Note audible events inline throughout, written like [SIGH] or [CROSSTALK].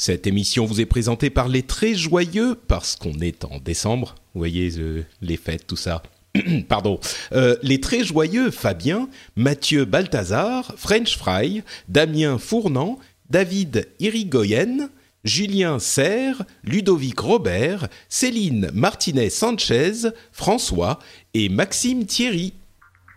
Cette émission vous est présentée par les très joyeux, parce qu'on est en décembre, vous voyez euh, les fêtes, tout ça. [CLEARS THROAT] Pardon. Euh, les très joyeux Fabien, Mathieu Balthazar, French Fry, Damien Fournant, David Irigoyen, Julien Serre, Ludovic Robert, Céline Martinez Sanchez, François et Maxime Thierry.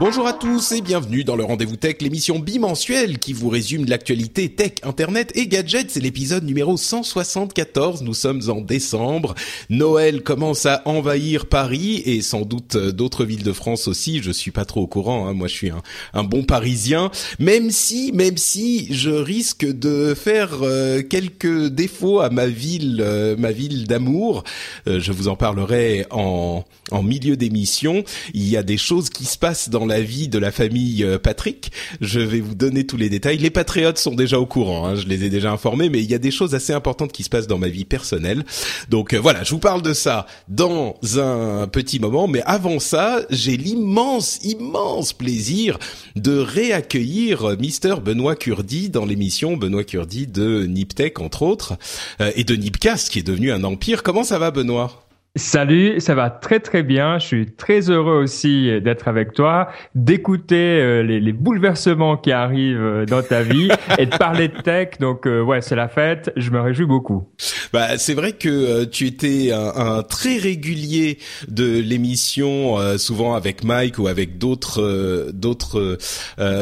Bonjour à tous et bienvenue dans le Rendez-vous Tech, l'émission bimensuelle qui vous résume l'actualité tech, internet et gadgets. C'est l'épisode numéro 174. Nous sommes en décembre. Noël commence à envahir Paris et sans doute euh, d'autres villes de France aussi. Je suis pas trop au courant. hein. Moi, je suis un, bon Parisien. Même si, même si, je risque de faire euh, quelques défauts à ma ville, euh, ma ville d'amour. Je vous en parlerai en en milieu d'émission. Il y a des choses qui se passent dans la vie de la famille euh, Patrick. Je vais vous donner tous les détails. Les patriotes sont déjà au courant, hein, je les ai déjà informés, mais il y a des choses assez importantes qui se passent dans ma vie personnelle. Donc euh, voilà, je vous parle de ça dans un petit moment, mais avant ça, j'ai l'immense, immense plaisir de réaccueillir Mister Benoît Curdi dans l'émission Benoît Curdi de Niptech entre autres, euh, et de Nipcast qui est devenu un empire. Comment ça va Benoît? Salut, ça va très très bien. Je suis très heureux aussi d'être avec toi, d'écouter euh, les, les bouleversements qui arrivent euh, dans ta vie [LAUGHS] et de parler de tech. Donc euh, ouais, c'est la fête. Je me réjouis beaucoup. Bah, c'est vrai que tu étais un, un très régulier de l'émission, souvent avec Mike ou avec d'autres d'autres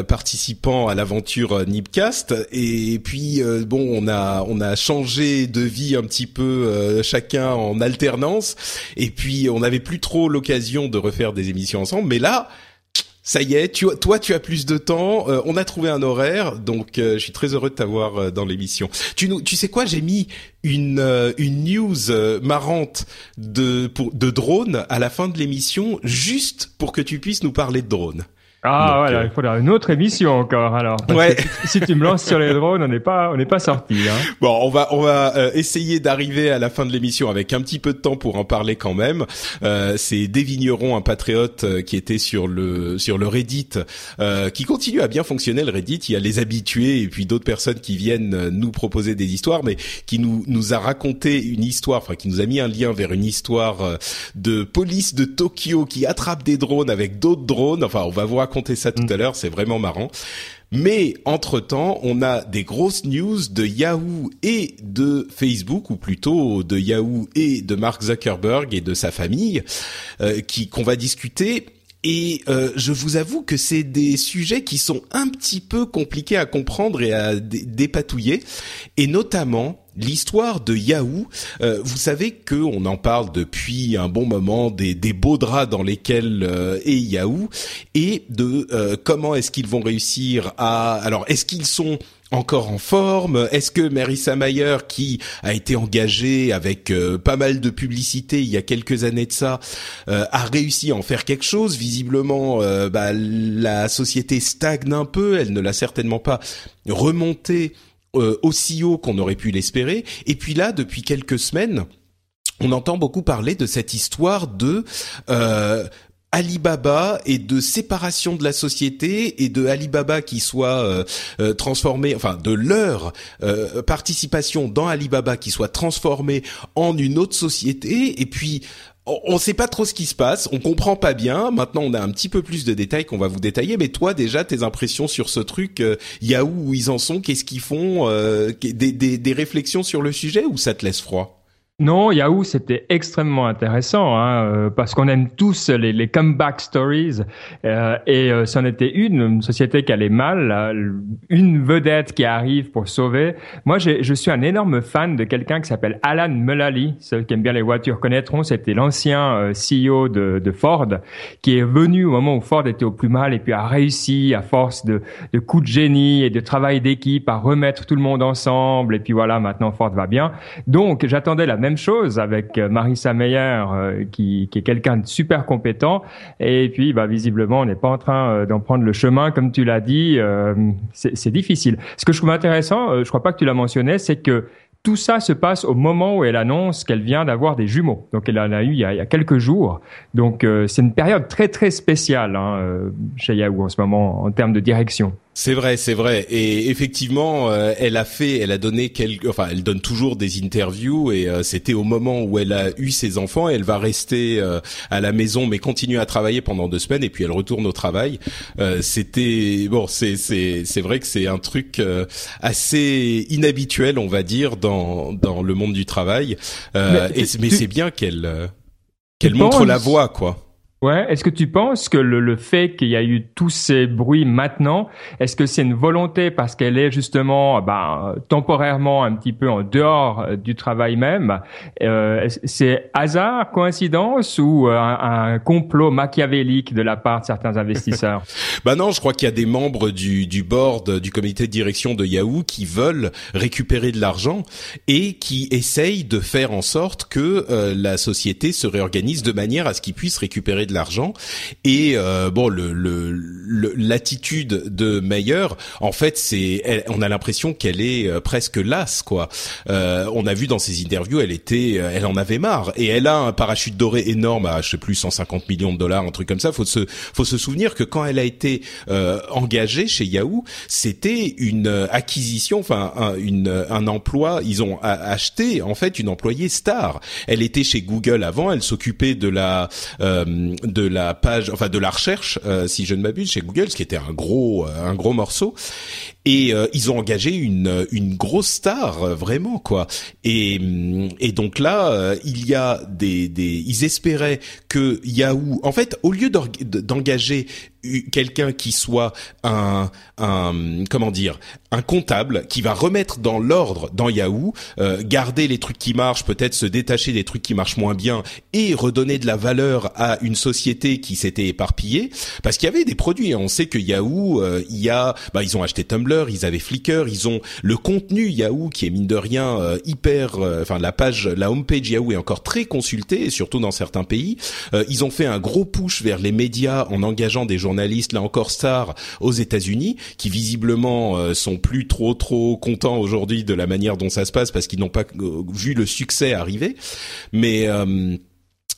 participants à l'aventure Nipcast. Et puis bon, on a on a changé de vie un petit peu chacun en alternance. Et puis on n'avait plus trop l'occasion de refaire des émissions ensemble. Mais là. Ça y est, tu, toi tu as plus de temps, euh, on a trouvé un horaire, donc euh, je suis très heureux de t'avoir euh, dans l'émission. Tu tu sais quoi, j'ai mis une euh, une news euh, marrante de pour, de drone à la fin de l'émission juste pour que tu puisses nous parler de drone. Ah Donc, voilà, il faudra une autre émission encore alors. Parce Ouais. que si tu me lances sur les drones, on n'est pas on n'est pas sorti. Hein. Bon, on va on va euh, essayer d'arriver à la fin de l'émission avec un petit peu de temps pour en parler quand même. Euh, c'est des vignerons, un patriote euh, qui était sur le sur le Reddit, euh, qui continue à bien fonctionner le Reddit. Il y a les habitués et puis d'autres personnes qui viennent euh, nous proposer des histoires, mais qui nous nous a raconté une histoire, enfin qui nous a mis un lien vers une histoire de police de Tokyo qui attrape des drones avec d'autres drones. Enfin, on va vous raconter ça tout à l'heure. C'est vraiment marrant. Mais entre-temps, on a des grosses news de Yahoo et de Facebook, ou plutôt de Yahoo et de Mark Zuckerberg et de sa famille, euh, qui qu'on va discuter. Et euh, je vous avoue que c'est des sujets qui sont un petit peu compliqués à comprendre et à dé- dépatouiller, et notamment l'histoire de Yahoo. Euh, vous savez que on en parle depuis un bon moment des, des beaux draps dans lesquels euh, est Yahoo et de euh, comment est-ce qu'ils vont réussir à. Alors, est-ce qu'ils sont encore en forme? Est-ce que Marissa Mayer, qui a été engagée avec euh, pas mal de publicité il y a quelques années de ça, euh, a réussi à en faire quelque chose? Visiblement, euh, bah, la société stagne un peu. Elle ne l'a certainement pas remonté euh, aussi haut qu'on aurait pu l'espérer. Et puis là, depuis quelques semaines, on entend beaucoup parler de cette histoire de euh, Alibaba et de séparation de la société et de Alibaba qui soit euh, euh, transformé, enfin de leur euh, participation dans Alibaba qui soit transformée en une autre société et puis on ne sait pas trop ce qui se passe, on comprend pas bien. Maintenant, on a un petit peu plus de détails qu'on va vous détailler. Mais toi, déjà, tes impressions sur ce truc, euh, Yahoo, où ils en sont, qu'est-ce qu'ils font, euh, des, réflexions sur le sujet, ou ça te laisse froid? Non, Yahoo, c'était extrêmement intéressant hein, euh, parce qu'on aime tous les, les comeback stories euh, et euh, c'en était une, une société qui allait mal, une vedette qui arrive pour sauver. Moi, je suis un énorme fan de quelqu'un qui s'appelle Alan Mulally. Ceux qui aiment bien les voitures connaîtront, c'était l'ancien euh, CEO de, de, Ford qui est venu au moment où Ford était au plus mal et puis a réussi à force de, de coups de génie et de travail d'équipe à remettre tout le monde ensemble et puis voilà, maintenant Ford va bien. Donc, j'attendais la même même chose avec euh, Marissa Meyer, euh, qui, est quelqu'un de super compétent. Et puis, bah, visiblement, on n'est pas en train euh, d'en prendre le chemin, comme tu l'as dit. c'est difficile. Ce que je trouve intéressant, je crois pas que tu l'as mentionné, c'est que tout ça se passe au moment où elle annonce qu'elle vient d'avoir des jumeaux. Donc elle en a eu il y a, il y a quelques jours. Donc c'est une période très très spéciale hein, chez Yahoo en ce moment en termes de direction. C'est vrai, c'est vrai. Et effectivement, euh, elle a fait, elle a donné quelques, enfin, elle donne toujours des interviews et euh, c'était au moment où elle a eu ses enfants. Elle va rester euh, à la maison, mais continuer à travailler pendant deux semaines et puis elle retourne au travail. c'était bon, c'est c'est c'est vrai que c'est un truc assez inhabituel, on va dire, dans dans le monde du travail. mais, et, mais c'est bien qu'elle qu'elle montre la voie, quoi. Ouais. Est-ce que tu penses que le, le fait qu'il y a eu tous ces bruits maintenant, est-ce que c'est une volonté parce qu'elle est justement, ben, temporairement un petit peu en dehors euh, du travail même euh, C'est hasard, coïncidence ou euh, un, complot machiavélique de la part de certains investisseurs? [LAUGHS] Bah non, je crois qu'il y a des membres du, du board, du comité de direction de Yahoo qui veulent récupérer de l'argent et qui essayent de faire en sorte que euh, la société se réorganise de manière à ce qu'ils puissent récupérer de l'argent. Et euh, bon, le l'attitude le, de Meyer, en fait, c'est, on a l'impression qu'elle est euh, presque lasse, quoi. Euh, on a vu dans ses interviews, elle était, elle en avait marre. Et elle a un parachute doré énorme à, je sais plus, 150 millions de dollars, un truc comme ça. Faut se, faut se souvenir que quand elle a été engagée chez Yahoo, c'était une acquisition, enfin un, une, un emploi. Ils ont acheté en fait une employée star. Elle était chez Google avant, elle s'occupait de la de la page, enfin de la recherche, euh, si je ne m'abuse, chez Google, ce qui était un gros, euh, un gros morceau. Et euh, ils ont engagé une une grosse star, vraiment quoi. Et mm, et donc là, il y a des des, ils espéraient que Yahoo, en fait, au lieu d'engager quelqu'un qui soit un, un comment dire un comptable qui va remettre dans l'ordre dans Yahoo, euh, garder les trucs qui marchent, peut-être se détacher des trucs qui marchent moins bien et redonner de la valeur à une société qui s'était éparpillée parce qu'il y avait des produits. On sait que Yahoo, euh, il y a, bah, ils ont acheté Tumblr, ils avaient Flickr, ils ont le contenu Yahoo qui est mine de rien euh, hyper, enfin la page, la homepage Yahoo est encore très consultée, surtout dans certains pays. ils ont fait un gros push vers les médias en engageant des journalistes là encore stars aux États-Unis qui visiblement sont plus trop trop contents aujourd'hui de la manière dont ça se passe parce qu'ils n'ont pas euh, vu le succès arriver. Mais euh,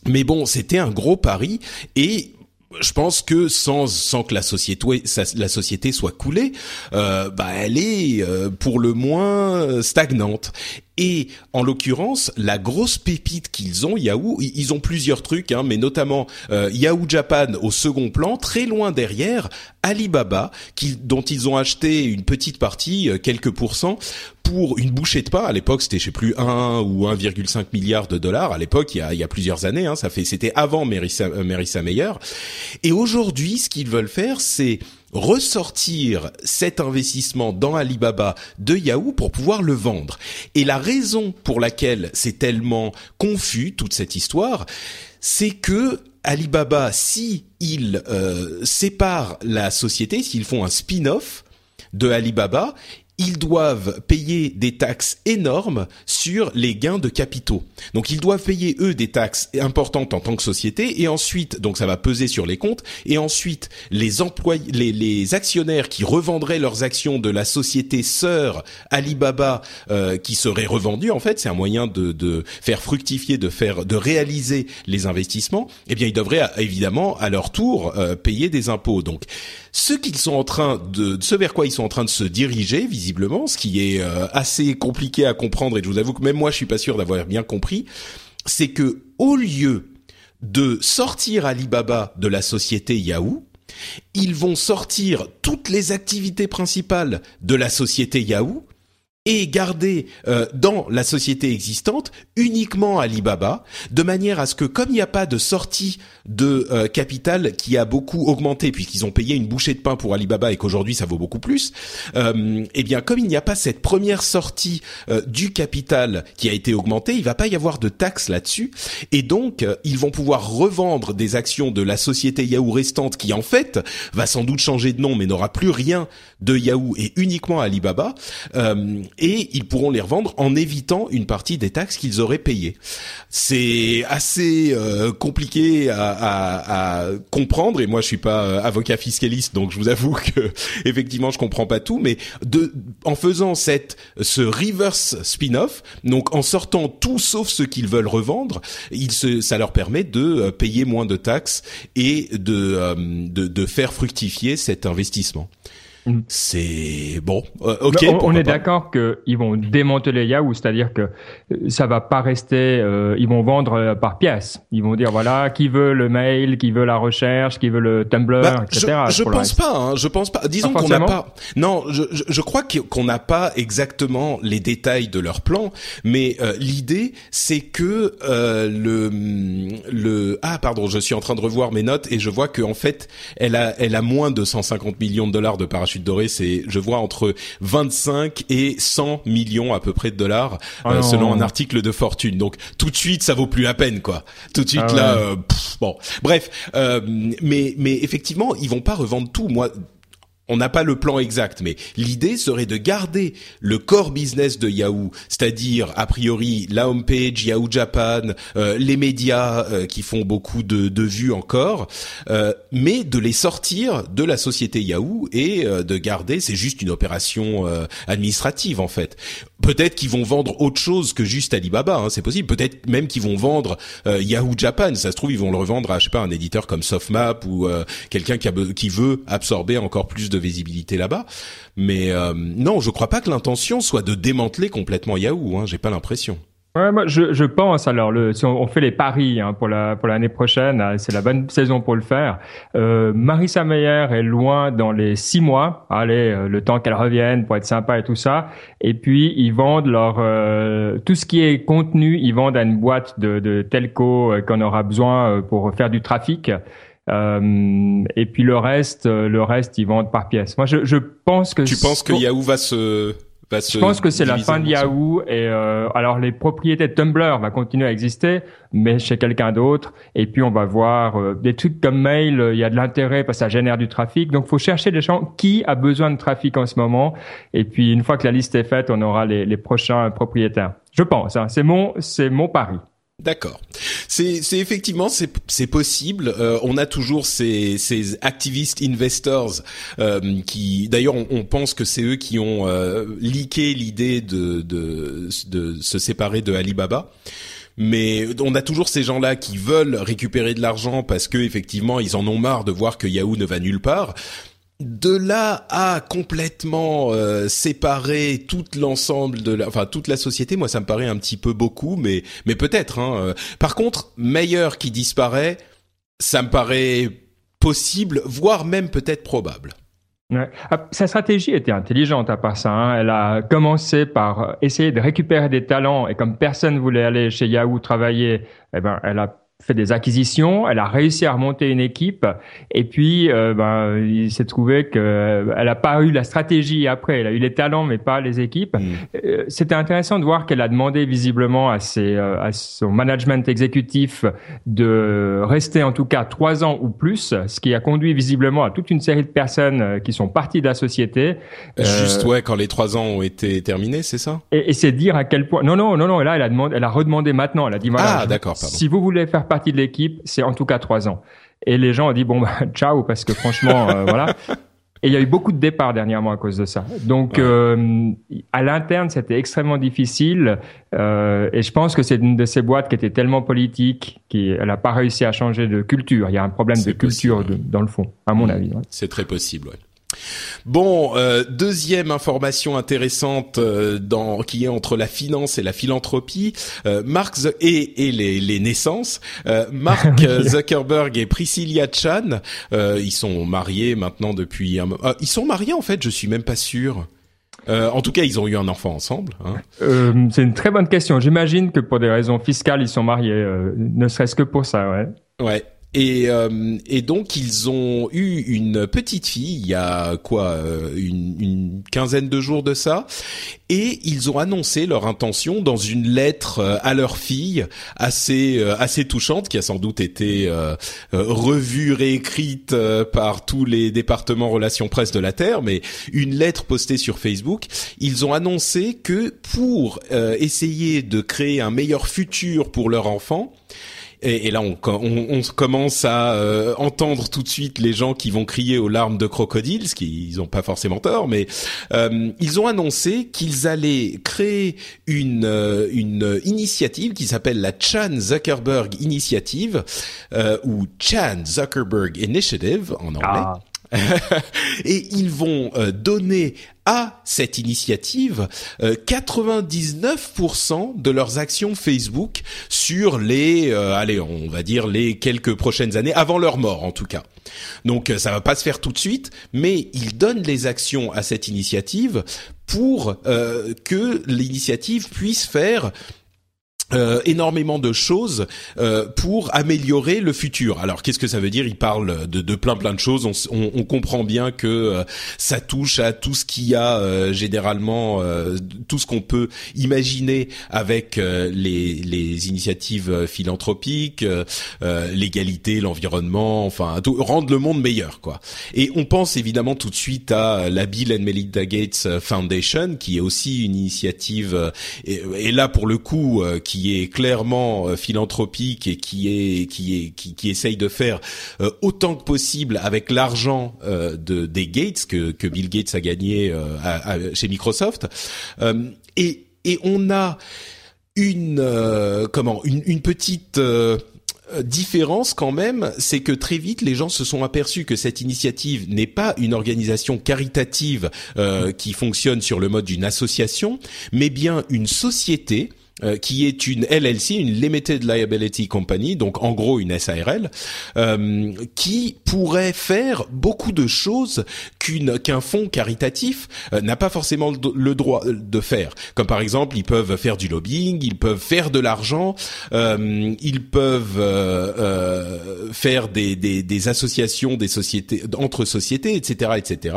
mais bon, c'était un gros pari et je pense que sans sans que la société la société soit coulée, euh, bah elle est pour le moins stagnante. Et en l'occurrence, la grosse pépite qu'ils ont, Yahoo, ils ont plusieurs trucs, hein, mais notamment euh, Yahoo Japan au second plan, très loin derrière, Alibaba, qui, dont ils ont acheté une petite partie, euh, quelques pourcents, pour une bouchée de pain. À l'époque, c'était je sais plus 1 ou 1,5 milliard de dollars. À l'époque, il y a, il y a plusieurs années, hein, ça fait, c'était avant Marissa, euh, Marissa Meyer. Et aujourd'hui, ce qu'ils veulent faire, c'est ressortir cet investissement dans Alibaba de Yahoo pour pouvoir le vendre. Et la raison pour laquelle c'est tellement confus toute cette histoire, c'est que Alibaba, si ils euh, séparent la société, s'ils font un spin-off de Alibaba, ils doivent payer des taxes énormes sur les gains de capitaux. Donc ils doivent payer eux des taxes importantes en tant que société et ensuite donc ça va peser sur les comptes et ensuite les employés les, les actionnaires qui revendraient leurs actions de la société sœur Alibaba euh, qui serait revendue en fait, c'est un moyen de, de faire fructifier de faire de réaliser les investissements, eh bien ils devraient évidemment à leur tour euh, payer des impôts. Donc ce qu'ils sont en train de, ce vers quoi ils sont en train de se diriger, visiblement, ce qui est euh, assez compliqué à comprendre, et je vous avoue que même moi je suis pas sûr d'avoir bien compris, c'est que au lieu de sortir Alibaba de la société Yahoo. Ils vont sortir toutes les activités principales de la société Yahoo et garder euh, dans la société existante uniquement Alibaba, de manière à ce que comme il n'y a pas de sortie de euh, capital qui a beaucoup augmenté puisqu'ils ont payé une bouchée de pain pour Alibaba et qu'aujourd'hui ça vaut beaucoup plus, euh, eh bien comme il n'y a pas cette première sortie euh, du capital qui a été augmenté, il va pas y avoir de taxes là-dessus. Et donc ils vont pouvoir revendre des actions de la société Yahoo restante qui en fait va sans doute changer de nom mais n'aura plus rien de Yahoo et uniquement Alibaba et ils pourront les revendre en évitant une partie des taxes qu'ils auraient payées. C'est assez euh, compliqué à, à, à, comprendre et moi je suis pas euh, avocat fiscaliste donc je vous avoue [LAUGHS] que effectivement je comprends pas tout mais de en faisant cette ce reverse spin-off donc en sortant tout sauf ce qu'ils veulent revendre, se, ça leur permet de euh, payer moins de taxes et de, de, de faire fructifier cet investissement. Mm. C'est bon, euh, ok. On, est d'accord qu'ils vont démanteler Yahoo, c'est-à-dire que euh, ça va pas rester. Euh, ils vont vendre par pièce. Ils vont dire voilà qui veut le mail, qui veut la recherche, qui veut le Tumblr, bah, etc. Je, je pense pas. Hein, je pense pas. Disons qu'on n'a pas. Non, je, je crois qu'on n'a pas exactement les détails de leur plan, mais l'idée c'est que le le ah pardon, je suis en train de revoir mes notes et je vois qu'en fait elle a elle a moins de 150 millions de dollars de parachute chute dorée, c'est, je vois entre 25 et 100 millions à peu près de dollars, ah euh, selon un article de Fortune. Donc tout de suite, ça vaut plus la peine, quoi. Tout de suite ah là, euh, bon, bref. Euh, mais mais effectivement, ils vont pas revendre tout. Moi, on n'a pas le plan exact, mais l'idée serait de garder le core business de Yahoo, c'est-à-dire a priori la homepage, Yahoo Japan, euh, les médias euh, qui font beaucoup de, de vues encore, euh, mais de les sortir de la société Yahoo et de garder, c'est juste une opération administrative en fait. Peut-être qu'ils vont vendre autre chose que juste Alibaba, hein, c'est possible. Peut-être même qu'ils vont vendre Yahoo Japan. Ça se trouve, ils vont le revendre à je sais pas un éditeur comme Softmap ou quelqu'un qui, qui veut absorber encore plus de visibilité là-bas. Mais euh, non, je crois pas que l'intention soit de démanteler complètement Yahoo. Hein, J'ai pas l'impression. Ouais, moi, je, je pense alors le, si on, fait les paris hein, pour la pour l'année prochaine, euh, c'est la bonne saison pour le faire. Euh, Marissa Meyer est loin dans les six mois. Allez, euh, le temps qu'elle revienne pour être sympa et tout ça. Et puis ils vendent leur tout ce qui est contenu, ils vendent à une boîte de, de telco qu'on aura besoin pour faire du trafic. Euh, et puis le reste, euh, le reste, ils vendent par pièce. Moi, je, je pense que tu penses que Yahoo va se va se je pense que c'est la fin de Yahoo et euh, alors les propriétés de Tumblr va continuer à exister mais chez quelqu'un d'autre. Et puis on va voir euh, des trucs comme mail il y a de l'intérêt parce que ça génère du trafic. Donc faut chercher des gens qui a besoin de trafic en ce moment. Et puis une fois que la liste est faite on aura les, les prochains propriétaires. Je pense hein, c'est mon c'est mon pari D'accord. C'est, effectivement c'est, c'est possible. Euh, on a toujours ces, ces activistes investors euh, qui, d'ailleurs, on, pense que c'est eux qui ont euh, leaké l'idée de, de, de se séparer de Alibaba. Mais on a toujours ces gens-là qui veulent récupérer de l'argent parce que effectivement ils en ont marre de voir que Yahoo ne va nulle part de là à complètement euh, séparer tout l'ensemble de la, enfin toute la société, moi ça me paraît un petit peu beaucoup, mais mais peut-être. Hein, euh. Par contre, meilleur qui disparaît, ça me paraît possible, voire même peut-être probable. Ouais. Ah, sa stratégie était intelligente à part ça. Hein. Elle a commencé par essayer de récupérer des talents et comme personne voulait aller chez Yahoo travailler, eh ben elle a fait des acquisitions, elle a réussi à remonter une équipe, et puis euh, ben, il s'est trouvé qu'elle euh, n'a pas eu la stratégie après, elle a eu les talents mais pas les équipes. Mm. Euh, c'était intéressant de voir qu'elle a demandé visiblement à, ses, à son management exécutif de rester en tout cas trois ans ou plus, ce qui a conduit visiblement à toute une série de personnes qui sont parties de la société. Juste ouais, quand les trois ans ont été terminés, c'est ça? Et, et c'est dire à quel point. Non non non non, là elle a demandé, elle a redemandé maintenant, elle a dit voilà, ah d'accord, si vous voulez faire partie de l'équipe, c'est en tout cas trois ans. Et les gens ont dit bon bah [LAUGHS] ciao parce que franchement euh, voilà. Et il y a eu beaucoup de départs dernièrement à cause de ça. Donc euh, à l'interne c'était extrêmement difficile euh, et je pense que c'est une de ces boîtes qui était tellement politique qu'elle n'a pas réussi à changer de culture. Il y a un problème de culture dans le fond, à mon avis. C'est très possible. Bon, euh, deuxième information intéressante euh, dans qui est entre la finance et la philanthropie, euh, Mark et, et les, les naissances. Euh, Mark [LAUGHS] Zuckerberg et Priscilla Chan, ils sont mariés maintenant depuis un. ils sont mariés en fait, je suis même pas sûr. en tout cas, ils ont eu un enfant ensemble. Hein. Euh, c'est une très bonne question. J'imagine que pour des raisons fiscales, ils sont mariés, ne serait-ce que pour ça, ouais. Ouais. Et, euh, et donc ils ont eu une petite fille il y a quoi euh, une, une, quinzaine de jours de ça. Et ils ont annoncé leur intention dans une lettre euh, à leur fille assez assez touchante qui a sans doute été revue réécrite par tous les départements relations presse de la terre mais une lettre postée sur Facebook. Ils ont annoncé que pour essayer de créer un meilleur futur pour leur enfant et, et là, on, on, commence à euh, entendre tout de suite les gens qui vont crier aux larmes de crocodile, ce qui ils ont pas forcément tort, mais euh, ils ont annoncé qu'ils allaient créer une euh, une initiative qui s'appelle la Chan Zuckerberg Initiative ou Chan Zuckerberg Initiative en anglais. Ah. Et ils vont euh, donner à cette initiative 99% euh, de leurs actions Facebook sur les, euh, allez, on va dire les quelques prochaines années, avant leur mort en tout cas. Donc ça va pas se faire tout de suite, mais ils donnent les actions à cette initiative pour que l'initiative puisse faire euh, énormément de choses euh, pour améliorer le futur. Alors qu'est-ce que ça veut dire? Il parle de, de, plein plein de choses. On, on, on comprend bien que euh, ça touche à tout ce qu'il y a euh, généralement, tout ce qu'on peut imaginer avec les, les, initiatives philanthropiques, l'égalité, l'environnement, enfin tout, rendre le monde meilleur quoi. Et on pense évidemment tout de suite à la Bill and Melinda Gates Foundation qui est aussi une initiative et, et là pour le coup qui qui est clairement euh, philanthropique et qui est qui est qui, qui essaye de faire euh, autant que possible avec l'argent euh, de des Gates que que Bill Gates a gagné chez Microsoft. Et et on a une comment une, une petite différence quand même, c'est que très vite les gens se sont aperçus que cette initiative n'est pas une organisation caritative qui fonctionne sur le mode d'une association, mais bien une société euh, qui est une LLC, une Limited Liability Company, donc en gros une SARL, euh, qui pourrait faire beaucoup de choses qu'une qu'un fonds caritatif euh, n'a pas forcément le, droit de faire. Comme par exemple, ils peuvent faire du lobbying, ils peuvent faire de l'argent, ils peuvent faire des, des, des associations, des sociétés entre sociétés, etc., etc.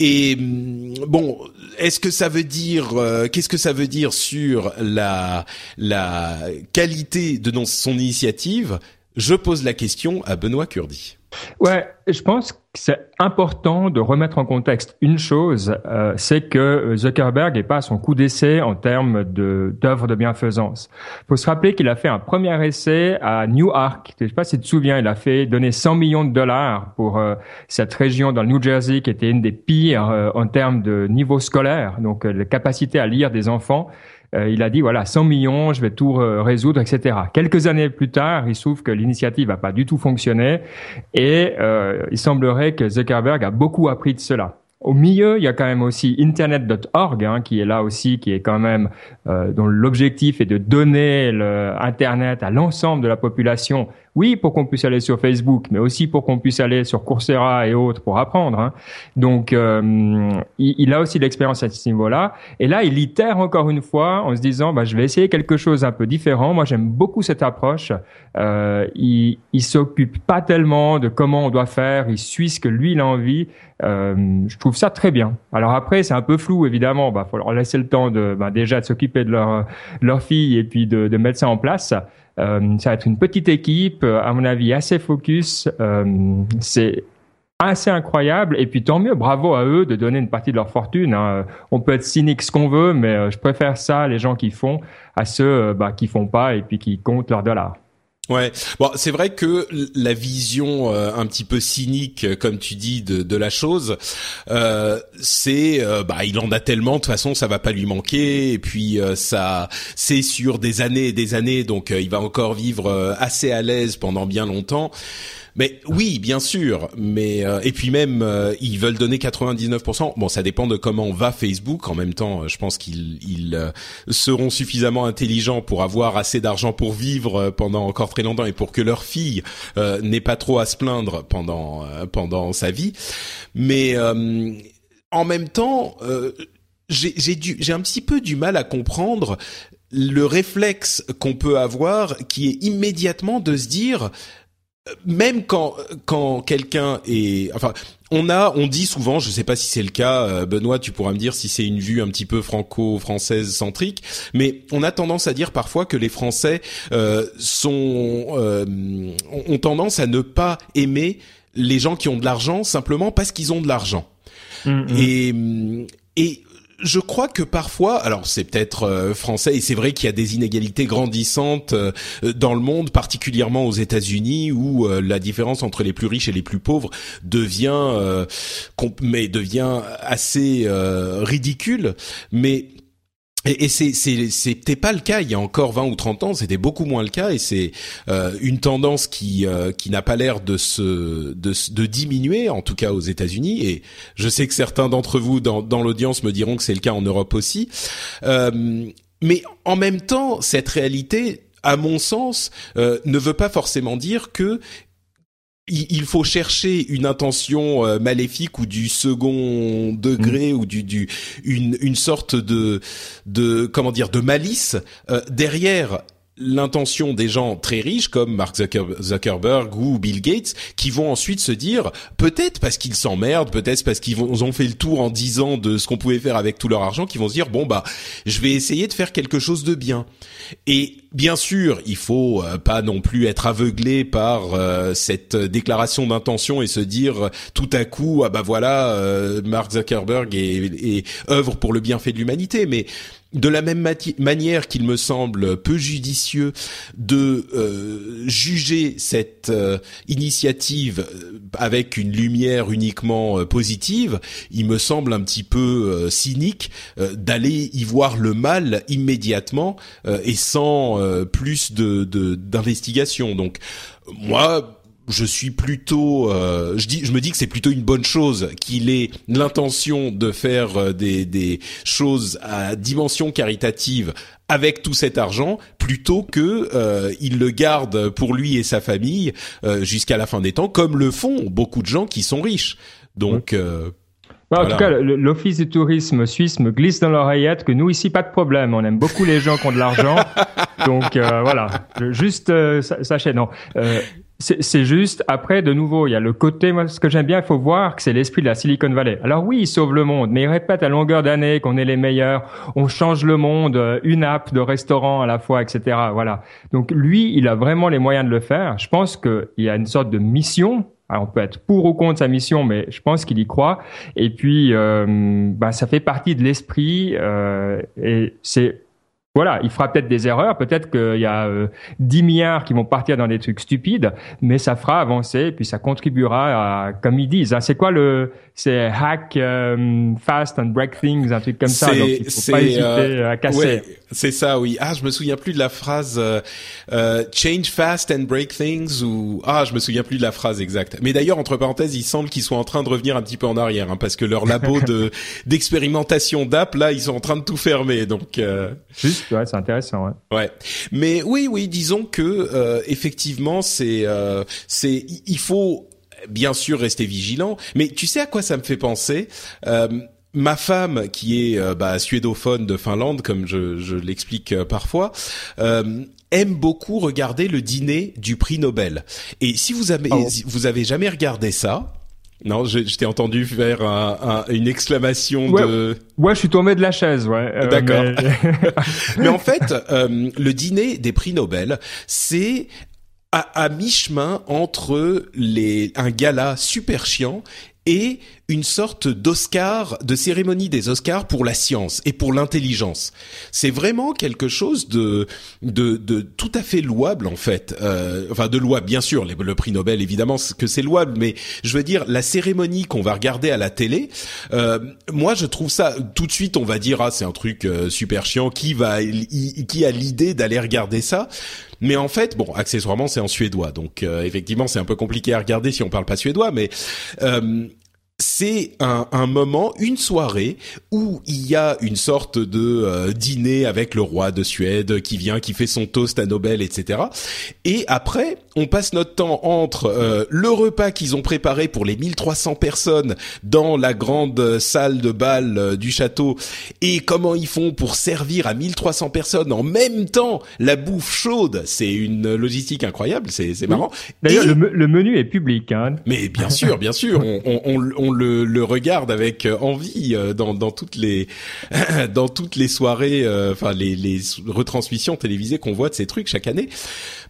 Et mm, bon, est-ce que ça veut dire euh, qu'est-ce que ça veut dire sur la la qualité de son initiative? Je pose la question à Benoît Curdi. Ouais, je pense que c'est important de remettre en contexte une chose, euh, c'est que Zuckerberg n'est pas à son coup d'essai en termes de d'œuvres de bienfaisance. Il faut se rappeler qu'il a fait un premier essai à Newark. Je sais pas si tu te souviens, il a fait donner 100 millions de dollars pour euh, cette région dans le New Jersey qui était une des pires euh, en termes de niveau scolaire, donc la capacité à lire des enfants. Euh, il a dit voilà 100 millions, je vais tout euh, résoudre, etc. Quelques années plus tard, il trouve que l'initiative n'a pas du tout fonctionné et euh, il semblerait que Zuckerberg a beaucoup appris de cela. Au milieu, il y a quand même aussi Internet.org hein, qui est là aussi, qui est quand même euh, dont l'objectif est de donner le Internet à l'ensemble de la population oui, pour qu'on puisse aller sur Facebook, mais aussi pour qu'on puisse aller sur Coursera et autres pour apprendre. Hein. Donc, euh, il, a aussi l'expérience à ce niveau-là. Et là, il itère encore une fois en se disant, bah, je vais essayer quelque chose un peu différent. Moi, j'aime beaucoup cette approche. Euh, il, il s'occupe pas tellement de comment on doit faire. Il suit ce que lui, il a envie. Euh, je trouve ça très bien. Alors après, c'est un peu flou, évidemment. Bah, faut leur laisser le temps de, bah, déjà de s'occuper de leur leur fille et puis de, de mettre ça en place. Euh, ça va être une petite équipe, euh, à mon avis, assez focus. Euh, c'est assez incroyable. Et puis tant mieux, bravo à eux de donner une partie de leur fortune. Hein. On peut être cynique ce qu'on veut, mais je préfère ça, les gens qui font, à ceux bah, qui font pas et puis qui comptent leurs dollars. Ouais, bon, c'est vrai que la vision euh, un petit peu cynique, euh, comme tu dis, de, la chose, euh, c'est, bah, il en a tellement, de toute façon, ça va pas lui manquer, et puis ça, c'est sur des années et des années, donc il va encore vivre assez à l'aise pendant bien longtemps. Mais oui, bien sûr. Mais euh, et puis même euh, ils veulent donner 99%. Bon, ça dépend de comment va Facebook. En même temps, je pense qu'ils ils, euh, seront suffisamment intelligents pour avoir assez d'argent pour vivre pendant encore très longtemps et pour que leur fille n'ait pas trop à se plaindre pendant pendant sa vie. Mais en même temps, j'ai j'ai un petit peu du mal à comprendre le réflexe qu'on peut avoir qui est immédiatement de se dire même quand quand quelqu'un est enfin on a on dit souvent je sais pas si c'est le cas euh, Benoît tu pourras me dire si c'est une vue un petit peu franco-française centrique mais on a tendance à dire parfois que les Français euh, sont euh, ont tendance à ne pas aimer les gens qui ont de l'argent simplement parce qu'ils ont de l'argent mm, mm. et et je crois que parfois, alors c'est peut-être euh, français et c'est vrai qu'il y a des inégalités grandissantes euh, dans le monde, particulièrement aux États-Unis, où euh, la différence entre les plus riches et les plus pauvres devient, mais devient assez ridicule. Mais et, et c'était pas le cas il y a encore 20 ou 30 ans, c'était beaucoup moins le cas et c'est euh, une tendance qui euh, qui n'a pas l'air de se de, de diminuer en tout cas aux États-Unis et je sais que certains d'entre vous dans dans l'audience me diront que c'est le cas en Europe aussi. Euh, mais en même temps, cette réalité à mon sens, euh, ne veut pas forcément dire que il faut chercher une intention euh, maléfique ou du second degré mm. ou du, du une, une sorte de de comment dire de malice euh, derrière l'intention des gens très riches comme Mark Zuckerberg ou Bill Gates qui vont ensuite se dire peut-être parce qu'ils s'emmerdent, peut-être parce qu'ils ont fait le tour en dix ans de ce qu'on pouvait faire avec tout leur argent, qu'ils vont se dire bon bah je vais essayer de faire quelque chose de bien. Et bien sûr, il faut euh, pas non plus être aveuglé par euh, cette déclaration d'intention et se dire tout à coup ah bah voilà euh, Mark Zuckerberg et, et œuvre pour le bienfait de l'humanité, mais de la même manière qu'il me semble peu judicieux de euh, juger cette euh, initiative euh, avec une lumière uniquement positive, il me semble un petit peu cynique d'aller y voir le mal immédiatement et sans plus de d'investigation. Donc moi je suis plutôt, euh, je dis, je me dis que c'est plutôt une bonne chose qu'il ait l'intention de faire euh, des, des choses à dimension caritative avec tout cet argent, plutôt que euh, il le garde pour lui et sa famille jusqu'à la fin des temps, comme le font beaucoup de gens qui sont riches. Donc bah, en tout cas, l'Office du tourisme suisse me glisse dans l'oreillette que nous ici, pas de problème. On aime beaucoup les gens qui ont de l'argent. [LAUGHS] Donc voilà, juste sachez, non. C'est juste, après, de nouveau, il y a le côté, moi, ce que j'aime bien, il faut voir que c'est l'esprit de la Silicon Valley. Alors oui, il sauve le monde, mais il répète à longueur d'année qu'on est les meilleurs, on change le monde, euh, une app de restaurant à la fois, etc. Voilà. Donc lui, il a vraiment les moyens de le faire. Je pense qu'il y a une sorte de mission. Alors, on peut être pour ou contre sa mission, mais je pense qu'il y croit. Et puis, euh, bah, ça fait partie de l'esprit euh, et c'est voilà, il fera peut-être des erreurs, peut-être qu'il y a euh, 10 milliards qui vont partir dans des trucs stupides, mais ça fera avancer et puis ça contribuera à, comme ils disent, hein, c'est quoi le, c'est hack euh, fast and break things, un truc comme ça. Donc il faut pas hésiter euh, à casser. C'est ça, oui. Ah, je me souviens plus de la phrase euh, euh, change fast and break things ou ah, je me souviens plus de la phrase exacte. Mais d'ailleurs, entre parenthèses, il semble qu'ils soient en train de revenir un petit peu en arrière, hein, parce que leur labo [LAUGHS] de d'expérimentation d'app là, ils sont en train de tout fermer. Donc juste, ouais, c'est intéressant. Ouais. ouais. Mais oui, oui, disons que effectivement, c'est c'est il faut bien sûr rester vigilant. Mais tu sais à quoi ça me fait penser? Euh, Ma femme, qui est euh, bah, suédophone de Finlande, comme je, je l'explique euh, parfois, aime beaucoup regarder le dîner du prix Nobel. Et si vous avez, oh. vous avez jamais regardé ça, non, je, je t'ai entendu faire un, une exclamation de. Ouais, je suis tombé de la chaise, ouais. D'accord. Mais... [LAUGHS] [LAUGHS] mais... en fait, le dîner des prix Nobel, c'est à, à mi-chemin entre les un gala super chiant et une sorte d'Oscar, de cérémonie des Oscars pour la science et pour l'intelligence. C'est vraiment quelque chose de, de, de tout à fait louable en fait. Euh, enfin, de louable, bien sûr. Le prix Nobel, évidemment, que c'est louable, mais je veux dire la cérémonie qu'on va regarder à la télé. Euh, moi, je trouve ça tout de suite, on va dire ah c'est un truc euh, super chiant. Qui va, qui a l'idée d'aller regarder ça? Mais en fait, bon, accessoirement, c'est en suédois, donc euh, effectivement, c'est un peu compliqué à regarder si on parle pas suédois, mais euh, c'est un, un, moment, une soirée où il y a une sorte de euh, dîner avec le roi de Suède qui vient, qui fait son toast à Nobel, etc. Et après, on passe notre temps entre euh, le repas qu'ils ont préparé pour les 1300 personnes dans la grande salle de bal euh, du château et comment ils font pour servir à 1300 personnes en même temps la bouffe chaude. C'est une logistique incroyable, c'est marrant. D'ailleurs, le, menu est public. Hein. Mais bien sûr, bien sûr, [LAUGHS] on, on, on le, le, regarde avec euh, envie euh, dans, dans toutes les [LAUGHS] dans toutes les soirées, euh, enfin les, les retransmissions télévisées qu'on voit de ces trucs chaque année.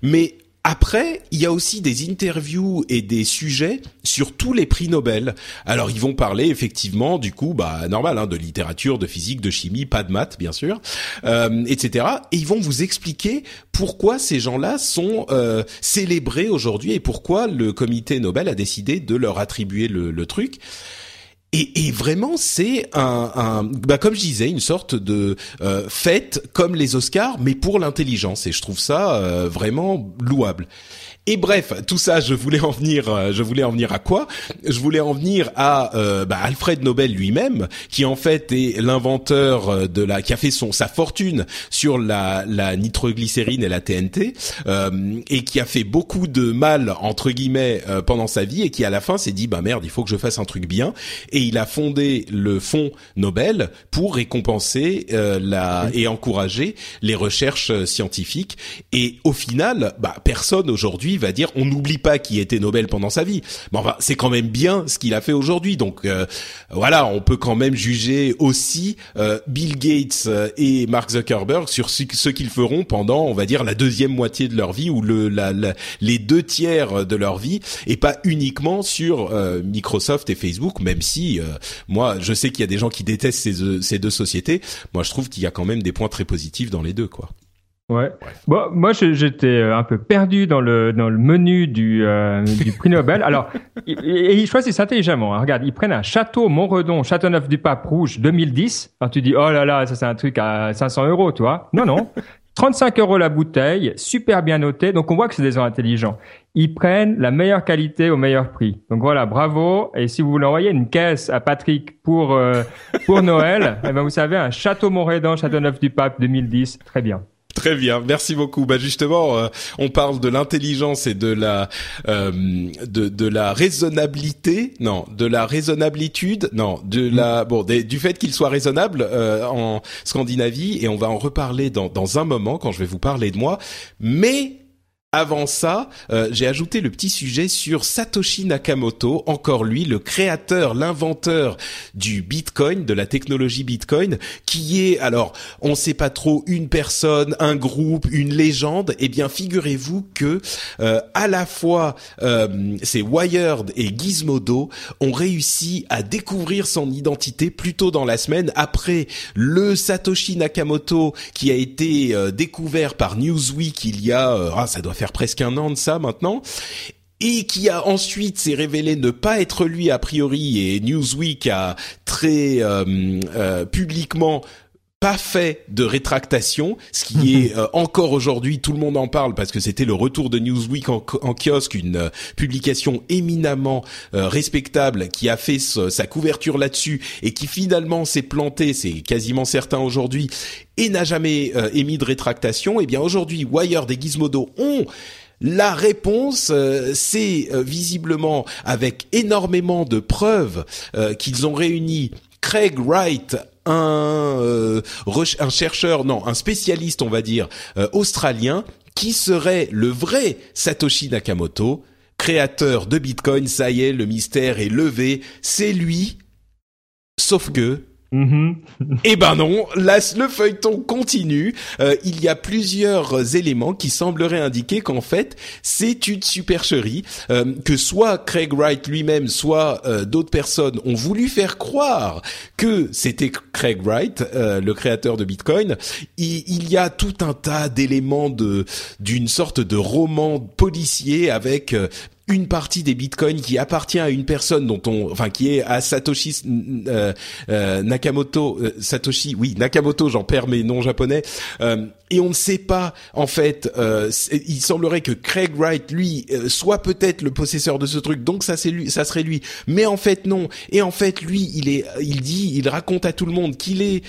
Mais après, il y a aussi des interviews et des sujets sur tous les prix Nobel. Alors, ils vont parler effectivement, du coup, bah normal, hein, de littérature, de physique, de chimie, pas de maths, bien sûr, euh, etc. Et ils vont vous expliquer pourquoi ces gens-là sont euh, célébrés aujourd'hui et pourquoi le comité Nobel a décidé de leur attribuer le, le truc. Et, vraiment, c'est un, un bah comme je disais, une sorte de euh, fête comme les Oscars, mais pour l'intelligence. Et je trouve ça euh, vraiment louable. Et bref, tout ça, je voulais en venir, euh, je voulais en venir à quoi? Je voulais en venir à euh, bah, Alfred Nobel lui-même, qui en fait est l'inventeur euh, de la, qui a fait son sa fortune sur la, la nitroglycérine et la TNT, euh, et qui a fait beaucoup de mal entre guillemets pendant sa vie, et qui à la fin s'est dit bah merde, il faut que je fasse un truc bien, et il a fondé le fonds Nobel pour récompenser la et encourager les recherches scientifiques. Et au final, bah personne aujourd'hui va dire on n'oublie pas qui était Nobel pendant sa vie. Mais enfin, c'est quand même bien ce qu'il a fait aujourd'hui. Donc euh, voilà, on peut quand même juger aussi euh, Bill Gates euh, et Mark Zuckerberg sur ce, qu'ils feront pendant, on va dire, la deuxième moitié de leur vie ou le la, les deux tiers de leur vie, et pas uniquement sur Microsoft et Facebook. Même si moi, je sais qu'il y a des gens qui détestent ces, ces deux sociétés. Moi, je trouve qu'il y a quand même des points très positifs dans les deux, quoi. Ouais. Bon, moi, j'étais euh, un peu perdu dans le dans le menu du euh, du prix Nobel. Alors, ils choisissent intelligemment. Hein. Regarde, ils prennent un château Montredon, Châteauneuf du Pape Rouge 2010. Alors tu dis oh là là, ça c'est un truc à 500 euros, tu vois Non non. 35 euros la bouteille, super bien noté. Donc on voit que c'est des gens intelligents. Ils prennent la meilleure qualité au meilleur prix. Donc voilà, bravo. Et si vous voulez envoyer une caisse à Patrick pour euh, pour Noël, [LAUGHS] eh ben vous savez un château Montredon, Châteauneuf du Pape 2010, très bien. Très bien, merci beaucoup. Bah justement, euh, on parle de l'intelligence et de la euh, de, de la raisonnabilité, non, de la raisonnablitude, non, de la bon du fait qu'il soit raisonnable euh, en Scandinavie et on va en reparler dans dans un moment quand je vais vous parler de moi. Mais avant ça, euh, j'ai ajouté le petit sujet sur Satoshi Nakamoto, encore lui, le créateur, l'inventeur du Bitcoin, de la technologie Bitcoin, qui est, alors, on ne sait pas trop, une personne, un groupe, une légende. Eh bien, figurez-vous que euh, à la fois, euh, c'est Wired et Gizmodo ont réussi à découvrir son identité plus tôt dans la semaine, après le Satoshi Nakamoto qui a été découvert par Newsweek il y a, ah, ça doit presque un an de ça maintenant et qui a ensuite s'est révélé ne pas être lui a priori et Newsweek a très euh, euh, publiquement pas fait de rétractation, ce qui est [LAUGHS] euh, encore aujourd'hui, tout le monde en parle parce que c'était le retour de Newsweek en, kiosque, une publication éminemment respectable qui a fait sa couverture là-dessus et qui finalement s'est planté, c'est quasiment certain aujourd'hui, et n'a jamais euh, émis de rétractation, eh bien aujourd'hui Wired et Gizmodo ont la réponse, euh, c'est euh, visiblement avec énormément de preuves qu'ils ont réuni Craig Wright, un, un chercheur, non, un spécialiste, on va dire, australien, qui serait le vrai Satoshi Nakamoto, créateur de Bitcoin. Ça y est, le mystère est levé. C'est lui. Sauf que Eh ben non, là, le feuilleton continue. Euh, il y a plusieurs éléments qui sembleraient indiquer qu'en fait, c'est une supercherie, euh, que soit Craig Wright lui-même, soit euh, d'autres personnes ont voulu faire croire que c'était Craig Wright, le créateur de Bitcoin. Il, il y a tout un tas d'éléments de d'une sorte de roman policier avec une partie des bitcoins qui appartient à une personne dont on, enfin qui est à Satoshi euh, euh, Nakamoto, euh, Satoshi, oui Nakamoto, j'en perds mes noms japonais, et on ne sait pas en fait. il semblerait que Craig Wright lui soit peut-être le possesseur de ce truc, donc ça c'est lui, ça serait lui, mais en fait non. Et en fait lui, il est, il dit, il raconte à tout le monde qu'il est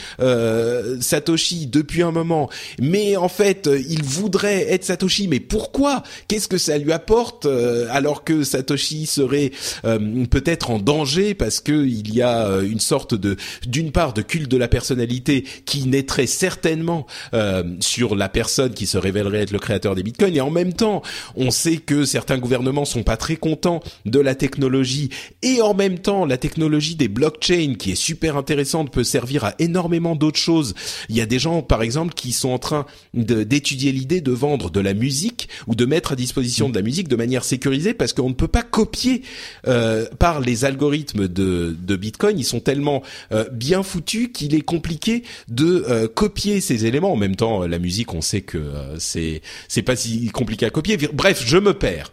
Satoshi depuis un moment, mais en fait il voudrait être Satoshi, mais pourquoi? Qu'est-ce que ça lui apporte alors alors que Satoshi serait euh, peut-être en danger parce que il y a euh, une sorte de d'une part de culte de la personnalité qui naîtrait certainement euh, sur la personne qui se révélerait être le créateur des bitcoins et en même temps on sait que certains gouvernements sont pas très contents de la technologie et en même temps la technologie des blockchains qui est super intéressante peut servir à énormément d'autres choses. Il y a des gens par exemple qui sont en train d'étudier l'idée de vendre de la musique ou de mettre à disposition de la musique de manière sécurisée parce qu'on ne peut pas copier euh, par les algorithmes de, de Bitcoin. Ils sont tellement euh, bien foutus qu'il est compliqué de euh, copier ces éléments. En même temps, musique, on sait que c'est c'est pas si compliqué à copier. Bref, je me perds.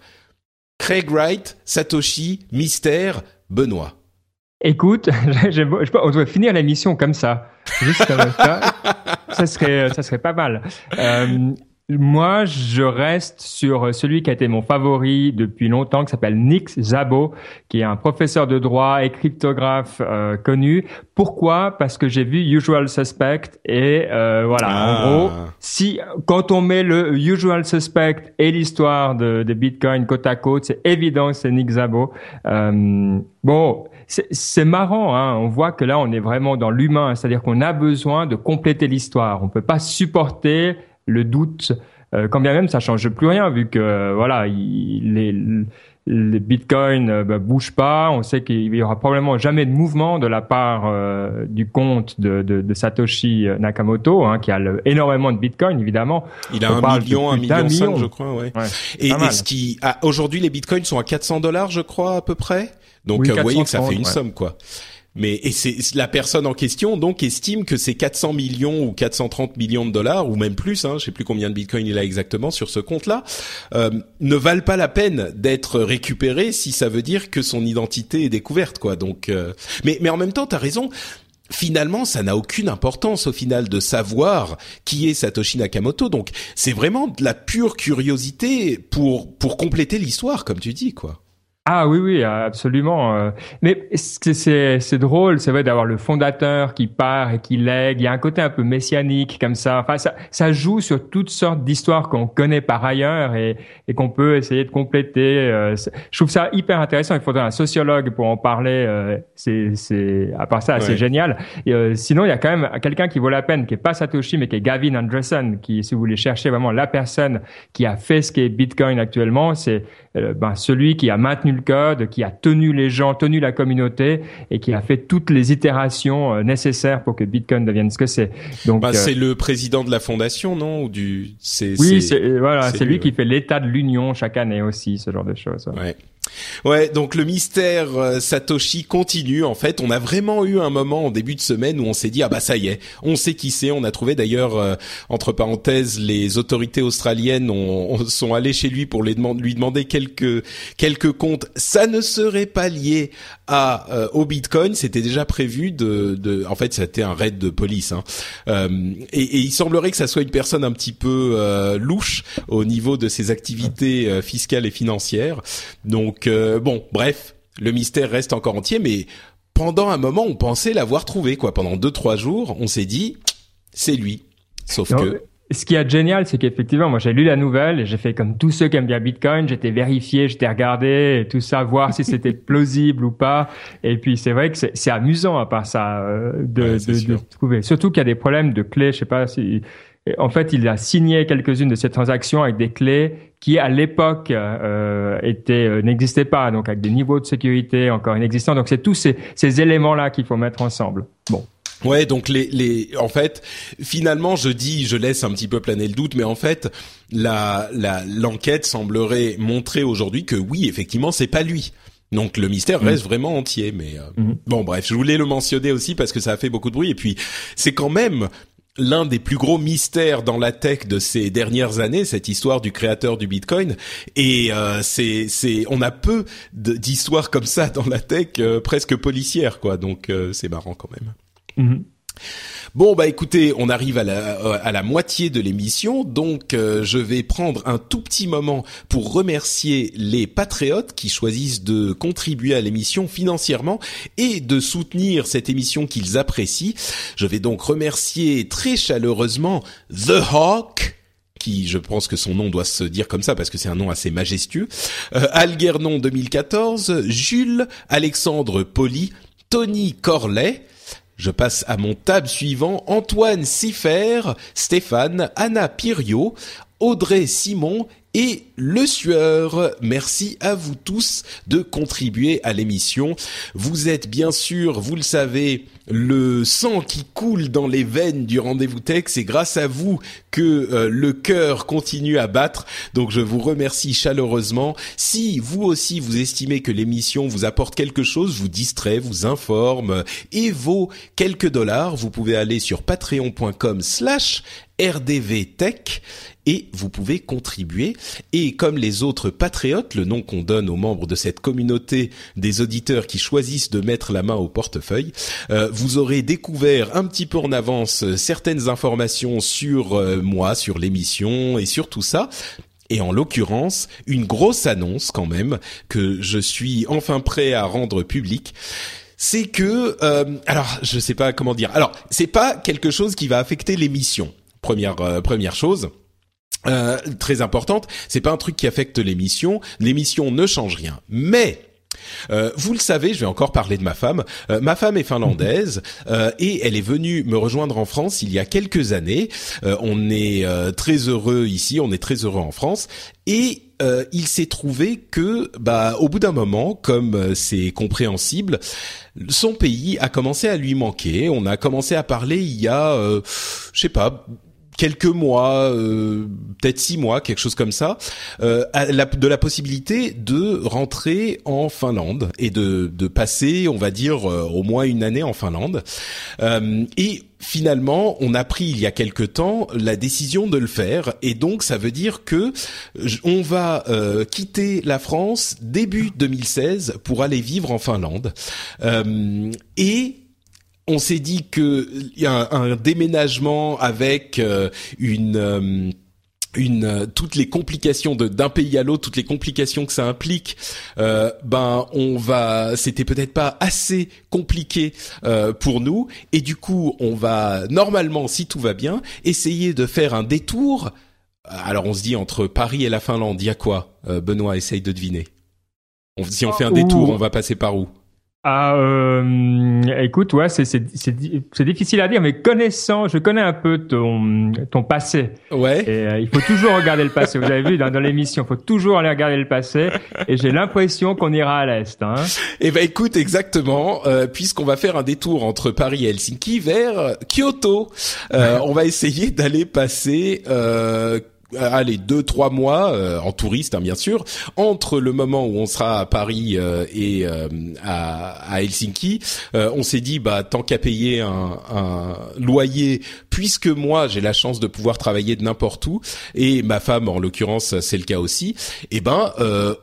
Craig Wright, Satoshi, Mystère, Benoît. Écoute, [LAUGHS] on devrait finir l'émission comme ça. Comme ça. ça serait, ça serait pas mal. Euh, moi, je reste sur celui qui a été mon favori depuis longtemps, qui s'appelle Nick Zabo, qui est un professeur de droit et cryptographe euh, connu. Pourquoi? Parce que j'ai vu Usual Suspect et euh, voilà. En ah. gros, si quand on met le Usual Suspect et l'histoire de, de, Bitcoin côte à côte, c'est évident, c'est Nick Zabo. Euh, bon, c'est marrant. Hein on voit que là, on est vraiment dans l'humain, c'est-à-dire qu'on a besoin de compléter l'histoire. On peut pas supporter le doute, euh, quand bien même ça change plus rien vu que euh, voilà, les, les bitcoins euh, bah, bougent pas. On sait qu'il y aura probablement jamais de mouvement de la part euh, du compte de, de, de Satoshi Nakamoto, hein, qui a énormément de bitcoins évidemment. Il a un million, un million, cinq, je crois, ouais. et, et ce qui, ah, aujourd'hui les bitcoins sont à 400 dollars, je crois à peu près? Donc vous voyez que ça fait une somme quoi. Mais et c'est la personne en question donc estime que ces 400 millions ou 430 millions de dollars ou même plus, hein, je sais plus combien de bitcoin il a exactement sur ce compte-là, euh, ne valent pas la peine d'être récupérés si ça veut dire que son identité est découverte, quoi. Donc, euh, mais mais en même temps, t'as raison finalement, ça n'a aucune importance au final de savoir qui est Satoshi Nakamoto. Donc, c'est vraiment de la pure curiosité pour pour compléter l'histoire, comme tu dis, quoi. Ah oui, oui, absolument. Euh. Mais c'est c'est drôle, c'est vrai d'avoir le fondateur qui part et qui lègue. Il y a un côté un peu messianique comme ça. Enfin, ça, ça joue sur toutes sortes d'histoires qu'on connaît par ailleurs et, et qu'on peut essayer de compléter. Euh. Je trouve ça hyper intéressant. Il faudrait un sociologue pour en parler. Euh. C'est c'est à part ça, c'est génial. Et, sinon, il y a quand même quelqu'un qui vaut la peine, qui est pas Satoshi, mais qui est Gavin Andresen, qui, si vous voulez chercher vraiment la personne qui a fait ce qu'est Bitcoin actuellement, c'est ben, celui qui a maintenu code, qui a tenu les gens, tenu la communauté et qui a fait toutes les itérations euh, nécessaires pour que Bitcoin devienne ce que c'est. Donc bah, c'est euh, le président de la fondation, non? Ou du Oui, c'est voilà, c'est lui, qui fait l'état de l'union chaque année aussi, ce genre de choses. Ouais. Ouais, donc le mystère euh, Satoshi continue. En fait, on a vraiment eu un moment en début de semaine où on s'est dit ah bah ça y est, on sait qui c'est. On a trouvé d'ailleurs euh, entre parenthèses les autorités australiennes ont, sont allées chez lui pour les lui demander quelques quelques comptes. Ça ne serait pas lié à euh, au Bitcoin. C'était déjà prévu de, de en fait c'était un raid de police. Hein. Et, et, il semblerait que ça soit une personne un petit peu louche au niveau de ses activités fiscales et financières. Donc donc euh, bon, bref, le mystère reste encore entier, mais pendant un moment, on pensait l'avoir trouvé, quoi. Pendant deux trois jours, on s'est dit, c'est lui. Sauf que ce qui est génial, c'est qu'effectivement, moi j'ai lu la nouvelle et j'ai fait comme tous ceux qui aiment bien Bitcoin, j'étais vérifié, j'étais regardé et tout ça, voir si c'était [LAUGHS] plausible ou pas. Et puis c'est vrai que c'est amusant à part ça euh, de, de, de, trouver. Surtout qu'il y a des problèmes de clés, je sais pas si en fait, il a signé quelques-unes de ces transactions avec des clés qui, à l'époque, euh, étaient euh, n'existaient pas, donc avec des niveaux de sécurité encore inexistants. Donc, c'est tous ces, ces éléments-là qu'il faut mettre ensemble. Bon. Ouais, donc les les en fait finalement je dis je laisse un petit peu planer le doute mais en fait la la l'enquête semblerait montrer aujourd'hui que oui effectivement c'est pas lui. Donc le mystère reste mm. vraiment entier mais euh, mm-hmm. bon bref, je voulais le mentionner aussi parce que ça a fait beaucoup de bruit et puis c'est quand même l'un des plus gros mystères dans la tech de ces dernières années, cette histoire du créateur du Bitcoin. Et euh, c'est, c'est, on a peu d'histoires comme ça dans la tech, euh, presque policière, quoi. Donc c'est marrant quand même. Mhm. Bon bah écoutez, on arrive à la, à la moitié de l'émission, donc euh, je vais prendre un tout petit moment pour remercier les patriotes qui choisissent de contribuer à l'émission financièrement et de soutenir cette émission qu'ils apprécient. Je vais donc remercier très chaleureusement The Hawk, qui je pense que son nom doit se dire comme ça parce que c'est un nom assez majestueux, euh, Algernon 2014, Jules, Alexandre Poli, Tony Corley, je passe à mon table suivant. Antoine Siffer, Stéphane, Anna Pirio, Audrey Simon et Le Sueur. Merci à vous tous de contribuer à l'émission. Vous êtes bien sûr, vous le savez, le sang qui coule dans les veines du rendez-vous tech. C'est grâce à vous que euh, le cœur continue à battre. Donc je vous remercie chaleureusement. Si vous aussi vous estimez que l'émission vous apporte quelque chose, vous distrait, vous informe et vaut quelques dollars, vous pouvez aller sur patreon.com slash rdvtech et vous pouvez contribuer. Et comme les autres patriotes, le nom qu'on donne aux membres de cette communauté des auditeurs qui choisissent de mettre la main au portefeuille, euh, vous aurez découvert un petit peu en avance certaines informations sur euh, moi, sur l'émission et sur tout ça. Et en l'occurrence, une grosse annonce quand même que je suis enfin prêt à rendre publique c'est que euh, alors je sais pas comment dire. Alors c'est pas quelque chose qui va affecter l'émission. Première première chose. Euh, très importante. C'est pas un truc qui affecte l'émission. L'émission ne change rien. Mais euh, vous le savez, je vais encore parler de ma femme. Euh, ma femme est finlandaise [LAUGHS] et elle est venue me rejoindre en France il y a quelques années. on est très heureux ici, on est très heureux en France et il s'est trouvé que, bah, au bout d'un moment, comme c'est compréhensible, son pays a commencé à lui manquer. On a commencé à parler il y a, je sais pas, quelques mois, euh, peut-être six mois, quelque chose comme ça, euh, de la possibilité de rentrer en Finlande et de, de passer, on va dire, euh, au moins une année en Finlande. et finalement, on a pris il y a quelque temps la décision de le faire, et donc ça veut dire que on va quitter la France début 2016 pour aller vivre en Finlande. et on s'est dit que y a un, déménagement avec euh, une euh, une euh, toutes les complications de d'un pays à l'autre, toutes les complications que ça implique, ben on va, c'était peut-être pas assez compliqué pour nous, et du coup on va normalement, si tout va bien, essayer de faire un détour. Alors on se dit entre Paris et la Finlande, il y a quoi Benoît, essaye de deviner. On, si on fait un détour, on va passer par où? Ah, euh, écoute, ouais, c'est c'est c'est difficile à dire, mais connaissant, je connais un peu ton ton passé. Ouais. Et euh, il faut toujours regarder le passé. Vous avez vu dans, dans l'émission, il faut toujours aller regarder le passé. Et j'ai l'impression qu'on ira à l'est. Hein. Eh ben, écoute, exactement, euh, puisqu'on va faire un détour entre Paris et Helsinki vers Kyoto. Euh, on va essayer d'aller passer. Euh, allez deux trois mois euh, en touriste hein, bien sûr entre le moment où on sera à Paris euh, et à, à, Helsinki on s'est dit bah tant qu'à payer un, un, loyer puisque moi j'ai la chance de pouvoir travailler de n'importe où et ma femme en l'occurrence c'est le cas aussi et eh ben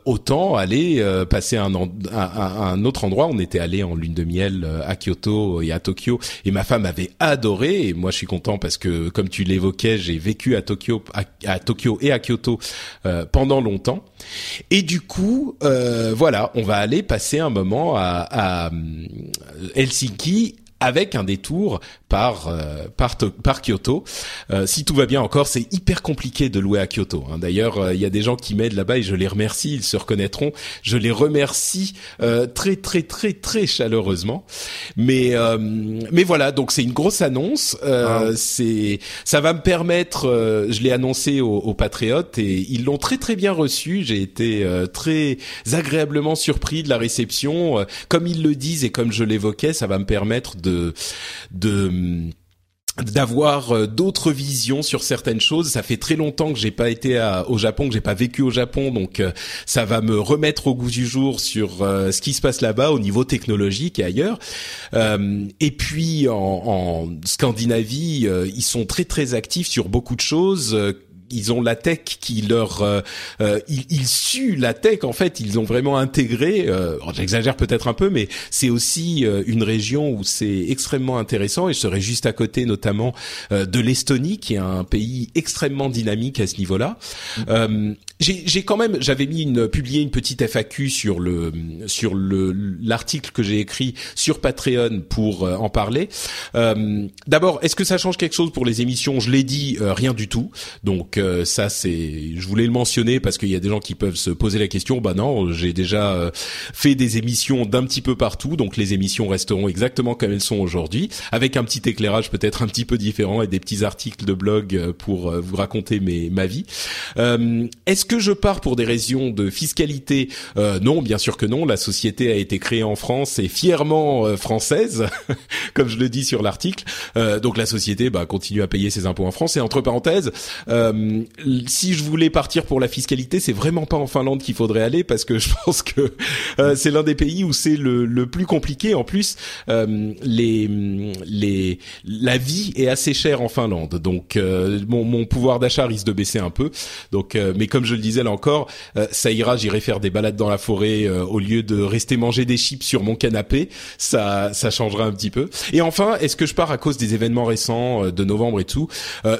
autant aller passer un, à, un autre endroit. On était allé en lune de miel à Kyoto et à Tokyo et ma femme avait adoré et moi je suis content parce que comme tu l'évoquais j'ai vécu à Tokyo à à Tokyo et à Kyoto euh, pendant longtemps. Et du coup, euh, voilà, on va aller passer un moment à, à euh, Helsinki avec un détour par euh, par, par Kyoto. Euh, si tout va bien encore, c'est hyper compliqué de louer à Kyoto. Hein. D'ailleurs, euh, il y a des gens qui m'aident là-bas et je les remercie. Ils se reconnaîtront. Je les remercie très très très très chaleureusement. Mais mais voilà, donc c'est une grosse annonce. C'est ça va me permettre. je l'ai annoncé aux, aux, patriotes et ils l'ont très très bien reçu. J'ai été très agréablement surpris de la réception. comme ils le disent et comme je l'évoquais, ça va me permettre de de d'avoir euh, d'autres visions sur certaines choses. Ça fait très longtemps que j'ai pas été au Japon, que j'ai pas vécu au Japon, donc euh, ça va me remettre au goût du jour sur euh, ce qui se passe là-bas au niveau technologique et ailleurs. et puis en, en Scandinavie, ils sont très très actifs sur beaucoup de choses ils ont la tech qui leur euh, euh, ils, ils, suent la tech en fait ils ont vraiment intégré euh, j'exagère peut-être un peu mais c'est aussi euh, une région où c'est extrêmement intéressant et je serais juste à côté notamment de l'Estonie qui est un pays extrêmement dynamique à ce niveau-là. Mmh. j'ai quand même j'avais mis une publié une petite FAQ sur le sur le l'article que j'ai écrit sur Patreon pour en parler. D'abord est-ce que ça change quelque chose pour les émissions? Je l'ai dit rien du tout. Donc ça c'est, je voulais le mentionner parce qu'il y a des gens qui peuvent se poser la question. Bah non, j'ai déjà euh, fait des émissions d'un petit peu partout, donc les émissions resteront exactement comme elles sont aujourd'hui, avec un petit éclairage peut-être un petit peu différent et des petits articles de blog euh, pour euh, vous raconter mes ma vie. Est-ce que je pars pour des raisons de fiscalité? Non, bien sûr que non. La société a été créée en France et fièrement française, [LAUGHS] comme je le dis sur l'article. donc la société bah, continue à payer ses impôts en France. Et entre parenthèses, euh, si je voulais partir pour la fiscalité, c'est vraiment pas en Finlande qu'il faudrait aller parce que [LAUGHS] je pense que euh, c'est l'un des pays où c'est le, le, plus compliqué. En plus, euh, les les la vie est assez chère en Finlande, donc euh, mon, mon pouvoir d'achat risque de baisser un peu. Donc, mais comme je le disais là encore, ça ira. J'irai faire des balades dans la forêt au lieu de rester manger des chips sur mon canapé. Ça ça changera un petit peu. Et enfin, est-ce que je pars à cause des événements récents de novembre et tout?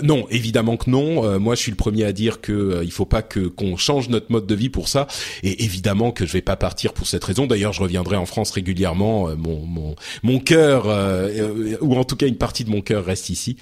Non, évidemment que non. moi, je suis le premier à dire que euh, il faut pas que qu'on change notre mode de vie pour ça. Et évidemment que je vais pas partir pour cette raison. D'ailleurs, je reviendrai en France régulièrement. Euh, mon mon mon cœur, euh, ou en tout cas une partie de mon cœur reste ici.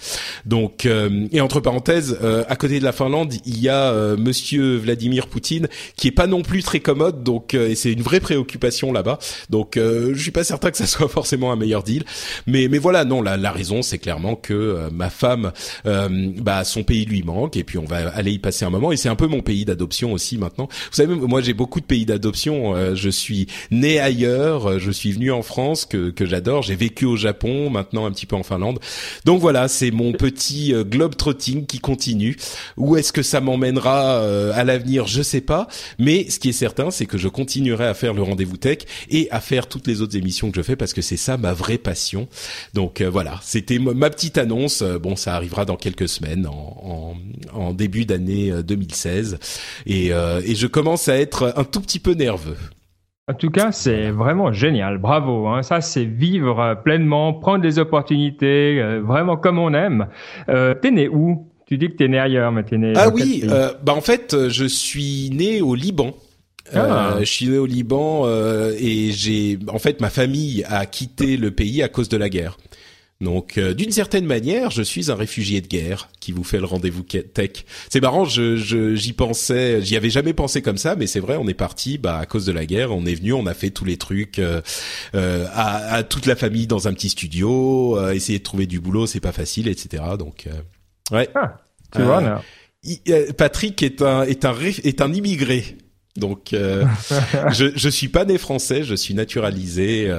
Donc, et entre parenthèses, à côté de la Finlande, il y a Monsieur Vladimir Poutine qui est pas non plus très commode. Donc, et c'est une vraie préoccupation là-bas. Donc, je suis pas certain que ça [LAUGHS] soit forcément un meilleur deal. Mais mais voilà, non, la, la raison, c'est clairement que ma femme, bah, son pays lui manque, et puis on va aller y passer un moment. Et c'est un peu mon pays d'adoption aussi maintenant. Vous savez, moi j'ai beaucoup de pays d'adoption. Euh, je suis né ailleurs, euh, je suis venu en France que, que j'adore. J'ai vécu au Japon, maintenant un petit peu en Finlande. Donc voilà, c'est mon petit euh, globe trotting qui continue. Où est-ce que ça m'emmènera à l'avenir Je sais pas. Mais ce qui est certain, c'est que je continuerai à faire le rendez-vous tech et à faire toutes les autres émissions que je fais parce que c'est ça ma vraie passion. Donc voilà, c'était ma petite annonce. Bon, ça arrivera dans quelques semaines en, en, en début d'année 2016 euh, et, euh, et je commence à être un tout petit peu nerveux. En tout cas, c'est vraiment génial. Bravo. Hein. Ça, c'est vivre pleinement, prendre des opportunités, euh, vraiment comme on aime. Euh, t'es né où? Tu dis que t'es né ailleurs, mais t'es né. Ah oui. Euh, bah en fait, je suis né au Liban. Ah. je suis né au Liban et j'ai, en fait, ma famille a quitté le pays à cause de la guerre. Donc, euh, d'une certaine manière, je suis un réfugié de guerre qui vous fait le rendez-vous tech. C'est marrant, je, j'y pensais, j'y avais jamais pensé comme ça, mais c'est vrai, on est parti, bah à cause de la guerre, on est venu, on a fait tous les trucs euh, euh à, à, toute la famille dans un petit studio, euh, essayer de trouver du boulot, c'est pas facile, etc. Donc, ouais. Ah, tu vois là. Patrick est un est un est un immigré. Donc, [LAUGHS] je je suis pas né français, je suis naturalisé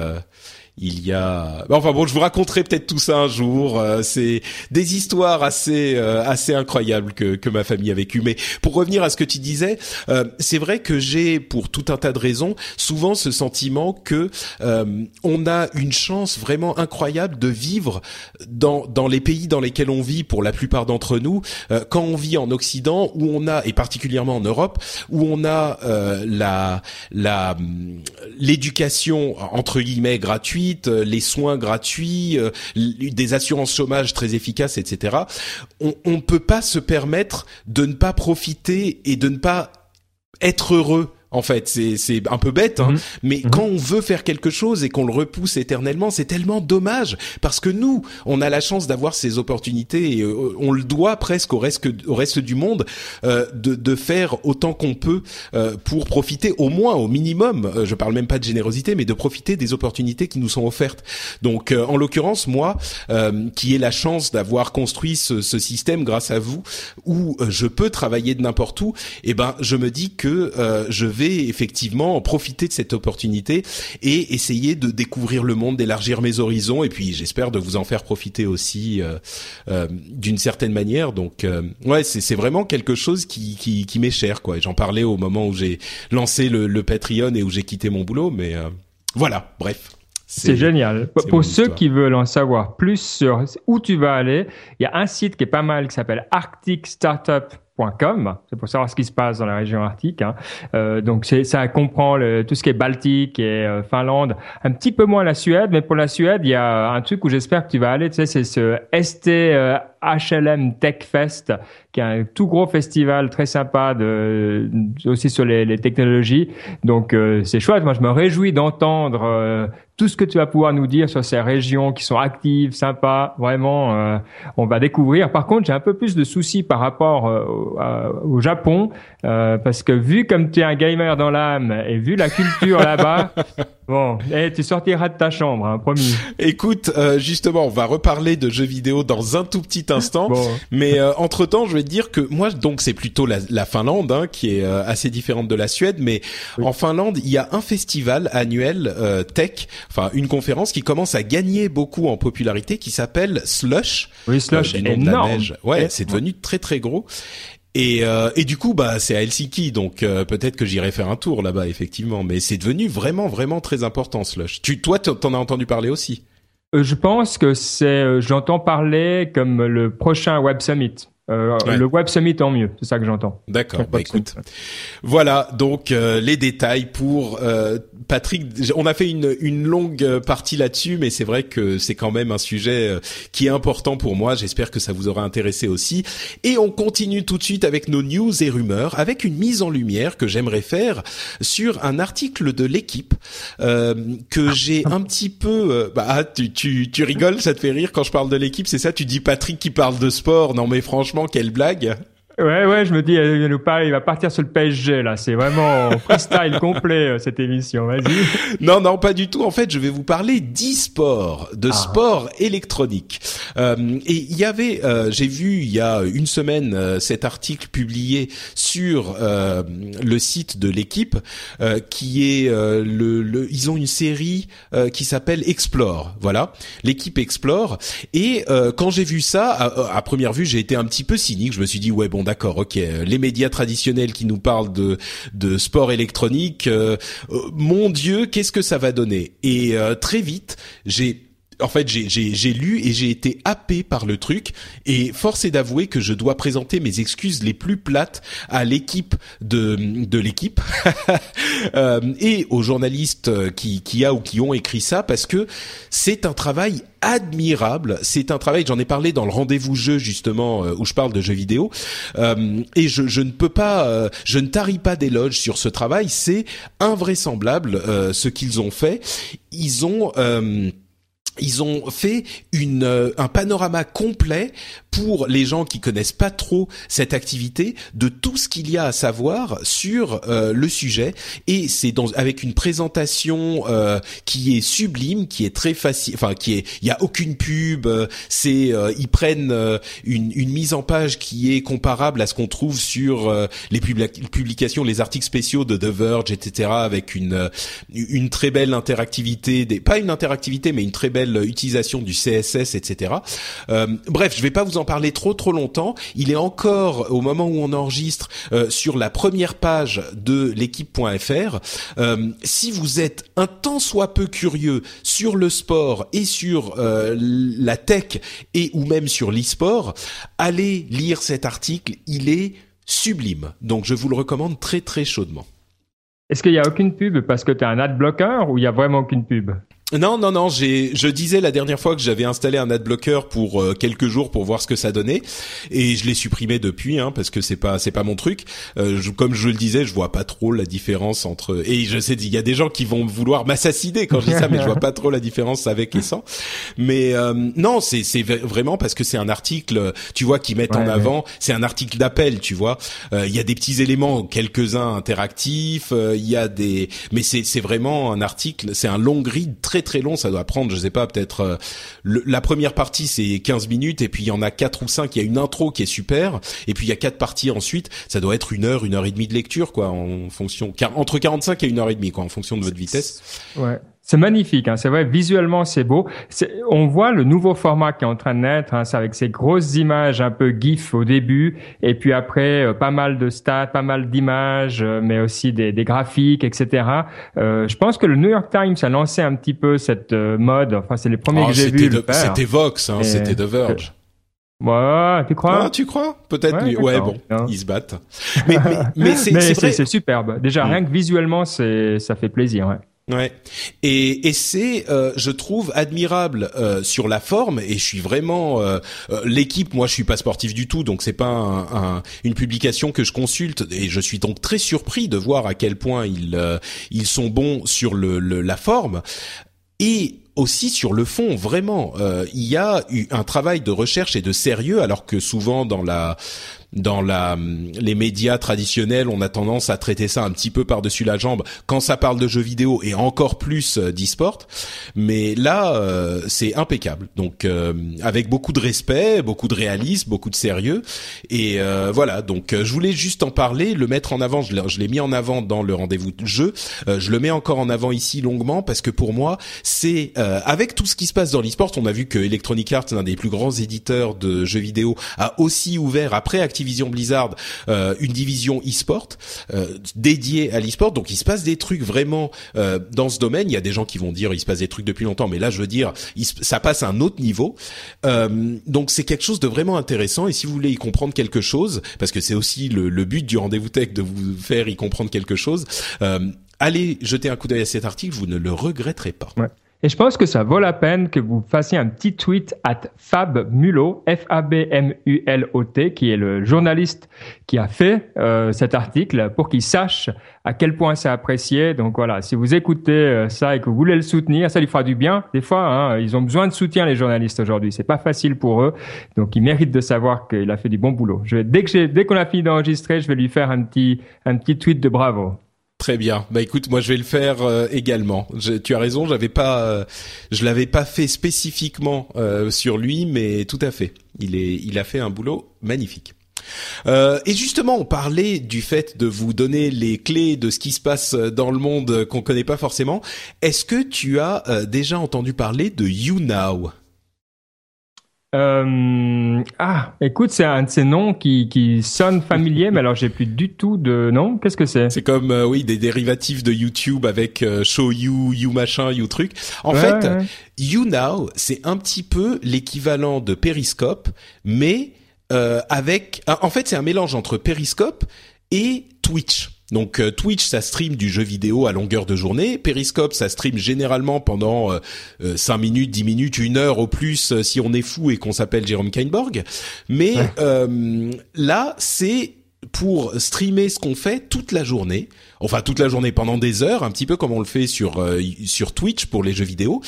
il y a enfin bon je vous raconterai peut-être tout ça un jour euh, c'est des histoires assez euh, assez incroyables que que ma famille a vécu mais pour revenir à ce que tu disais euh, c'est vrai que j'ai pour tout un tas de raisons souvent ce sentiment que on a une chance vraiment incroyable de vivre dans dans les pays dans lesquels on vit pour la plupart d'entre nous quand on vit en occident où on a et particulièrement en Europe où on a la la l'éducation entre guillemets gratuite euh, les soins gratuits, euh, des assurances chômage très efficaces, etc. On ne peut pas se permettre de ne pas profiter et de ne pas être heureux en fait, c'est c'est un peu bête, hein, mhm. mais mhm. quand on veut faire quelque chose et qu'on le repousse éternellement, c'est tellement dommage parce que nous, on a la chance d'avoir ces opportunités et euh, on le doit presque au reste au reste du monde euh, de de faire autant qu'on peut euh, pour profiter au moins au minimum. je parle même pas de générosité, mais de profiter des opportunités qui nous sont offertes. Donc, en l'occurrence, moi, qui ai la chance d'avoir construit ce, ce, système grâce à vous, où je peux travailler de n'importe où, eh ben, je me dis que je vais effectivement profiter de cette opportunité et essayer de découvrir le monde, d'élargir mes horizons et puis j'espère de vous en faire profiter aussi d'une certaine manière. Donc ouais, c'est vraiment quelque chose qui qui, qui m'est cher quoi. J'en parlais au moment où j'ai lancé le, le Patreon et où j'ai quitté mon boulot, mais voilà, bref. C'est génial. Pour ceux qui veulent en savoir plus sur où tu vas aller, il y a un site qui est pas mal qui s'appelle arcticstartup.com. C'est pour savoir ce qui se passe dans la région arctique. Hein. Euh, donc ça comprend le, tout ce qui est Baltique et euh, Finlande, un petit peu moins la Suède, mais pour la Suède, il y a un truc où j'espère que tu vas aller. Tu sais, c'est ce ST euh, HLM Tech Fest, qui est un tout gros festival très sympa de, aussi sur les, les technologies. Donc euh, c'est chouette. Moi, je me réjouis d'entendre euh, tout ce que tu vas pouvoir nous dire sur ces régions qui sont actives, sympas. Vraiment, euh, on va découvrir. Par contre, j'ai un peu plus de soucis par rapport au Japon, parce que vu comme tu es un gamer dans l'âme et vu la culture là-bas, [LAUGHS] Bon, et eh, tu sortiras de ta chambre, hein, promis. Écoute, euh, justement, on va reparler de jeux vidéo dans un tout petit instant, mais euh, entre temps, je vais te dire que moi, donc, c'est plutôt la, la Finlande hein, qui est euh, assez différente de la Suède, mais en Finlande, il y a un festival annuel tech, enfin une conférence qui commence à gagner beaucoup en popularité, qui s'appelle Slush. Oui, Slush, énorme. Ouais, c'est devenu très très gros. Et, euh, et du coup, bah, c'est à Helsinki, donc euh, peut-être que j'irai faire un tour là-bas, effectivement. Mais c'est devenu vraiment, vraiment très important, Slush. Tu, toi, t'en as entendu parler aussi? Euh, Je pense que c'est, j'entends parler comme le prochain Web Summit. Euh, Le Web Summit en mieux, c'est ça que j'entends. D'accord. Bah écoute, voilà donc euh, les détails pour euh, Patrick. On a fait une, une longue partie là-dessus, mais c'est vrai que c'est quand même un sujet euh, qui est important pour moi. J'espère que ça vous aura intéressé aussi. Et on continue tout de suite avec nos news et rumeurs, avec une mise en lumière que j'aimerais faire sur un article de l'équipe que j'ai un petit peu. bah ah, tu, tu tu rigoles, ça te fait rire quand je parle de l'équipe, c'est ça? Tu dis Patrick qui parle de sport Non mais franchement quelle blague Ouais, ouais, je me dis, il nous parle, il va partir sur le PSG là. C'est vraiment freestyle [LAUGHS] complet euh, cette émission. Vas-y. [LAUGHS] Non, non, pas du tout. En fait, je vais vous parler d'e-sport, de ah. sport électronique. Euh, et il y avait, euh, j'ai vu il y a une semaine euh, cet article publié sur euh, le site de l'équipe, qui est le, le, ils ont une série qui s'appelle Explore. Voilà, l'équipe Explore. Et quand j'ai vu ça, à, à première vue, j'ai été un petit peu cynique. Je me suis dit, ouais, bon d'accord, ok. Les médias traditionnels qui nous parlent de de sport électronique, euh, euh, mon Dieu, qu'est-ce que ça va donner? Et euh, très vite, j'ai en fait, j'ai lu et j'ai été happé par le truc et force est d'avouer que je dois présenter mes excuses les plus plates à l'équipe de de l'équipe [LAUGHS] et aux journalistes qui qui a ou qui ont écrit ça parce que c'est un travail admirable. C'est un travail, j'en ai parlé dans le rendez-vous jeu justement euh, où je parle de jeux vidéo, euh, et je, je, ne peux pas, euh, je ne tarie pas d'éloges sur ce travail. C'est invraisemblable ce qu'ils ont fait. Ils ont ils ont fait une, euh, un panorama complet pour les gens qui connaissent pas trop cette activité de tout ce qu'il y a à savoir sur euh, le sujet et c'est dans avec une présentation euh, qui est sublime, qui est très facile, enfin qui est, il y a aucune pub, c'est ils prennent une, une mise en page qui est comparable à ce qu'on trouve sur les publications, les articles spéciaux de The Verge, etc. avec une une très belle interactivité, des, pas une interactivité mais une très belle utilisation du CSS, etc. Euh, bref, je vais pas vous en parler trop trop longtemps. Il est encore au moment où on enregistre euh, sur la première page de l'équipe.fr. Euh, si vous êtes un tant soit peu curieux sur le sport et sur la tech et ou même sur l'e-sport, allez lire cet article. Il est sublime. Donc je vous le recommande très très chaudement. Est-ce qu'il n'y a aucune pub parce que tu as un ad blocker ou il n'y a vraiment aucune pub? Non, non, non. J'ai, je disais la dernière fois que j'avais installé un adblocker pour euh, quelques jours pour voir ce que ça donnait, et je l'ai supprimé depuis, hein, parce que c'est pas, c'est pas mon truc. Euh, je, comme je le disais, je vois pas trop la différence entre. Et je sais, il y a des gens qui vont vouloir m'assassiner quand je dis ça, mais je vois pas trop la différence avec et sans. Mais euh, non, c'est, c'est vraiment parce que c'est un article, tu vois, qui met en avant. C'est un article d'appel, tu vois. Il y a des petits éléments, quelques-uns interactifs. Il y a des, mais c'est, c'est vraiment un article. C'est un long grid très très très long. Ça doit prendre, je sais pas, peut-être la première partie c'est 15 minutes et puis il y en a quatre ou cinq. Il y a une intro qui est super et puis il y a quatre parties ensuite. Ça doit être une heure, une heure et demie de lecture quoi, en fonction entre 45 et une heure et demie quoi, en fonction de votre vitesse. Ouais. C'est magnifique, hein, c'est vrai. Visuellement, c'est beau. On voit le nouveau format qui est en train de naître. Hein, c'est avec ces grosses images un peu gif au début, et puis après euh, pas mal de stats, pas mal d'images, euh, mais aussi des, des graphiques, etc. Euh, je pense que le New York Times a lancé un petit peu cette euh, mode. Enfin, c'est les premiers oh, que j'ai vus. C'était Vox, hein, c'était The Verge. Ouais, tu crois? Ah, Tu crois? Peut-être. Ouais, ouais bon, ils se battent. Mais, mais, mais [LAUGHS] c'est superbe. Déjà, mm. rien que visuellement, c'est ça fait plaisir. Ouais. Ouais, et, et c'est, euh, je trouve, admirable euh, sur la forme. Et je suis vraiment euh, l'équipe. Moi, je suis pas sportif du tout, donc c'est pas un, une publication que je consulte. Et je suis donc très surpris de voir à quel point ils ils sont bons sur le, le la forme. Et aussi sur le fond, vraiment, il y a eu un travail de recherche et de sérieux, alors que souvent dans la dans la, les médias traditionnels, on a tendance à traiter ça un petit peu par-dessus la jambe quand ça parle de jeux vidéo et encore plus euh, d'e-sport. Mais là, euh, c'est impeccable. Donc, euh, avec beaucoup de respect, beaucoup de réalisme, beaucoup de sérieux. Et voilà. Donc, je voulais juste en parler, le mettre en avant. Je l'ai mis en avant dans le rendez-vous de jeu. je le mets encore en avant ici longuement parce que pour moi, c'est avec tout ce qui se passe dans l'e-sport, on a vu que Electronic Arts, l'un des plus grands éditeurs de jeux vidéo, a aussi ouvert après Activision Blizzard euh, une division e-sport euh, dédiée à l'e-sport. Donc il se passe des trucs vraiment euh, dans ce domaine. Il y a des gens qui vont dire il se passe des trucs depuis longtemps, mais là je veux dire ça passe à un autre niveau. donc c'est quelque chose de vraiment intéressant. Et si vous voulez y comprendre quelque chose, parce que c'est aussi le, but du rendez-vous tech de vous faire y comprendre quelque chose. allez jeter un coup d'œil à cet article, vous ne le regretterez pas. Et je pense que ça vaut la peine que vous fassiez un petit tweet à Fab Mulot, F-A-B-M-U-L-O-T, qui est le journaliste qui a fait euh, cet article, pour qu'il sache à quel point c'est apprécié. Donc voilà, si vous écoutez euh, ça et que vous voulez le soutenir, ça lui fera du bien. Des fois, hein, ils ont besoin de soutien les journalistes aujourd'hui. C'est pas facile pour eux, donc ils méritent de savoir qu'il a fait du bon boulot. Je vais, dès que dès qu'on a fini d'enregistrer, je vais lui faire un petit un petit tweet de bravo. Très bien. Bah écoute, moi je vais le faire euh, également. tu as raison, j'avais pas, euh, je l'avais pas fait spécifiquement euh, sur lui, mais tout à fait. Il est, il a fait un boulot magnifique. et justement, on parlait du fait de vous donner les clés de ce qui se passe dans le monde qu'on connaît pas forcément. Est-ce que tu as déjà entendu parler de YouNow? Euh, ah, écoute, c'est un de ces noms qui, qui sonne familier, mais alors j'ai plus du tout de nom. Qu'est-ce que c'est? C'est comme euh, oui des dérivatifs de YouTube avec euh, Show You, You machin, You truc. En fait, You Now, c'est un petit peu l'équivalent de Periscope, mais avec. En fait, c'est un mélange entre Periscope et Twitch. Donc euh, Twitch, ça stream du jeu vidéo à longueur de journée. Periscope, ça stream généralement pendant euh, 5 euh, minutes, 10 minutes, une heure au plus euh, si on est fou et qu'on s'appelle Jérôme Kainborg. Mais là, c'est pour streamer ce qu'on fait toute la journée enfin toute la journée pendant des heures, un petit peu comme on le fait sur euh, sur Twitch pour les jeux vidéo.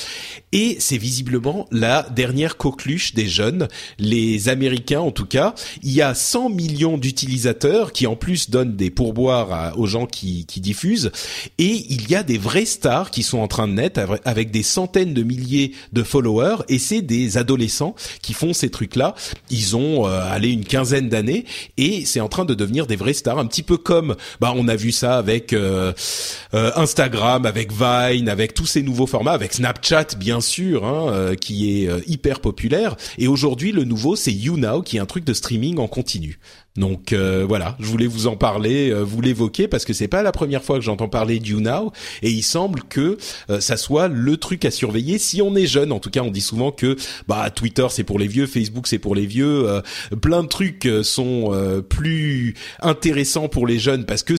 Et c'est visiblement la dernière coqueluche des jeunes, les Américains en tout cas. Il y a 100 millions d'utilisateurs qui en plus donnent des pourboires aux gens qui, qui diffusent. Et il y a des vrais stars qui sont en train de naître avec des centaines de milliers de followers. Et c'est des adolescents qui font ces trucs-là. Ils ont euh, allé une quinzaine d'années et c'est en train de devenir des vrais stars, un petit peu comme bah on a vu ça avec avec euh, euh, Instagram, avec Vine, avec tous ces nouveaux formats, avec Snapchat bien sûr, hein, euh, qui est hyper populaire. Et aujourd'hui, le nouveau, c'est YouNow, qui est un truc de streaming en continu. Donc voilà, je voulais vous en parler, vous l'évoquer parce que c'est pas la première fois que j'entends parler de YouNow et il semble que ça soit le truc à surveiller si on est jeune. En tout cas, on dit souvent que bah Twitter c'est pour les vieux, Facebook c'est pour les vieux, plein de trucs sont plus intéressants pour les jeunes parce que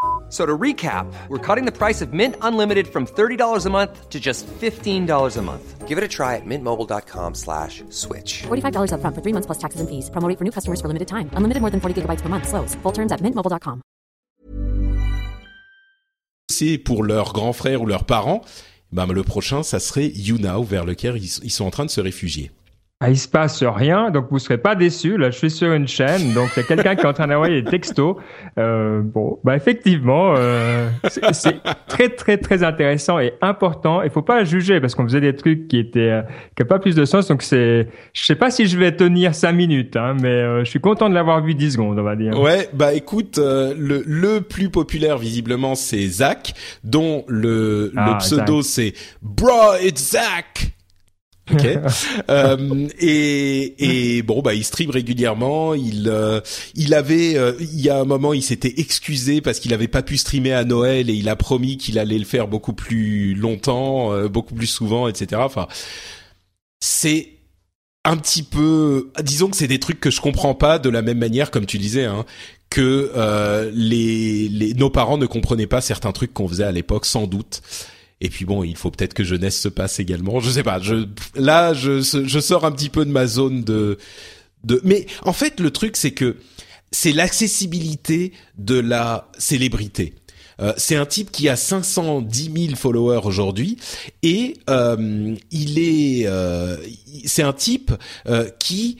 So to recap, we're cutting the price of Mint Unlimited from $30 a month to just $15 a month. Give it a try at mintmobile.com slash switch. $45 upfront for three months plus taxes and fees. Promo for new customers for limited time. Unlimited more than 40 gigabytes per month. Slows. Full terms at mintmobile.com. c'est pour leurs grands frères ou leurs parents, ben le prochain, ça serait YouNow vers lequel ils, ils sont en train de se réfugier. Ah, il se passe rien, donc vous serez pas déçus. Là, je suis sur une chaîne, donc il y a quelqu'un qui est en train d'envoyer des textos. Euh, bon, bah effectivement, euh, c'est très très très intéressant et important. Il faut pas juger parce qu'on faisait des trucs qui étaient euh, qui n'ont pas plus de sens. Donc c'est, je sais pas si je vais tenir cinq minutes, hein, mais euh, je suis content de l'avoir vu 10 secondes, on va dire. Ouais, bah écoute, euh, le, le plus populaire visiblement c'est Zach, dont le, Ah, le pseudo c'est Bro, it's Zach. Ok. [LAUGHS] Euh, et, et bon bah il stream régulièrement. Il euh, il avait euh, il y a un moment il s'était excusé parce qu'il avait pas pu streamer à Noël et il a promis qu'il allait le faire beaucoup plus longtemps, euh, beaucoup plus souvent, etc. Enfin c'est un petit peu disons que c'est des trucs que je comprends pas de la même manière comme tu disais hein que euh, les, les nos parents ne comprenaient pas certains trucs qu'on faisait à l'époque sans doute et puis bon, il faut peut-être que jeunesse se passe également. Je sais pas. Je là, je je sors un petit peu de ma zone de de. Mais en fait, le truc c'est que c'est l'accessibilité de la célébrité. Euh, c'est un type qui a 510 000 followers aujourd'hui et euh, il est, euh, c'est un type qui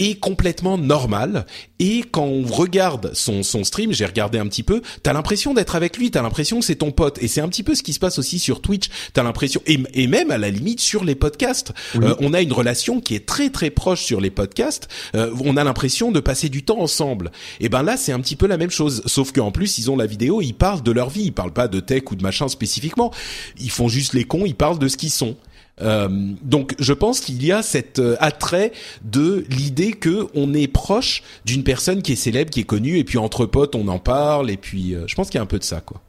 est complètement normal. Et quand on regarde son son stream, j'ai regardé un petit peu, t'as l'impression d'être avec lui, t'as l'impression que c'est ton pote. Et c'est un petit peu ce qui se passe aussi sur Twitch, t'as l'impression et, et même à la limite sur les podcasts, Euh, on a une relation qui est très très proche sur les podcasts, Euh, on a l'impression de passer du temps ensemble. Et ben là c'est un petit peu la même chose, sauf qu'en plus ils ont la vidéo, ils parlent de leur vie, ils parlent pas de tech ou de machin spécifiquement, ils font juste les cons, ils parlent de ce qu'ils sont. Euh, donc je pense qu'il y a cet euh, attrait de l'idée que on est proche d'une personne qui est célèbre, qui est connue, et puis entre potes on en parle, et puis euh, je pense qu'il y a un peu de ça quoi.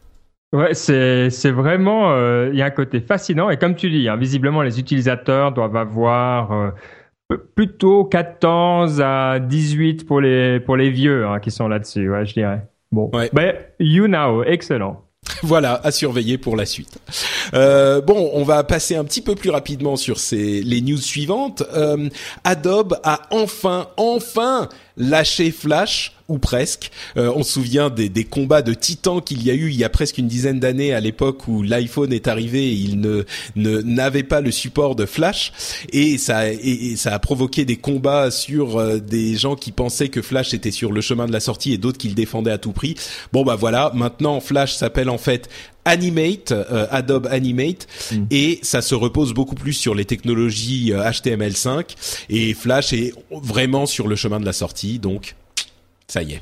Ouais, c'est c'est vraiment euh, il y a un côté fascinant et comme tu dis, hein, visiblement les utilisateurs doivent avoir plutôt 14 à 18 pour les pour les vieux hein, qui sont là-dessus, ouais, je dirais. Bon, Ouais. you now, excellent. [LAUGHS] Voilà, à surveiller pour la suite. Euh, bon, on va passer un petit peu plus rapidement sur ces, les news suivantes. Euh, Adobe a enfin, enfin lâché Flash ou presque. Euh, on se souvient des, des combats de titans qu'il y a eu il y a presque une dizaine d'années à l'époque où l'iPhone est arrivé et il ne ne- n'avait pas le support de Flash. Et ça et, et ça a provoqué des combats sur euh, des gens qui pensaient que Flash était sur le chemin de la sortie et d'autres qui le défendaient à tout prix. Bon bah voilà, maintenant Flash s'appelle en fait Animate, euh, Adobe Animate, et ça se repose beaucoup plus sur les technologies euh, HTML5 et Flash est vraiment sur le chemin de la sortie, donc ça y est.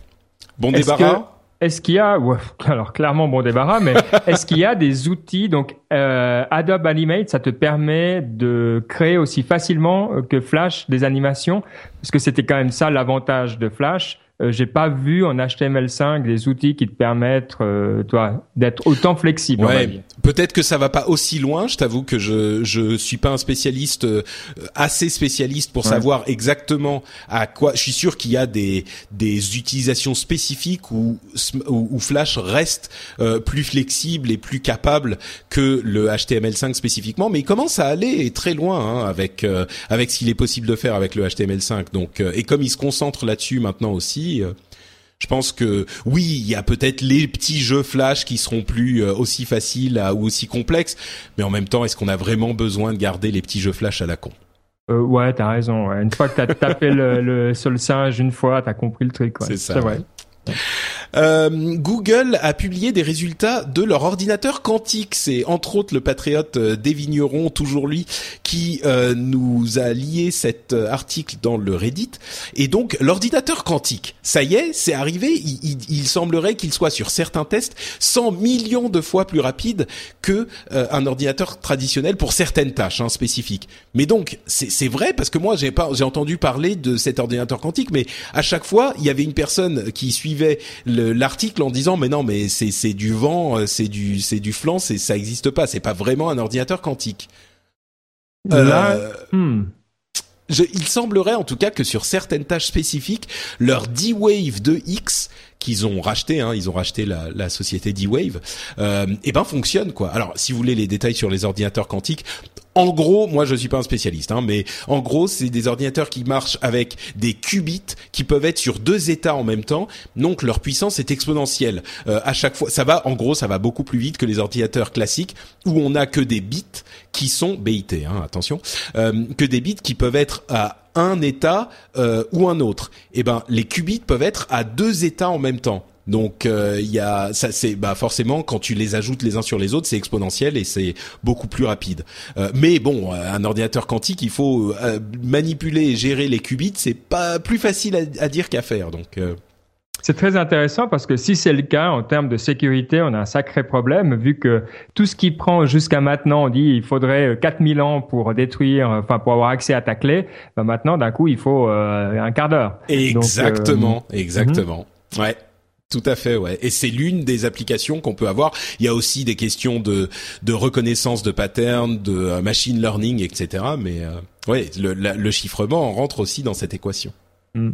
Bon débarras. Est-ce qu'il y a, ouais, [LAUGHS] alors clairement bon débarras, mais [LAUGHS] est-ce qu'il y a des outils donc euh, Adobe Animate, ça te permet de créer aussi facilement que Flash des animations, parce que c'était quand même ça l'avantage de Flash. Euh, J'ai pas vu en HTML5 des outils qui te permettent, euh, toi, d'être autant flexible. Ouais, peut-être que ça va pas aussi loin. Je t'avoue que je je suis pas un spécialiste euh, assez spécialiste pour Ouais. savoir exactement à quoi. Je suis sûr qu'il y a des des utilisations spécifiques où, où Flash reste euh, plus flexible et plus capable que le HTML5 spécifiquement, mais il commence à aller très loin hein, avec euh, avec ce qu'il est possible de faire avec le HTML5. Donc euh, et comme il se concentre là-dessus maintenant aussi. Euh, je pense que oui, il y a peut-être les petits jeux Flash qui seront plus euh, aussi faciles à- ou aussi complexes, mais en même temps, est-ce qu'on a vraiment besoin de garder les petits jeux Flash à la con? Euh, ouais, t'as raison. Ouais. Une fois que t'as tapé [LAUGHS] le, le, singe une fois, t'as compris le truc. Ouais. C'est ça. vrai. Euh, Google a publié des résultats de leur ordinateur quantique. C'est entre autres le patriote euh, des vignerons, toujours lui, qui euh, nous a lié cet euh, article dans le Reddit. Et donc l'ordinateur quantique, ça y est, c'est arrivé. Il, semblerait qu'il soit sur certains tests 100 millions de fois plus rapide que un ordinateur traditionnel pour certaines tâches hein, spécifiques. Mais donc c'est vrai parce que moi j'ai pas j'ai entendu parler de cet ordinateur quantique, mais à chaque fois il y avait une personne qui suivait l'article en disant mais non mais c'est c'est du vent, euh, c'est du c'est du flanc, c'est ça existe pas, c'est pas vraiment un ordinateur quantique. Là, euh, hmm. je, il semblerait en tout cas que sur certaines tâches spécifiques, leur D-Wave 2X qu'ils ont racheté, hein, ils ont racheté la, la société D-Wave, euh, et eh ben fonctionne quoi. Alors si vous voulez les détails sur les ordinateurs quantiques, en gros, moi je suis pas un spécialiste, hein, mais en gros c'est des ordinateurs qui marchent avec des qubits qui peuvent être sur deux états en même temps, donc leur puissance est exponentielle. Euh, à chaque fois, ça va, en gros, ça va beaucoup plus vite que les ordinateurs classiques où on a que des bits qui sont BIT, hein, attention, euh, que des bits qui peuvent être à un état euh, ou un autre. Eh ben les qubits peuvent être à deux états en même temps. Donc euh, il y a ça c'est bah forcément quand tu les ajoutes les uns sur les autres c'est exponentiel et c'est beaucoup plus rapide. Euh, mais bon un ordinateur quantique il faut euh, manipuler et gérer les qubits c'est pas plus facile à, à dire qu'à faire donc. Euh. C'est très intéressant parce que si c'est le cas en termes de sécurité, on a un sacré problème vu que tout ce qui prend jusqu'à maintenant, on dit il faudrait 4000 ans pour détruire, enfin pour avoir accès à ta clé. Ben maintenant, d'un coup, il faut euh, un quart d'heure. Exactement, Donc, euh, exactement. Ouais. Tout à fait, ouais. Et c'est l'une des applications qu'on peut avoir. Il y a aussi des questions de de reconnaissance de patterns, de euh, machine learning, etc. Mais euh, ouais, le, la, le chiffrement rentre aussi dans cette équation. Mm.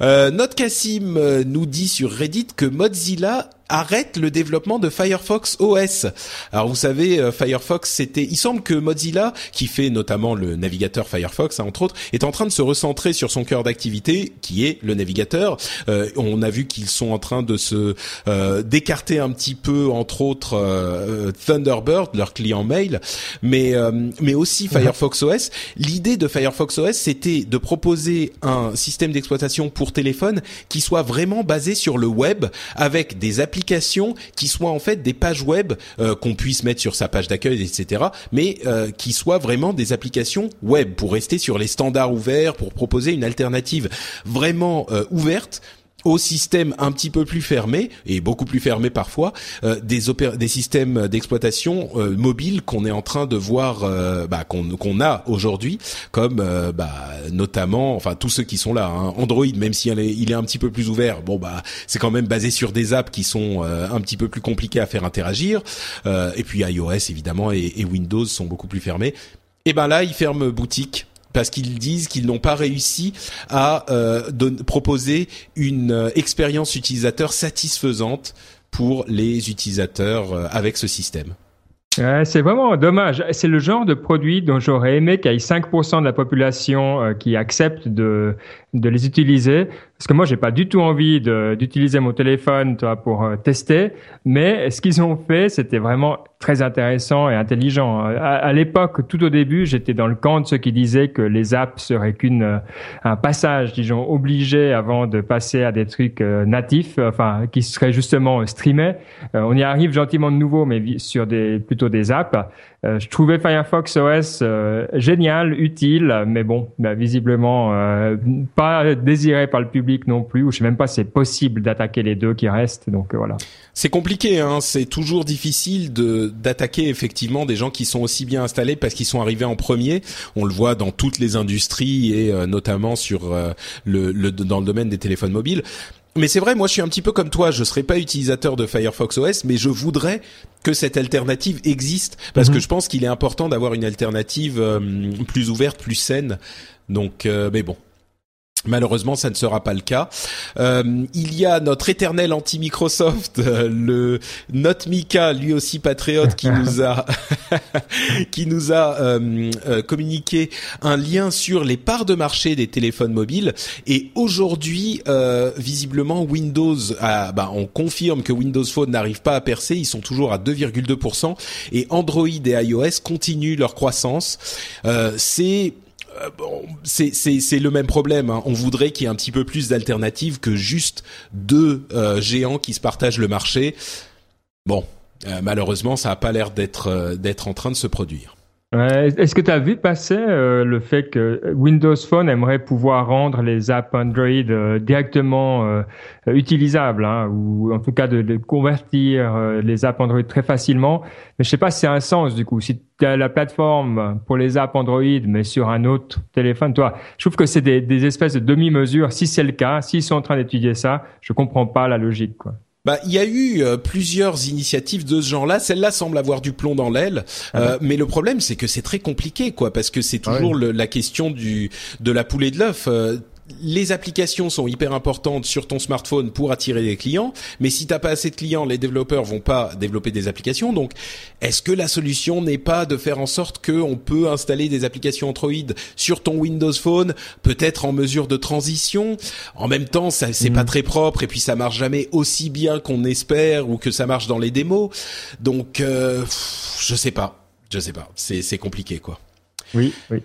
Euh, Notre Cassim euh, nous dit sur Reddit que Mozilla arrête le développement de Firefox OS. Alors vous savez, euh, Firefox, c'était, il semble que Mozilla, qui fait notamment le navigateur Firefox, hein, entre autres, est en train de se recentrer sur son cœur d'activité, qui est le navigateur. Euh, on a vu qu'ils sont en train de se euh, d'écarter un petit peu, entre autres, euh, Thunderbird, leur client mail, mais mais aussi Firefox OS. L'idée de Firefox OS, c'était de proposer un système d'exploitation pour téléphone qui soit vraiment basé sur le web, avec des applications applications qui soient en fait des pages web euh, qu'on puisse mettre sur sa page d'accueil, etc. Mais euh, qui soient vraiment des applications web pour rester sur les standards ouverts, pour proposer une alternative vraiment euh, ouverte au système un petit peu plus fermé et beaucoup plus fermé parfois euh, des des systèmes d'exploitation euh, mobiles qu'on est en train de voir euh, bah, qu'on a aujourd'hui comme euh, bah, notamment enfin tous ceux qui sont là hein. Android même si est, il est un petit peu plus ouvert bon bah c'est quand même basé sur des apps qui sont euh, un petit peu plus compliquées à faire interagir. Euh, et puis iOS évidemment et, et Windows sont beaucoup plus fermés. Et ben là ils ferment boutique parce qu'ils disent qu'ils n'ont pas réussi à euh, proposer une euh, expérience utilisateur satisfaisante pour les utilisateurs euh, avec ce système. C'est vraiment dommage. C'est le genre de produit dont j'aurais aimé qu'il y ait 5% de la population qui accepte de, de les utiliser. Parce que moi, j'ai pas du tout envie d'utiliser mon téléphone toi, pour euh, tester. Mais ce qu'ils ont fait, c'était vraiment très intéressant et intelligent. À, l'époque, tout au début, j'étais dans le camp de ceux qui disaient que les apps seraient qu'une euh, un passage, disons, obligé avant de passer à des trucs euh, natifs, enfin, qui seraient justement streamés. On y arrive gentiment de nouveau, mais sur des plutôt des apps. Euh, je trouvais Firefox OS euh, génial, utile, mais bon, bah, visiblement euh, pas désiré par le public non plus. Ou je sais même pas si c'est possible d'attaquer les deux qui restent. Donc voilà. C'est compliqué, hein. c'est toujours difficile de d'attaquer effectivement des gens qui sont aussi bien installés parce qu'ils sont arrivés en premier. On le voit dans toutes les industries et euh, notamment sur euh, le, le, dans le domaine des téléphones mobiles. Mais c'est vrai, moi je suis un petit peu comme toi, je serais pas utilisateur de Firefox OS, mais je voudrais que cette alternative existe. Parce que je pense qu'il est important d'avoir une alternative euh, plus ouverte, plus saine. Donc, euh, mais bon, Malheureusement, ça ne sera pas le cas. Euh, il y a notre éternel anti-Microsoft, euh, le Note Mika, lui aussi patriote, qui nous a [LAUGHS] qui nous a euh, euh, communiqué un lien sur les parts de marché des téléphones mobiles. Et aujourd'hui, visiblement, Windows, bah, on confirme que Windows Phone n'arrive pas à percer. Ils sont toujours à 2,2% et Android et iOS continuent leur croissance. C'est bon, c'est le même problème. Hein. On voudrait qu'il y ait un petit peu plus d'alternatives que juste deux géants qui se partagent le marché. Bon, malheureusement, ça a pas l'air d'être en train de se produire. Est-ce que tu as vu passer euh, le fait que Windows Phone aimerait pouvoir rendre les apps Android euh, directement euh, utilisables, hein, ou en tout cas de, de convertir les apps Android très facilement? Mais je sais pas si c'est un sens du coup. Si tu as la plateforme pour les apps Android, mais sur un autre téléphone, toi, je trouve que c'est des, des espèces de demi-mesures. Si c'est le cas, s'ils sont en train d'étudier ça, je comprends pas la logique. Quoi. Bah, il y a eu euh, plusieurs initiatives de ce genre-là. Celle-là semble avoir du plomb dans l'aile, ah euh, mais le problème c'est que c'est très compliqué, quoi, parce que c'est toujours la question du de la poule et de l'œuf. Les applications sont hyper importantes sur ton smartphone pour attirer des clients, mais si t'as pas assez de clients, les développeurs vont pas développer des applications. Donc, est-ce que la solution n'est pas de faire en sorte qu'on peut installer des applications Android sur ton Windows Phone, peut-être en mesure de transition? En même temps, ça c'est pas mm. très propre et puis ça marche jamais aussi bien qu'on espère ou que ça marche dans les démos. Donc, euh, je sais pas, je sais pas. C'est c'est compliqué quoi. Oui, oui.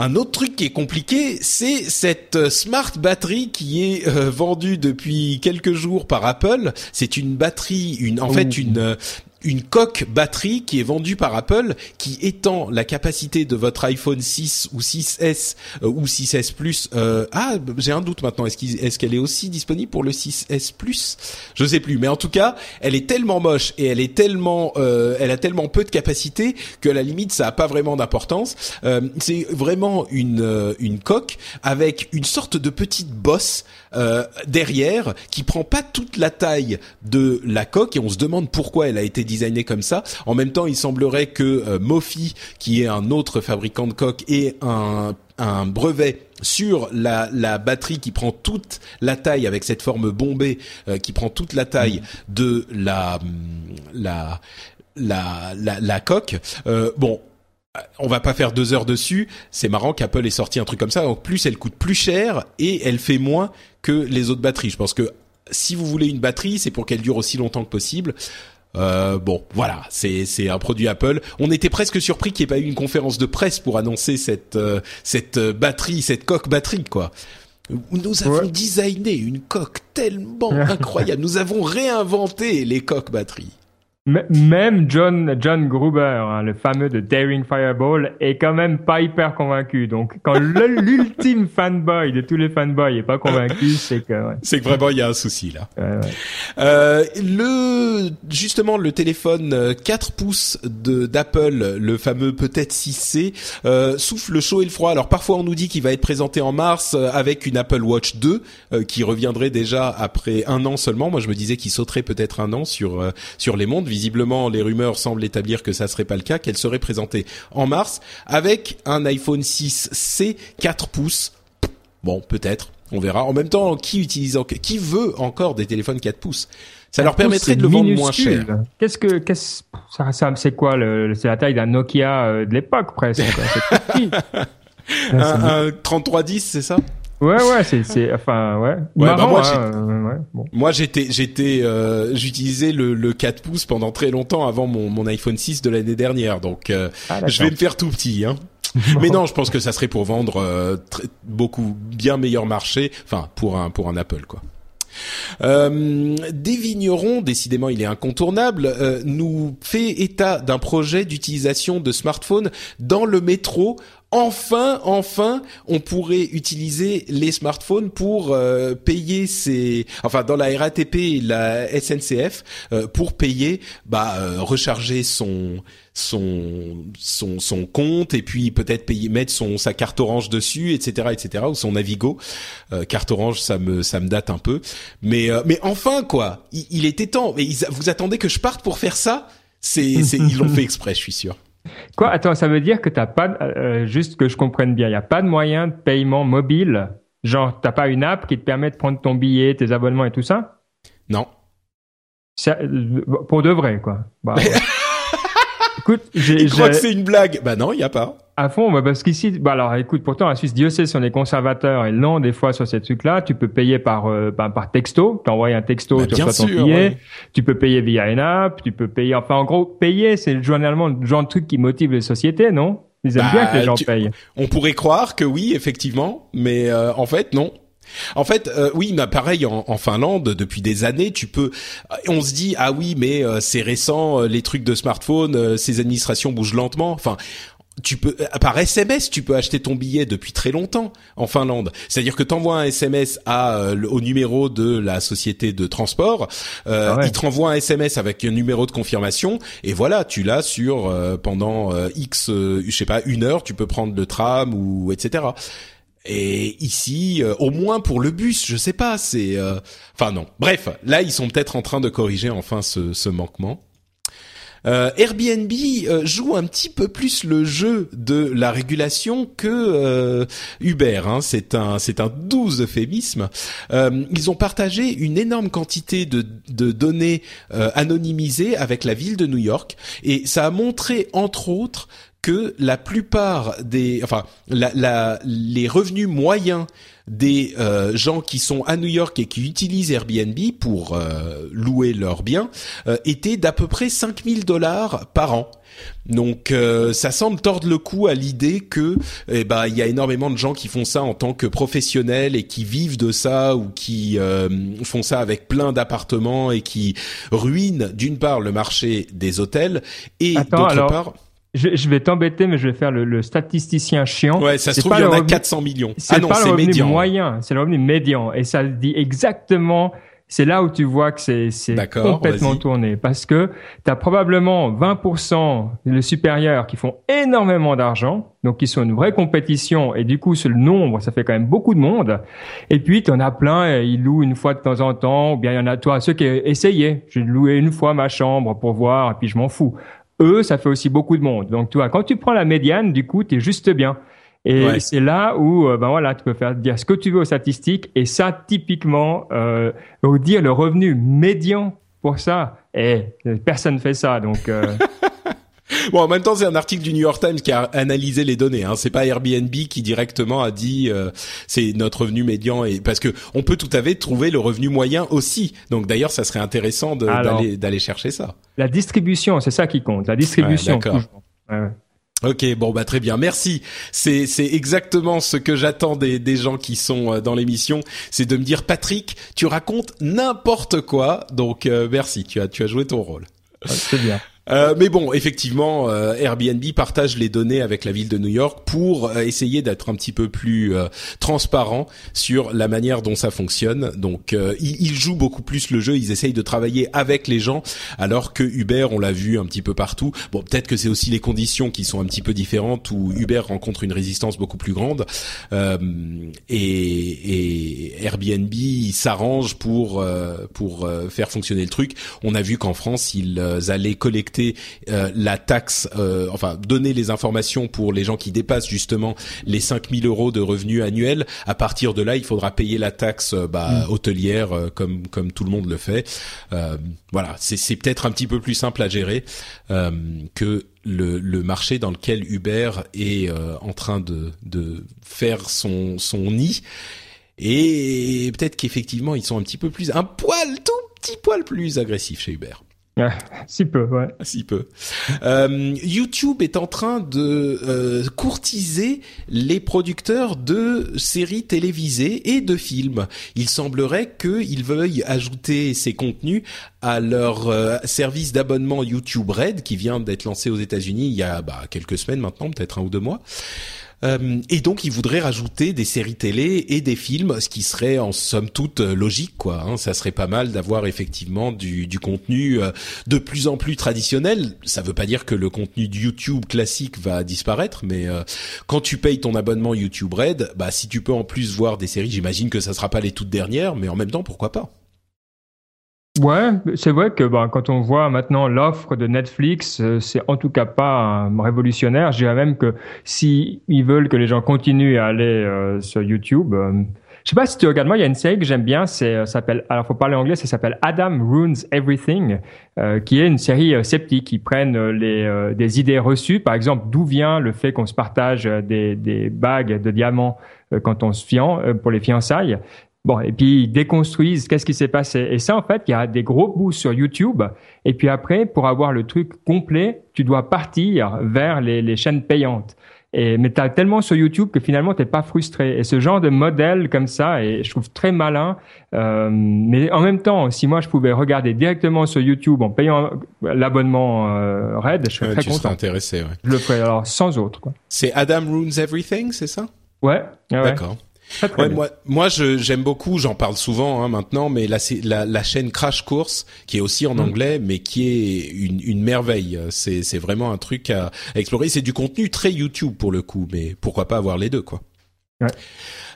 Un autre truc qui est compliqué, c'est cette euh, smart batterie qui est euh, vendue depuis quelques jours par Apple. C'est une batterie, une en fait une euh, une coque batterie qui est vendue par Apple qui étend la capacité de votre iPhone 6 ou 6S euh, ou 6S Plus. Euh, ah, j'ai un doute maintenant. Est-ce qu'elle est, aussi disponible pour le 6S Plus? Je sais plus. Mais en tout cas, elle est tellement moche et elle est tellement, euh, elle a tellement peu de capacité que à la limite, ça a pas vraiment d'importance. c'est vraiment une une coque avec une sorte de petite bosse derrière qui prend pas toute la taille de la coque et on se demande pourquoi elle a été designé comme ça. En même temps, il semblerait que euh, Mofi, qui est un autre fabricant de coques, ait un brevet sur la, batterie qui prend toute la taille avec cette forme bombée euh, qui prend toute la taille de la la, la coque. Euh, bon, on va pas faire deux heures dessus. C'est marrant qu'Apple ait sorti un truc comme ça. En plus, elle coûte plus cher et elle fait moins que les autres batteries. Je pense que si vous voulez une batterie, c'est pour qu'elle dure aussi longtemps que possible. Euh, bon, voilà, c'est c'est un produit Apple. On était presque surpris qu'il n'y ait pas eu une conférence de presse pour annoncer cette euh, cette euh, batterie, cette coque batterie, quoi. Nous avons designé une coque tellement [LAUGHS] incroyable. Nous avons réinventé les coques batteries. Même John, John Gruber, hein, le fameux de Daring Fireball, est quand même pas hyper convaincu. Donc, quand [LAUGHS] l'ultime fanboy de tous les fanboys est pas convaincu, c'est que ouais. c'est que vraiment il y a un souci là. Ouais, ouais. Euh, le justement le téléphone 4 euh, pouces de d'Apple, le fameux peut-être 6C, euh, souffle le chaud et le froid. Alors parfois on nous dit qu'il va être présenté en mars euh, avec une Apple Watch 2 euh, qui reviendrait déjà après un an seulement. Moi je me disais qu'il sauterait peut-être un an sur sur les mondes visiblement, les rumeurs semblent établir que ça serait pas le cas, qu'elle serait présentée en mars avec un iPhone 6C 4 pouces. Bon, peut-être, on verra. En même temps, qui utilise, qui veut encore des téléphones 4 pouces? Ça leur permettrait de le vendre moins cher. Qu'est-ce que, qu'est-ce, ça, ça c'est quoi le, c'est la taille d'un Nokia euh, de l'époque presque. [LAUGHS] un, un 3310, c'est ça? Ouais, ouais, c'est, c'est, enfin, ouais. ouais, bah moi, hein, bon. moi, j'étais, j'étais, euh, j'utilisais le, le 4 pouces pendant très longtemps avant mon, mon iPhone 6 de l'année dernière, donc euh, ah, je vais me faire tout petit, hein. [LAUGHS] Mais non, je pense que ça serait pour vendre euh, beaucoup bien meilleur marché, enfin pour un pour un Apple quoi. Euh, des vignerons, décidément il est incontournable, euh, nous fait état d'un projet d'utilisation de smartphones dans le métro enfin, enfin, on pourrait utiliser les smartphones pour euh, payer ses, enfin dans la RATP et la SNCF euh, pour payer, bah euh, recharger son son son son compte et puis peut-être payer mettre son sa carte orange dessus, etc., etc. ou son Navigo. carte orange, ça me ça me date un peu, mais mais enfin quoi, il, il était temps. Mais vous attendez que je parte pour faire ça? C'est ils l'ont fait [LAUGHS] exprès, je suis sûr. Quoi? Attends, ça veut dire que t'as pas, euh, juste que je comprenne bien, il y a pas de moyen de paiement mobile? Genre, t'as pas une app qui te permet de prendre ton billet, tes abonnements et tout ça? Non. Euh, pour de vrai, quoi. Bah, [LAUGHS] écoute, j'ai, je crois que c'est une blague. Bah non, il a pas. À fond, bah parce qu'ici, bah alors écoute, pourtant la Suisse, Dieu sait si on est conservateur et non, des fois sur ces trucs-là, tu peux payer par euh, bah, par texto, t'envoies un texto, bah, tu reçois ton billet, tu peux payer via une app, tu peux payer, enfin en gros, payer, c'est généralement le genre de truc qui motive les sociétés, non? Ils aiment Bah, bien que les gens tu- payent. On pourrait croire que oui, effectivement, mais euh, en fait non. En fait, euh, oui, mais pareil en, en Finlande depuis des années, tu peux. On se dit ah oui, mais euh, c'est récent, euh, les trucs de smartphone, euh, ces administrations bougent lentement. Enfin, tu peux euh, par SMS, tu peux acheter ton billet depuis très longtemps en Finlande. C'est-à-dire que t'envoies un SMS à euh, au numéro de la société de transport, euh, Ah ouais. il te renvoie un SMS avec un numéro de confirmation et voilà, tu l'as sur euh, pendant euh, X, euh, je sais pas, une heure, tu peux prendre le tram ou etc. Et ici, euh, au moins pour le bus, je sais pas, c'est, euh, enfin non. Bref, là ils sont peut-être en train de corriger enfin ce, ce manquement. Euh, Airbnb euh, joue un petit peu plus le jeu de la régulation que euh, Uber. Hein. C'est un c'est un doux euphémisme. Euh, ils ont partagé une énorme quantité de, de données anonymisées avec la ville de New York et ça a montré entre autres que la plupart des, enfin, la, la, les revenus moyens des euh, gens qui sont à New York et qui utilisent Airbnb pour euh, louer leurs biens euh, étaient d'à peu près 5000 dollars par an. Donc ça semble tordre le cou à l'idée que eh ben il y a énormément de gens qui font ça en tant que professionnels et qui vivent de ça ou qui font ça avec plein d'appartements et qui ruinent d'une part le marché des hôtels et d'autre part Je, je vais t'embêter, mais je vais faire le, le statisticien chiant. ouais ça se trouve il y en a revenu- 400 millions. C'est Ah non, pas c'est le revenu médian. moyen, c'est le revenu médian. Et ça dit exactement, c'est là où tu vois que c'est, complètement tourné. Parce que tu as probablement 20% le supérieur qui font énormément d'argent, donc qui sont une vraie compétition. Et du coup, le nombre, ça fait quand même beaucoup de monde. Et puis, tu en as plein, ils louent une fois de temps en temps. Ou bien il y en a, toi, ceux qui essayaient. J'ai loué une fois ma chambre pour voir, et puis je m'en fous. Eux, ça fait aussi beaucoup de monde. Donc, tu vois, quand tu prends la médiane, du coup, tu es juste bien. Et Ouais. c'est là où, euh, ben voilà, tu peux faire dire ce que tu veux aux statistiques. Et ça, typiquement, euh, dire le revenu médian pour ça, eh, personne fait ça. Donc, euh, [LAUGHS] [LAUGHS] Bon, en même temps, c'est un article du New York Times qui a analysé les données. Hein. C'est pas Airbnb qui directement a dit euh, c'est notre revenu médian et parce que on peut tout à fait trouver le revenu moyen aussi. Donc d'ailleurs, ça serait intéressant d'aller chercher ça. la distribution, c'est ça qui compte. La distribution. Ouais, d'accord. Ouais, ouais. Ok, bon bah très bien, merci. C'est c'est exactement ce que j'attends des des gens qui sont euh, dans l'émission, c'est de me dire Patrick, tu racontes n'importe quoi, donc euh, merci, tu as tu as joué ton rôle. C'est bien. Euh, mais bon, effectivement, euh, Airbnb partage les données avec la ville de New York pour euh, essayer d'être un petit peu plus euh, transparent sur la manière dont ça fonctionne. Donc, ils, ils jouent beaucoup plus le jeu, ils essayent de travailler avec les gens, alors que Uber, on l'a vu un petit peu partout. Bon, peut-être que c'est aussi les conditions qui sont un petit peu différentes, où Uber rencontre une résistance beaucoup plus grande, et, et Airbnb s'arrange pour pour faire fonctionner le truc. On a vu qu'en France, ils allaient collecter euh, la taxe, euh, enfin donner les informations pour les gens qui dépassent justement les 5000 euros de revenus annuels. À partir de là, il faudra payer la taxe euh, bah, hôtelière euh, comme comme tout le monde le fait. Euh, voilà, c'est c'est peut-être un petit peu plus simple à gérer euh, que le, le marché dans lequel Uber est euh, en train de, de faire son, son nid. Et peut-être qu'effectivement, ils sont un petit peu plus, un poil, tout petit poil plus agressifs chez Uber. Si peu, ouais. Si peu. Euh, YouTube est en train de euh, courtiser les producteurs de séries télévisées et de films. Il semblerait qu'ils veuillent ajouter ces contenus à leur euh, service d'abonnement YouTube Red qui vient d'être lancé aux États-Unis il y a bah, quelques semaines maintenant, peut-être un ou deux mois. Euh, et donc, ils voudraient rajouter des séries télé et des films, ce qui serait en somme toute euh, logique, quoi. Hein. Ça serait pas mal d'avoir effectivement du, du contenu euh, de plus en plus traditionnel. Ça veut pas dire que le contenu de YouTube classique va disparaître, mais euh, quand tu payes ton abonnement YouTube Red, bah si tu peux en plus voir des séries, j'imagine que ça sera pas les toutes dernières, mais en même temps, pourquoi pas Ouais, c'est vrai que ben, quand on voit maintenant l'offre de Netflix, euh, c'est en tout cas pas euh, révolutionnaire. Je dirais même que si veulent que les gens continuent à aller euh, sur YouTube, je sais pas si tu regardes. Moi, il y a une série que j'aime bien. C'est s'appelle. Alors, faut parler anglais. Ça s'appelle Adam Ruins Everything, qui est une série sceptique qui prennent les des idées reçues. Par exemple, d'où vient le fait qu'on se partage des des bagues de diamants quand on se fian pour les fiançailles? Bon, et puis ils déconstruisent qu'est-ce qui s'est passé. Et ça, en fait, il y a des gros bouts sur YouTube. Et puis après, pour avoir le truc complet, tu dois partir vers les, les chaînes payantes. Et, mais tu as tellement sur YouTube que finalement, tu pas frustré. Et ce genre de modèle comme ça, et je trouve très malin. Euh, mais en même temps, si moi, je pouvais regarder directement sur YouTube en payant l'abonnement euh, Red, je serais très tu content. intéressé, ouais. Je le ferais alors sans autre. C'est Adam Runes Everything, c'est ça? Ouais. ouais D'accord. Ouais, moi, moi, j'aime beaucoup. J'en parle souvent hein, maintenant, mais là, c'est la, la, chaîne Crash Course qui est aussi en mm. anglais, mais qui est une, une merveille. C'est, c'est vraiment un truc à, à explorer. C'est du contenu très YouTube pour le coup, mais pourquoi pas avoir les deux, quoi. Ouais.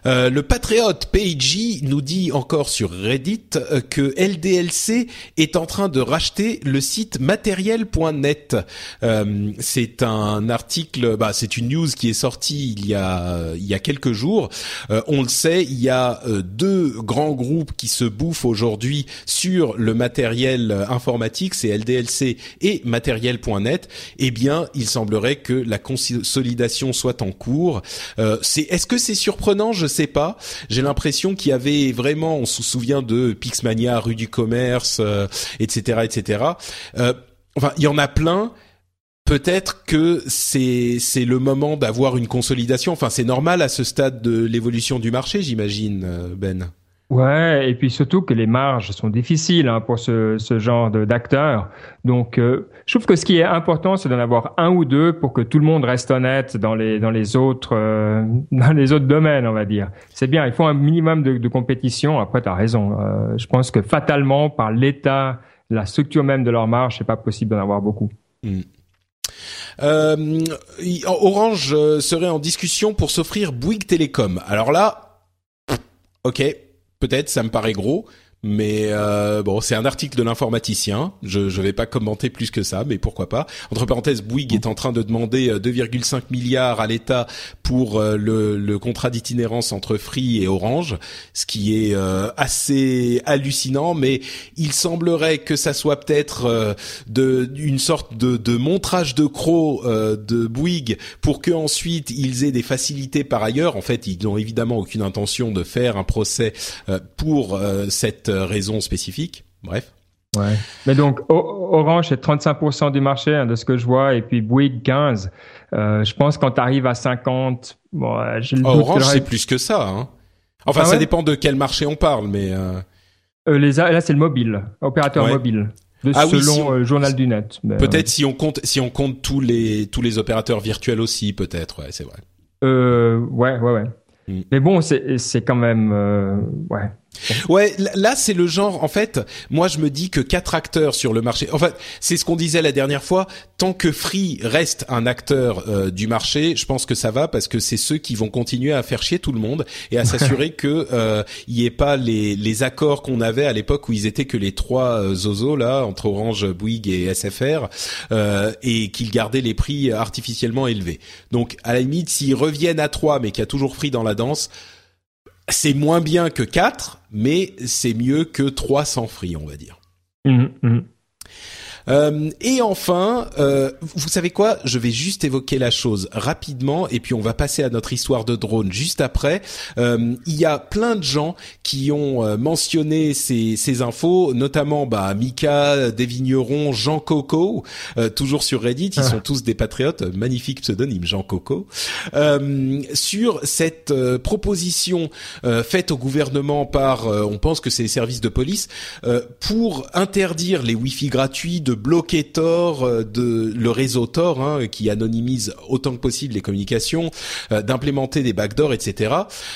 Euh, le patriote Peiji nous dit encore sur Reddit euh, que LDLC est en train de racheter le site matériel.net. Euh, c'est un article, bah, c'est une news qui est sortie il y a il y a quelques jours. on le sait, il y a deux grands groupes qui se bouffent aujourd'hui sur le matériel informatique, c'est LDLC et matériel.net. Eh bien, il semblerait que la consolidation soit en cours. est-ce que c'est surprenant? Sais pas. J'ai l'impression qu'il y avait vraiment, on se souvient de Pixmania, rue du commerce, etc., euh, etc. Euh, enfin, il y en a plein. Peut-être que c'est c'est le moment d'avoir une consolidation. Enfin, c'est normal à ce stade de l'évolution du marché, j'imagine, euh, Ben. Ouais, et puis surtout que les marges sont difficiles hein, pour ce, ce genre d'acteurs. Donc, euh, je trouve que ce qui est important, c'est d'en avoir un ou deux pour que tout le monde reste honnête dans les dans les autres euh, [LAUGHS] dans les autres domaines, on va dire. C'est bien, il faut un minimum de, compétition. Après, tu as raison. Euh, je pense que fatalement, par l'état, la structure même de leur marge, c'est pas possible d'en avoir beaucoup. Hmm. Orange serait en discussion pour s'offrir Bouygues Télécom. Alors là, ok, peut-être, ça me paraît gros. Mais euh, bon, c'est un article de l'informaticien. Je ne vais pas commenter plus que ça, mais pourquoi pas. Entre parenthèses, Bouygues est en train de demander 2,5 euh, milliards à l'État pour euh, le, le, contrat d'itinérance entre Free et Orange, ce qui est assez hallucinant. Mais il semblerait que ça soit peut-être de une sorte de, de montrage de croc de Bouygues pour que ensuite ils aient des facilités par ailleurs. En fait, ils n'ont évidemment aucune intention de faire un procès pour cette raison spécifique. Bref. Ouais. Mais donc Orange c'est 35% du marché hein, de ce que je vois et puis Bouygues 15. Euh, je pense quand tu arrives à 50, bon, le ah, Orange c'est plus que ça. Hein. Enfin, ah ça dépend de quel marché on parle, mais euh... Euh, les là c'est le mobile, opérateur mobile. De, ah selon le euh, journal du net. Peut-être si on compte si on compte tous les tous les opérateurs virtuels aussi, peut-être. Ouais, c'est vrai. Euh, ouais, ouais, ouais. Mm. Mais bon, c'est c'est quand même ouais Ouais, là c'est le genre. En fait, moi je me dis que quatre acteurs sur le marché. En fait, c'est ce qu'on disait la dernière fois. Tant que Free reste un acteur euh, du marché, je pense que ça va parce que c'est ceux qui vont continuer à faire chier tout le monde et à [LAUGHS] s'assurer que euh, il y ait pas les, les accords qu'on avait à l'époque où ils étaient que les trois euh, zozos là entre Orange, Bouygues et SFR euh, et qu'ils gardaient les prix artificiellement élevés. Donc à la limite, s'ils reviennent à trois mais qu'il y a toujours Free dans la danse c'est moins bien que 4, mais c'est mieux que 3 sans free, on va dire. Mmh, mmh. Euh, et enfin, euh, vous savez quoi? Je vais juste évoquer la chose rapidement et puis on va passer à notre histoire de drone juste après. Euh, il y a plein de gens qui ont euh, mentionné ces, ces infos, notamment bah, Mika, Desvignerons, Jean Coco, euh, toujours sur Reddit. Ils ah. sont tous des patriotes. Magnifique pseudonyme, Jean Coco. sur cette proposition faite au gouvernement par, on pense que c'est les services de police, pour interdire les Wi-Fi gratuits de bloquer Tor, euh, de le réseau Tor, hein, qui anonymise autant que possible les communications, euh, d'implémenter des backdoors, etc.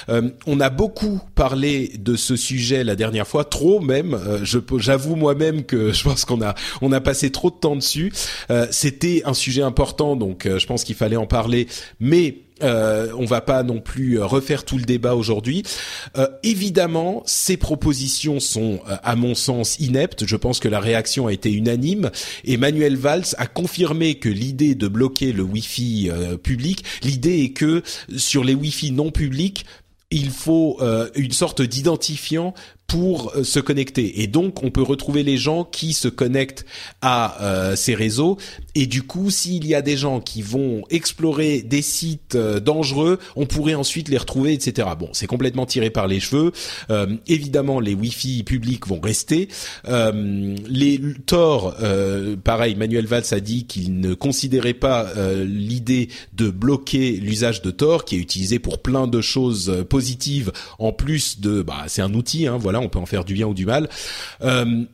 Euh, on a beaucoup parlé de ce sujet la dernière fois, trop même. je j'avoue moi-même que [LAUGHS] je pense qu'on a on a passé trop de temps dessus. C'était un sujet important, donc je pense qu'il fallait en parler, mais euh, on va pas non plus euh, refaire tout le débat aujourd'hui. Euh, évidemment, ces propositions sont, euh, à mon sens, ineptes. Je pense que la réaction a été unanime. Emmanuel Valls a confirmé que l'idée de bloquer le Wi-Fi public, l'idée est que sur les Wi-Fi non publics, il faut une sorte d'identifiant pour euh, se connecter. Et donc, on peut retrouver les gens qui se connectent à euh, ces réseaux. Et du coup, s'il y a des gens qui vont explorer des sites euh, dangereux, on pourrait ensuite les retrouver, etc. Bon, c'est complètement tiré par les cheveux. évidemment, les Wi-Fi publics vont rester. les Tor, pareil, Manuel Valls a dit qu'il ne considérait pas l'idée de bloquer l'usage de Tor, qui est utilisé pour plein de choses positives, en plus de, bah, c'est un outil, hein, voilà on peut en faire du bien ou du mal. Euh,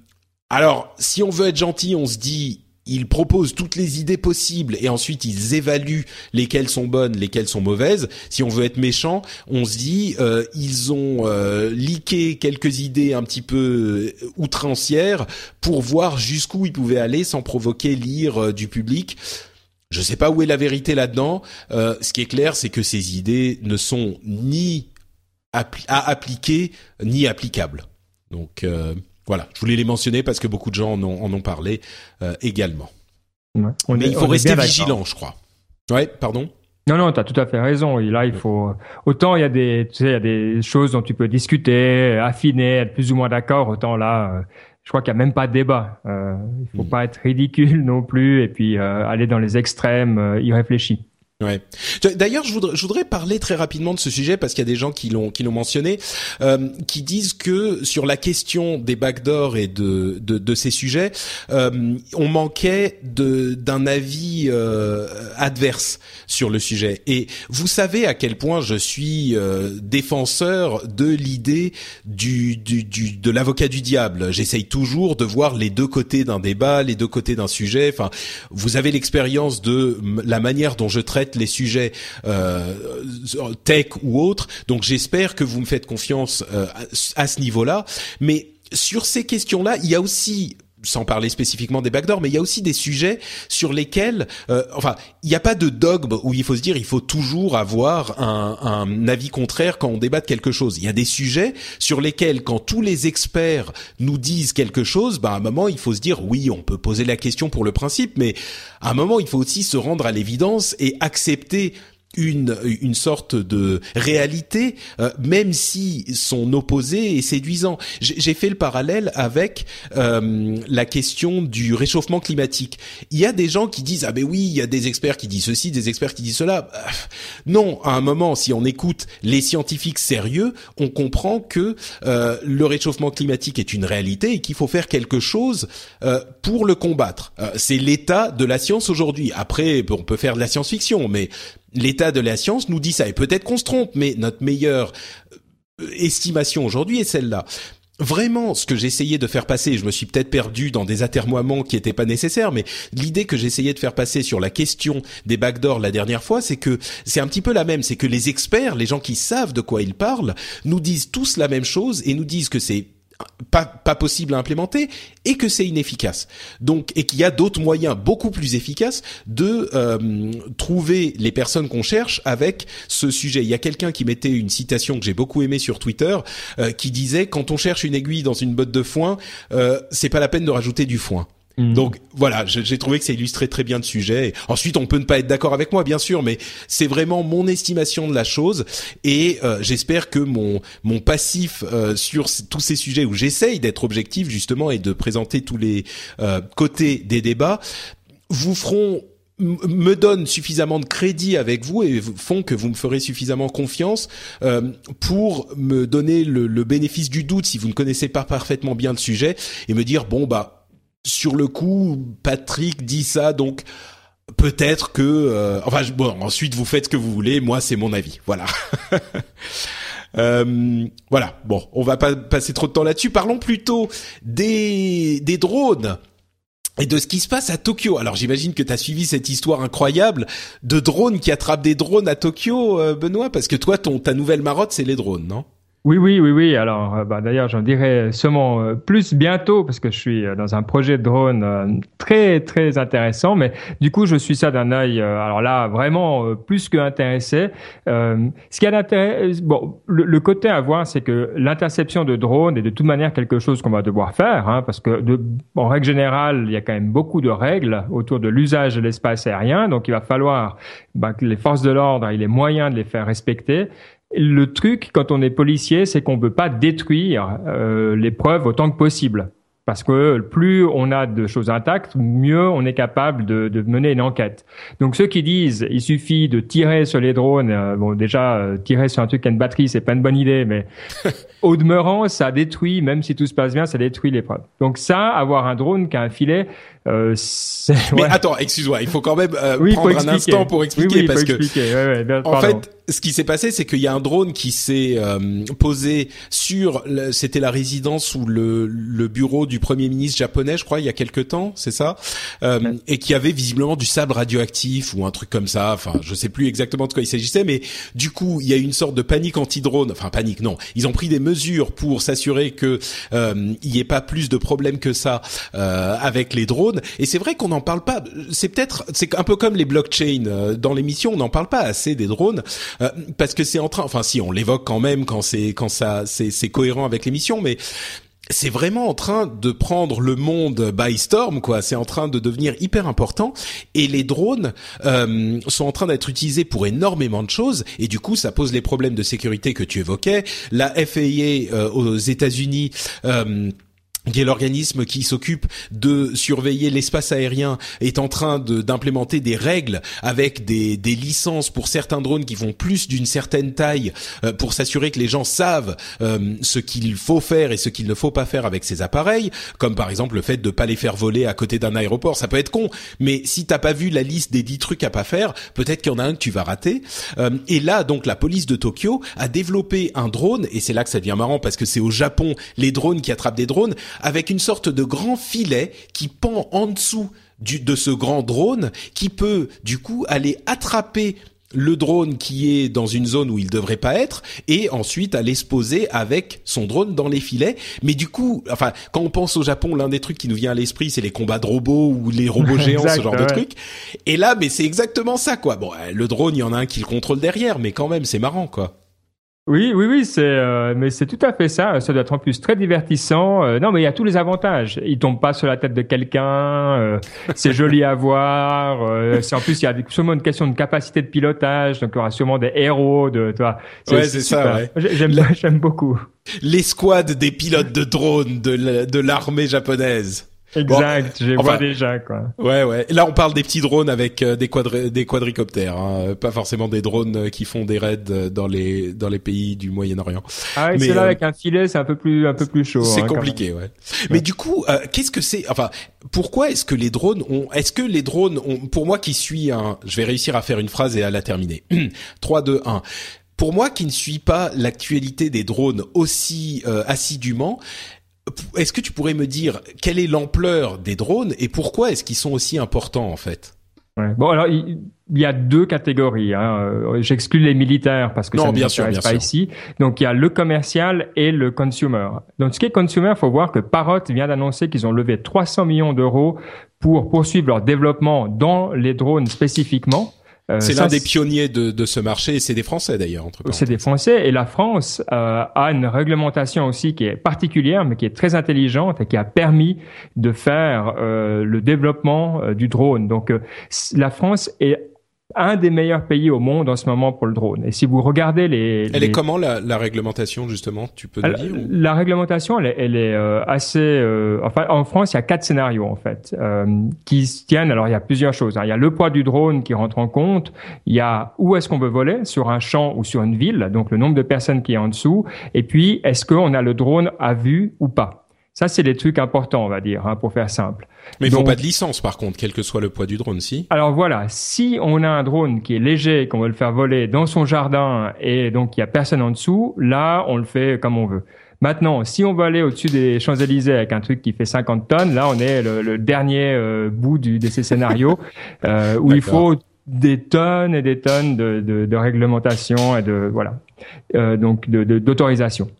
alors, si on veut être gentil, on se dit ils proposent toutes les idées possibles et ensuite ils évaluent lesquelles sont bonnes, lesquelles sont mauvaises. Si on veut être méchant, on se dit euh, ils ont euh, liqué quelques idées un petit peu outrancières pour voir jusqu'où ils pouvaient aller sans provoquer l'ire du public. Je ne sais pas où est la vérité là-dedans. ce qui est clair, c'est que ces idées ne sont ni à appliquer ni applicable. Donc euh, voilà, je voulais les mentionner parce que beaucoup de gens en ont, en ont parlé euh, également. Mais il faut rester vigilant, je crois. Ouais, pardon? Non, non, tu as tout à fait raison. Et là, il faut autant il y a des, tu sais, il y a des choses dont tu peux discuter, affiner, être plus ou moins d'accord. Autant là, euh, je crois qu'il n'y a même pas de débat. Euh, il faut mm. pas être ridicule non plus et puis aller dans les extrêmes irréfléchis. D'ailleurs, je voudrais, je voudrais parler très rapidement de ce sujet parce qu'il y a des gens qui l'ont qui l'ont mentionné, euh, qui disent que sur la question des backdoors et de de, de ces sujets, euh, on manquait de d'un avis euh, adverse sur le sujet. Et vous savez à quel point je suis euh, défenseur de l'idée du, du, du de l'avocat du diable. J'essaye toujours de voir les deux côtés d'un débat, les deux côtés d'un sujet. Enfin, vous avez l'expérience de la manière dont je traite les sujets euh, tech ou autres. Donc j'espère que vous me faites confiance euh, à, ce niveau-là. Mais sur ces questions-là, il y a aussi sans parler spécifiquement des backdoors, mais il y a aussi des sujets sur lesquels, euh, enfin, il n'y a pas de dogme où il faut se dire il faut toujours avoir un, un, avis contraire quand on débat de quelque chose. Il y a des sujets sur lesquels, quand tous les experts nous disent quelque chose, bah à un moment il faut se dire oui, on peut poser la question pour le principe, mais à un moment il faut aussi se rendre à l'évidence et accepter une une sorte de réalité, euh, même si son opposé est séduisant. J'ai fait le parallèle avec euh, la question du réchauffement climatique. Il y a des gens qui disent ah ben oui, il y a des experts qui disent ceci, des experts qui disent cela. Non, à un moment, si on écoute les scientifiques sérieux, on comprend que euh, le réchauffement climatique est une réalité et qu'il faut faire quelque chose pour le combattre. C'est l'état de la science aujourd'hui. Après, on peut faire de la science-fiction, mais l'état de la science nous dit ça. Et peut-être qu'on se trompe, mais notre meilleure euh, estimation aujourd'hui est celle-là. Vraiment, ce que j'essayais de faire passer, je me suis peut-être perdu dans des atermoiements qui n'étaient pas nécessaires, mais l'idée que j'essayais de faire passer sur la question des backdoors la dernière fois, c'est que c'est un petit peu la même, c'est que les experts, les gens qui savent de quoi ils parlent, nous disent tous la même chose et nous disent que c'est pas, pas possible à implémenter et que c'est inefficace. Donc et qu'il y a d'autres moyens beaucoup plus efficaces de euh, trouver les personnes qu'on cherche avec ce sujet. Il y a quelqu'un qui mettait une citation que j'ai beaucoup aimée sur Twitter euh, qui disait quand on cherche une aiguille dans une botte de foin, euh, c'est pas la peine de rajouter du foin. Mhm. Donc voilà, j'ai trouvé que ça illustrait très bien le sujet. Ensuite, on peut ne pas être d'accord avec moi, bien sûr, mais c'est vraiment mon estimation de la chose. Et euh, j'espère que mon mon passif euh, sur tous ces sujets où j'essaye d'être objectif justement et de présenter tous les euh, côtés des débats vous feront me donne suffisamment de crédit avec vous et font que vous me ferez suffisamment confiance pour me donner le, le bénéfice du doute si vous ne connaissez pas parfaitement bien le sujet et me dire bon bah sur le coup, Patrick dit ça, donc peut-être que, euh, enfin, bon, ensuite vous faites ce que vous voulez. Moi, c'est mon avis. Voilà. [LAUGHS] euh, voilà. Bon, on va pas passer trop de temps là-dessus. Parlons plutôt des des drones et de ce qui se passe à Tokyo. Alors j'imagine que tu as suivi cette histoire incroyable de drones qui attrapent des drones à Tokyo, euh, Benoît, parce que toi, ton ta nouvelle marotte, c'est les drones, non? Oui, oui, oui, oui. Alors, euh, bah, d'ailleurs, j'en dirai seulement euh, plus bientôt parce que je suis euh, dans un projet de drone très, très intéressant. Mais du coup, je suis ça d'un œil. alors là, vraiment plus que intéressé. ce qui a d'intérêt, bon, le, côté à voir, c'est que l'interception de drones est de toute manière quelque chose qu'on va devoir faire, hein, parce que de, en règle générale, il y a quand même beaucoup de règles autour de l'usage de l'espace aérien. Donc, il va falloir bah, que les forces de l'ordre aient les moyens de les faire respecter. Le truc, quand on est policier, c'est qu'on ne peut pas détruire euh, les preuves autant que possible. Parce que plus on a de choses intactes, mieux on est capable de, de mener une enquête. Donc ceux qui disent il suffit de tirer sur les drones, euh, bon déjà euh, tirer sur un truc qui a une batterie c'est pas une bonne idée, mais [LAUGHS] au demeurant ça détruit, même si tout se passe bien, ça détruit les preuves. Donc ça, avoir un drone qui a un filet, euh, mais attends, excuse-moi, il faut quand même euh, prendre un instant pour expliquer parce que en fait, ce qui s'est passé, c'est qu'il y a un drone qui s'est euh, posé sur, c'était la résidence ou le, le, bureau du premier ministre japonais, je crois, il y a quelque temps, c'est ça, euh, et qui avait visiblement du sable radioactif ou un truc comme ça. Enfin, je sais plus exactement de quoi il s'agissait, mais du coup, il y a eu une sorte de panique anti-drone. Enfin, panique, non. Ils ont pris des mesures pour s'assurer que il n'y ait pas plus de problèmes que ça avec les drones et c'est vrai qu'on n'en parle pas. C'est peut-être, c'est un peu comme les blockchains euh, dans l'émission, on n'en parle pas assez des drones euh, parce que c'est en train. Enfin, si on l'évoque quand même quand c'est quand ça c'est cohérent avec l'émission, mais c'est vraiment en train de prendre le monde by storm, quoi. C'est en train de devenir hyper important. Et les drones euh, sont en train d'être utilisés pour énormément de choses. Et du coup, ça pose les problèmes de sécurité que tu évoquais. La FAA aux États-Unis. Euh, qui est l'organisme qui s'occupe de surveiller l'espace aérien, est en train d'implémenter des règles avec des, licences pour certains drones qui font plus d'une certaine taille euh, pour s'assurer que les gens savent euh, ce qu'il faut faire et ce qu'il ne faut pas faire avec ces appareils, comme par exemple le fait de pas les faire voler à côté d'un aéroport. Ça peut être con, mais si t'as pas vu la liste des 10 trucs à pas faire, peut-être qu'il y en a un que tu vas rater. Euh, et là, donc, la police de Tokyo a développé un drone, et c'est là que ça devient marrant parce que c'est au Japon les drones qui attrapent des drones avec une sorte de grand filet qui pend en dessous du, de ce grand drone qui peut du coup aller attraper le drone qui est dans une zone où il devrait pas être et ensuite aller se poser avec son drone dans les filets. Mais du coup, enfin, quand on pense au Japon, l'un des trucs qui nous vient à l'esprit, c'est les combats de robots ou les robots [LAUGHS] géants, ce genre de trucs. Et là, mais c'est exactement ça, quoi. Bon, le drone, il y en a un qui le contrôle derrière, mais quand même, c'est marrant, quoi. Oui, oui, oui, c'est, euh, mais c'est tout à fait ça. Ça doit être en plus très divertissant. Euh, non, mais il y a tous les avantages. Il tombe pas sur la tête de quelqu'un. Euh, c'est joli à voir. c'est en plus il y a sûrement une question de capacité de pilotage. Donc il y aura sûrement des héros de, toi. Ouais, c'est ça. Ouais. J'aime, [LAUGHS] j'aime beaucoup. L'escouade des pilotes de drones de l'armée japonaise. Exact, je vois déjà quoi. Ouais ouais. Là on parle des petits drones avec euh, des des quadricoptères, hein. pas forcément des drones euh, qui font des raids euh, dans les dans les pays du Moyen-Orient. Ah oui, c'est là avec un filet, c'est un peu plus un peu plus chaud. C'est hein, compliqué, ouais. Mais du coup, qu'est-ce que c'est Enfin, pourquoi est-ce que les drones ont Est-ce que les drones ont Pour moi qui suis un, je vais réussir à faire une phrase et à la terminer. 3, 2, 1 pour moi qui ne suis pas l'actualité des drones aussi assidûment, est-ce que tu pourrais me dire quelle est l'ampleur des drones et pourquoi est-ce qu'ils sont aussi importants en fait? Ouais. Bon alors il y a deux catégories. Hein. Euh, j'exclus les militaires parce que ça ne m'intéresse pas ici. Donc il y a le commercial et le consumer. Donc ce qui est consumer, il faut voir que Parrot vient d'annoncer qu'ils ont levé 300 millions d'euros pour poursuivre leur développement dans les drones spécifiquement. Euh, c'est l'un des pionniers de, de ce marché, c'est des Français d'ailleurs. C'est des Français et la France euh, a une réglementation aussi qui est particulière, mais qui est très intelligente et qui a permis de faire euh, le développement du drone. Donc la France est un des meilleurs pays au monde en ce moment pour le drone. Et si vous regardez les, elle est comment la, la, réglementation justement Tu peux nous dire La réglementation, elle est, elle est euh, assez. Euh, enfin, en France, il y a quatre scénarios en fait euh, qui se tiennent. Alors, il y a plusieurs choses. Hein. Il y a le poids du drone qui rentre en compte. Il y a où est-ce qu'on veut voler sur un champ ou sur une ville, donc le nombre de personnes qui est en dessous. Et puis, est-ce qu'on a le drone à vue ou pas? Ça, c'est des trucs importants, on va dire, hein, pour faire simple. Mais il faut pas de licence, par contre, quel que soit le poids du drone, si. Alors voilà, si on a un drone qui est léger, qu'on veut le faire voler dans son jardin et donc il y a personne en dessous, là, on le fait comme on veut. Maintenant, si on veut aller au-dessus des Champs-Élysées avec un truc qui fait 50 tonnes, là, on est le, dernier euh, bout du, de ces scénarios [LAUGHS] euh, où il faut des tonnes et des tonnes de, de, de réglementation et de voilà, euh, donc d'autorisation.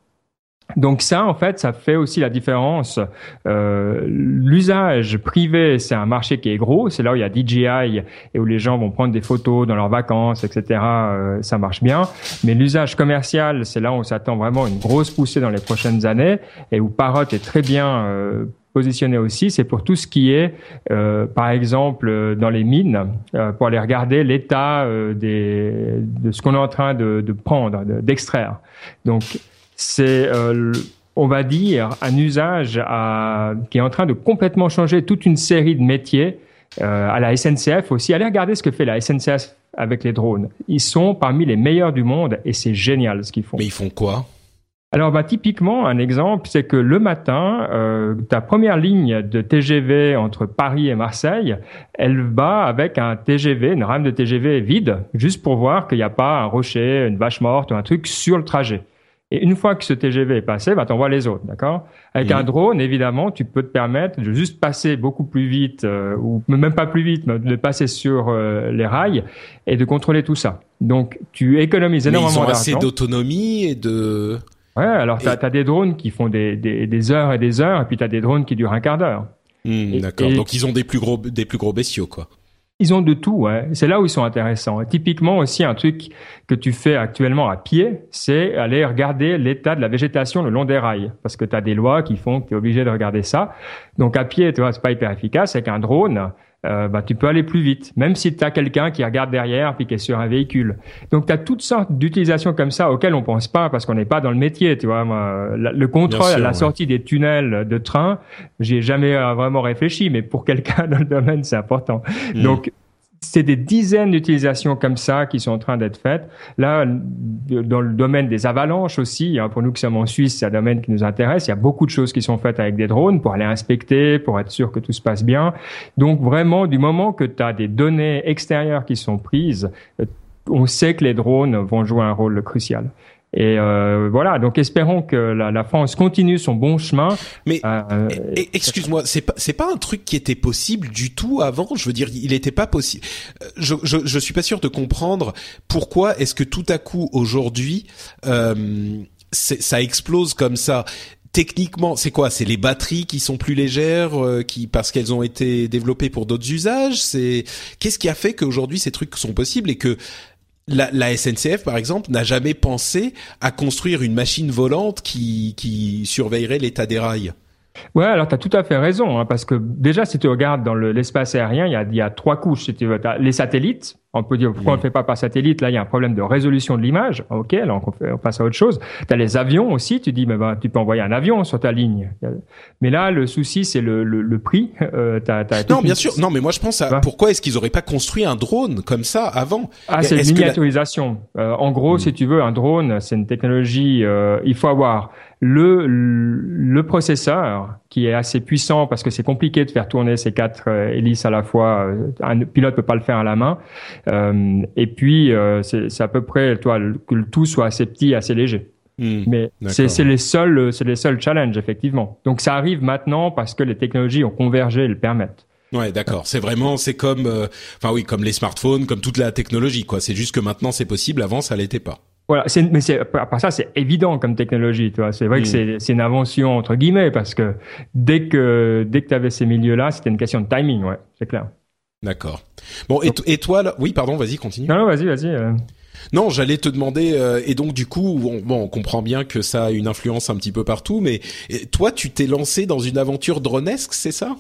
Donc ça, en fait, ça fait aussi la différence. Euh, L'usage privé, c'est un marché qui est gros. C'est là où il y a DJI et où les gens vont prendre des photos dans leurs vacances, etc. Euh, ça marche bien. Mais l'usage commercial, c'est là où on s'attend vraiment une grosse poussée dans les prochaines années et où Parrot est très bien euh, positionner aussi, c'est pour tout ce qui est, euh, par exemple, euh, dans les mines, euh, pour aller regarder l'état des, de ce qu'on est en train de, de prendre, d'extraire. Donc, c'est, on va dire, un usage à, qui est en train de complètement changer toute une série de métiers. à la SNCF aussi. Allez regarder ce que fait la SNCF avec les drones. Ils sont parmi les meilleurs du monde et c'est génial ce qu'ils font. Mais ils font quoi? Alors, bah, typiquement, un exemple, c'est que le matin, euh, ta première ligne de TGV entre Paris et Marseille, elle va avec un TGV, une rame de TGV vide, juste pour voir qu'il n'y a pas un rocher, une vache morte ou un truc sur le trajet. Et une fois que ce TGV est passé, bah, t'envoies les autres, d'accord? Avec un drone, évidemment, tu peux te permettre de juste passer beaucoup plus vite, euh, ou même pas plus vite, mais de passer sur euh, les rails et de contrôler tout ça. Donc, tu économises énormément d'argent. Ils ont assez d'autonomie et de... Ouais, alors tu as, des drones qui font des, des, des, heures et des heures, et puis tu as des drones qui durent un quart d'heure. Hmm, D'accord. Donc ils ont des plus gros des plus gros bestiaux, quoi. Ils ont de tout. C'est là où ils sont intéressants. typiquement aussi un truc que tu fais actuellement à pied, c'est aller regarder l'état de la végétation le long des rails, parce que tu as des lois qui font que tu es obligé de regarder ça. Donc à pied, tu vois, c'est pas hyper efficace. Avec un drone, euh, bah, tu peux aller plus vite, même si tu as quelqu'un qui regarde derrière puis qui est sur un véhicule. Donc tu as toutes sortes d'utilisations comme ça auxquelles on pense pas parce qu'on n'est pas dans le métier, tu vois. le contrôle à la sortie des tunnels de train, j'ai jamais euh, vraiment réfléchi, mais pour quelqu'un [LAUGHS] dans le domaine, c'est important. Mm. Donc c'est des dizaines d'utilisations comme ça qui sont en train d'être faites. Là, dans le domaine des avalanches aussi, hein, pour nous qui sommes en Suisse, c'est un domaine qui nous intéresse. Il y a beaucoup de choses qui sont faites avec des drones pour aller inspecter, pour être sûr que tout se passe bien. Donc vraiment, du moment que tu as des données extérieures qui sont prises, euh, on sait que les drones vont jouer un rôle crucial. Et euh, voilà, donc espérons que la, la, France continue son bon chemin. Mais euh, excuse-moi, c'est pas c'est pas un truc qui était possible du tout avant? Je veux dire, il n'était pas possible. Euh, je, je je suis pas sûr de comprendre pourquoi est-ce que tout à coup aujourd'hui euh, ça explose comme ça techniquement, c'est quoi? C'est les batteries qui sont plus légères, euh, qui parce qu'elles ont été développées pour d'autres usages? C'est qu'est-ce qui a fait qu'aujourd'hui ces trucs sont possibles et que la, la, SNCF, par exemple, n'a jamais pensé à construire une machine volante qui, qui surveillerait l'état des rails. Ouais, alors tu as tout à fait raison, hein, parce que déjà, si tu regardes dans l'espace aérien, il y a, il y a trois couches. Si tu veux, les satellites, on peut dire pourquoi on ne fait pas par satellite? Là, il y a un problème de résolution de l'image. Ok, là on, passe à autre chose. Tu as les avions aussi. Tu dis, mais ben, tu peux envoyer un avion sur ta ligne. Mais là, le souci, c'est le, le, le, prix. Euh, non, bien sûr. Non, mais moi je pense à pourquoi est-ce qu'ils auraient pas construit un drone comme ça avant? Ah, c'est une miniaturisation. Euh, en gros, hmm. si tu veux, un drone, c'est une technologie. Euh, il faut avoir le, le processeur qui est assez puissant parce que c'est compliqué de faire tourner ces quatre euh, hélices à la fois. Euh, un pilote peut pas le faire à la main. Euh, et puis c'est à peu près toi que le tout soit assez petit, assez léger. Hmm. Mais c'est les seuls, c'est les seuls challenges effectivement. Donc ça arrive maintenant parce que les technologies ont convergé et le permettent. Ouais, d'accord. C'est vraiment, c'est comme, enfin oui, comme les smartphones, comme toute la technologie, quoi. C'est juste que maintenant c'est possible. Avant, ça l'était pas. Voilà, mais c'est part ça c'est évident comme technologie, tu vois. C'est vrai que mm. c'est une invention entre guillemets parce que dès que dès que tu avais ces milieux-là, c'était une question de timing, ouais, c'est clair. D'accord. Bon, et, et toi, là... oui, pardon, vas-y, continue. Non, non vas-y, vas-y. Euh. Non, j'allais te demander, euh, et donc du coup, on, bon, on comprend bien que ça a une influence un petit peu partout, mais toi, tu t'es lancé dans une aventure dronesque, c'est ça?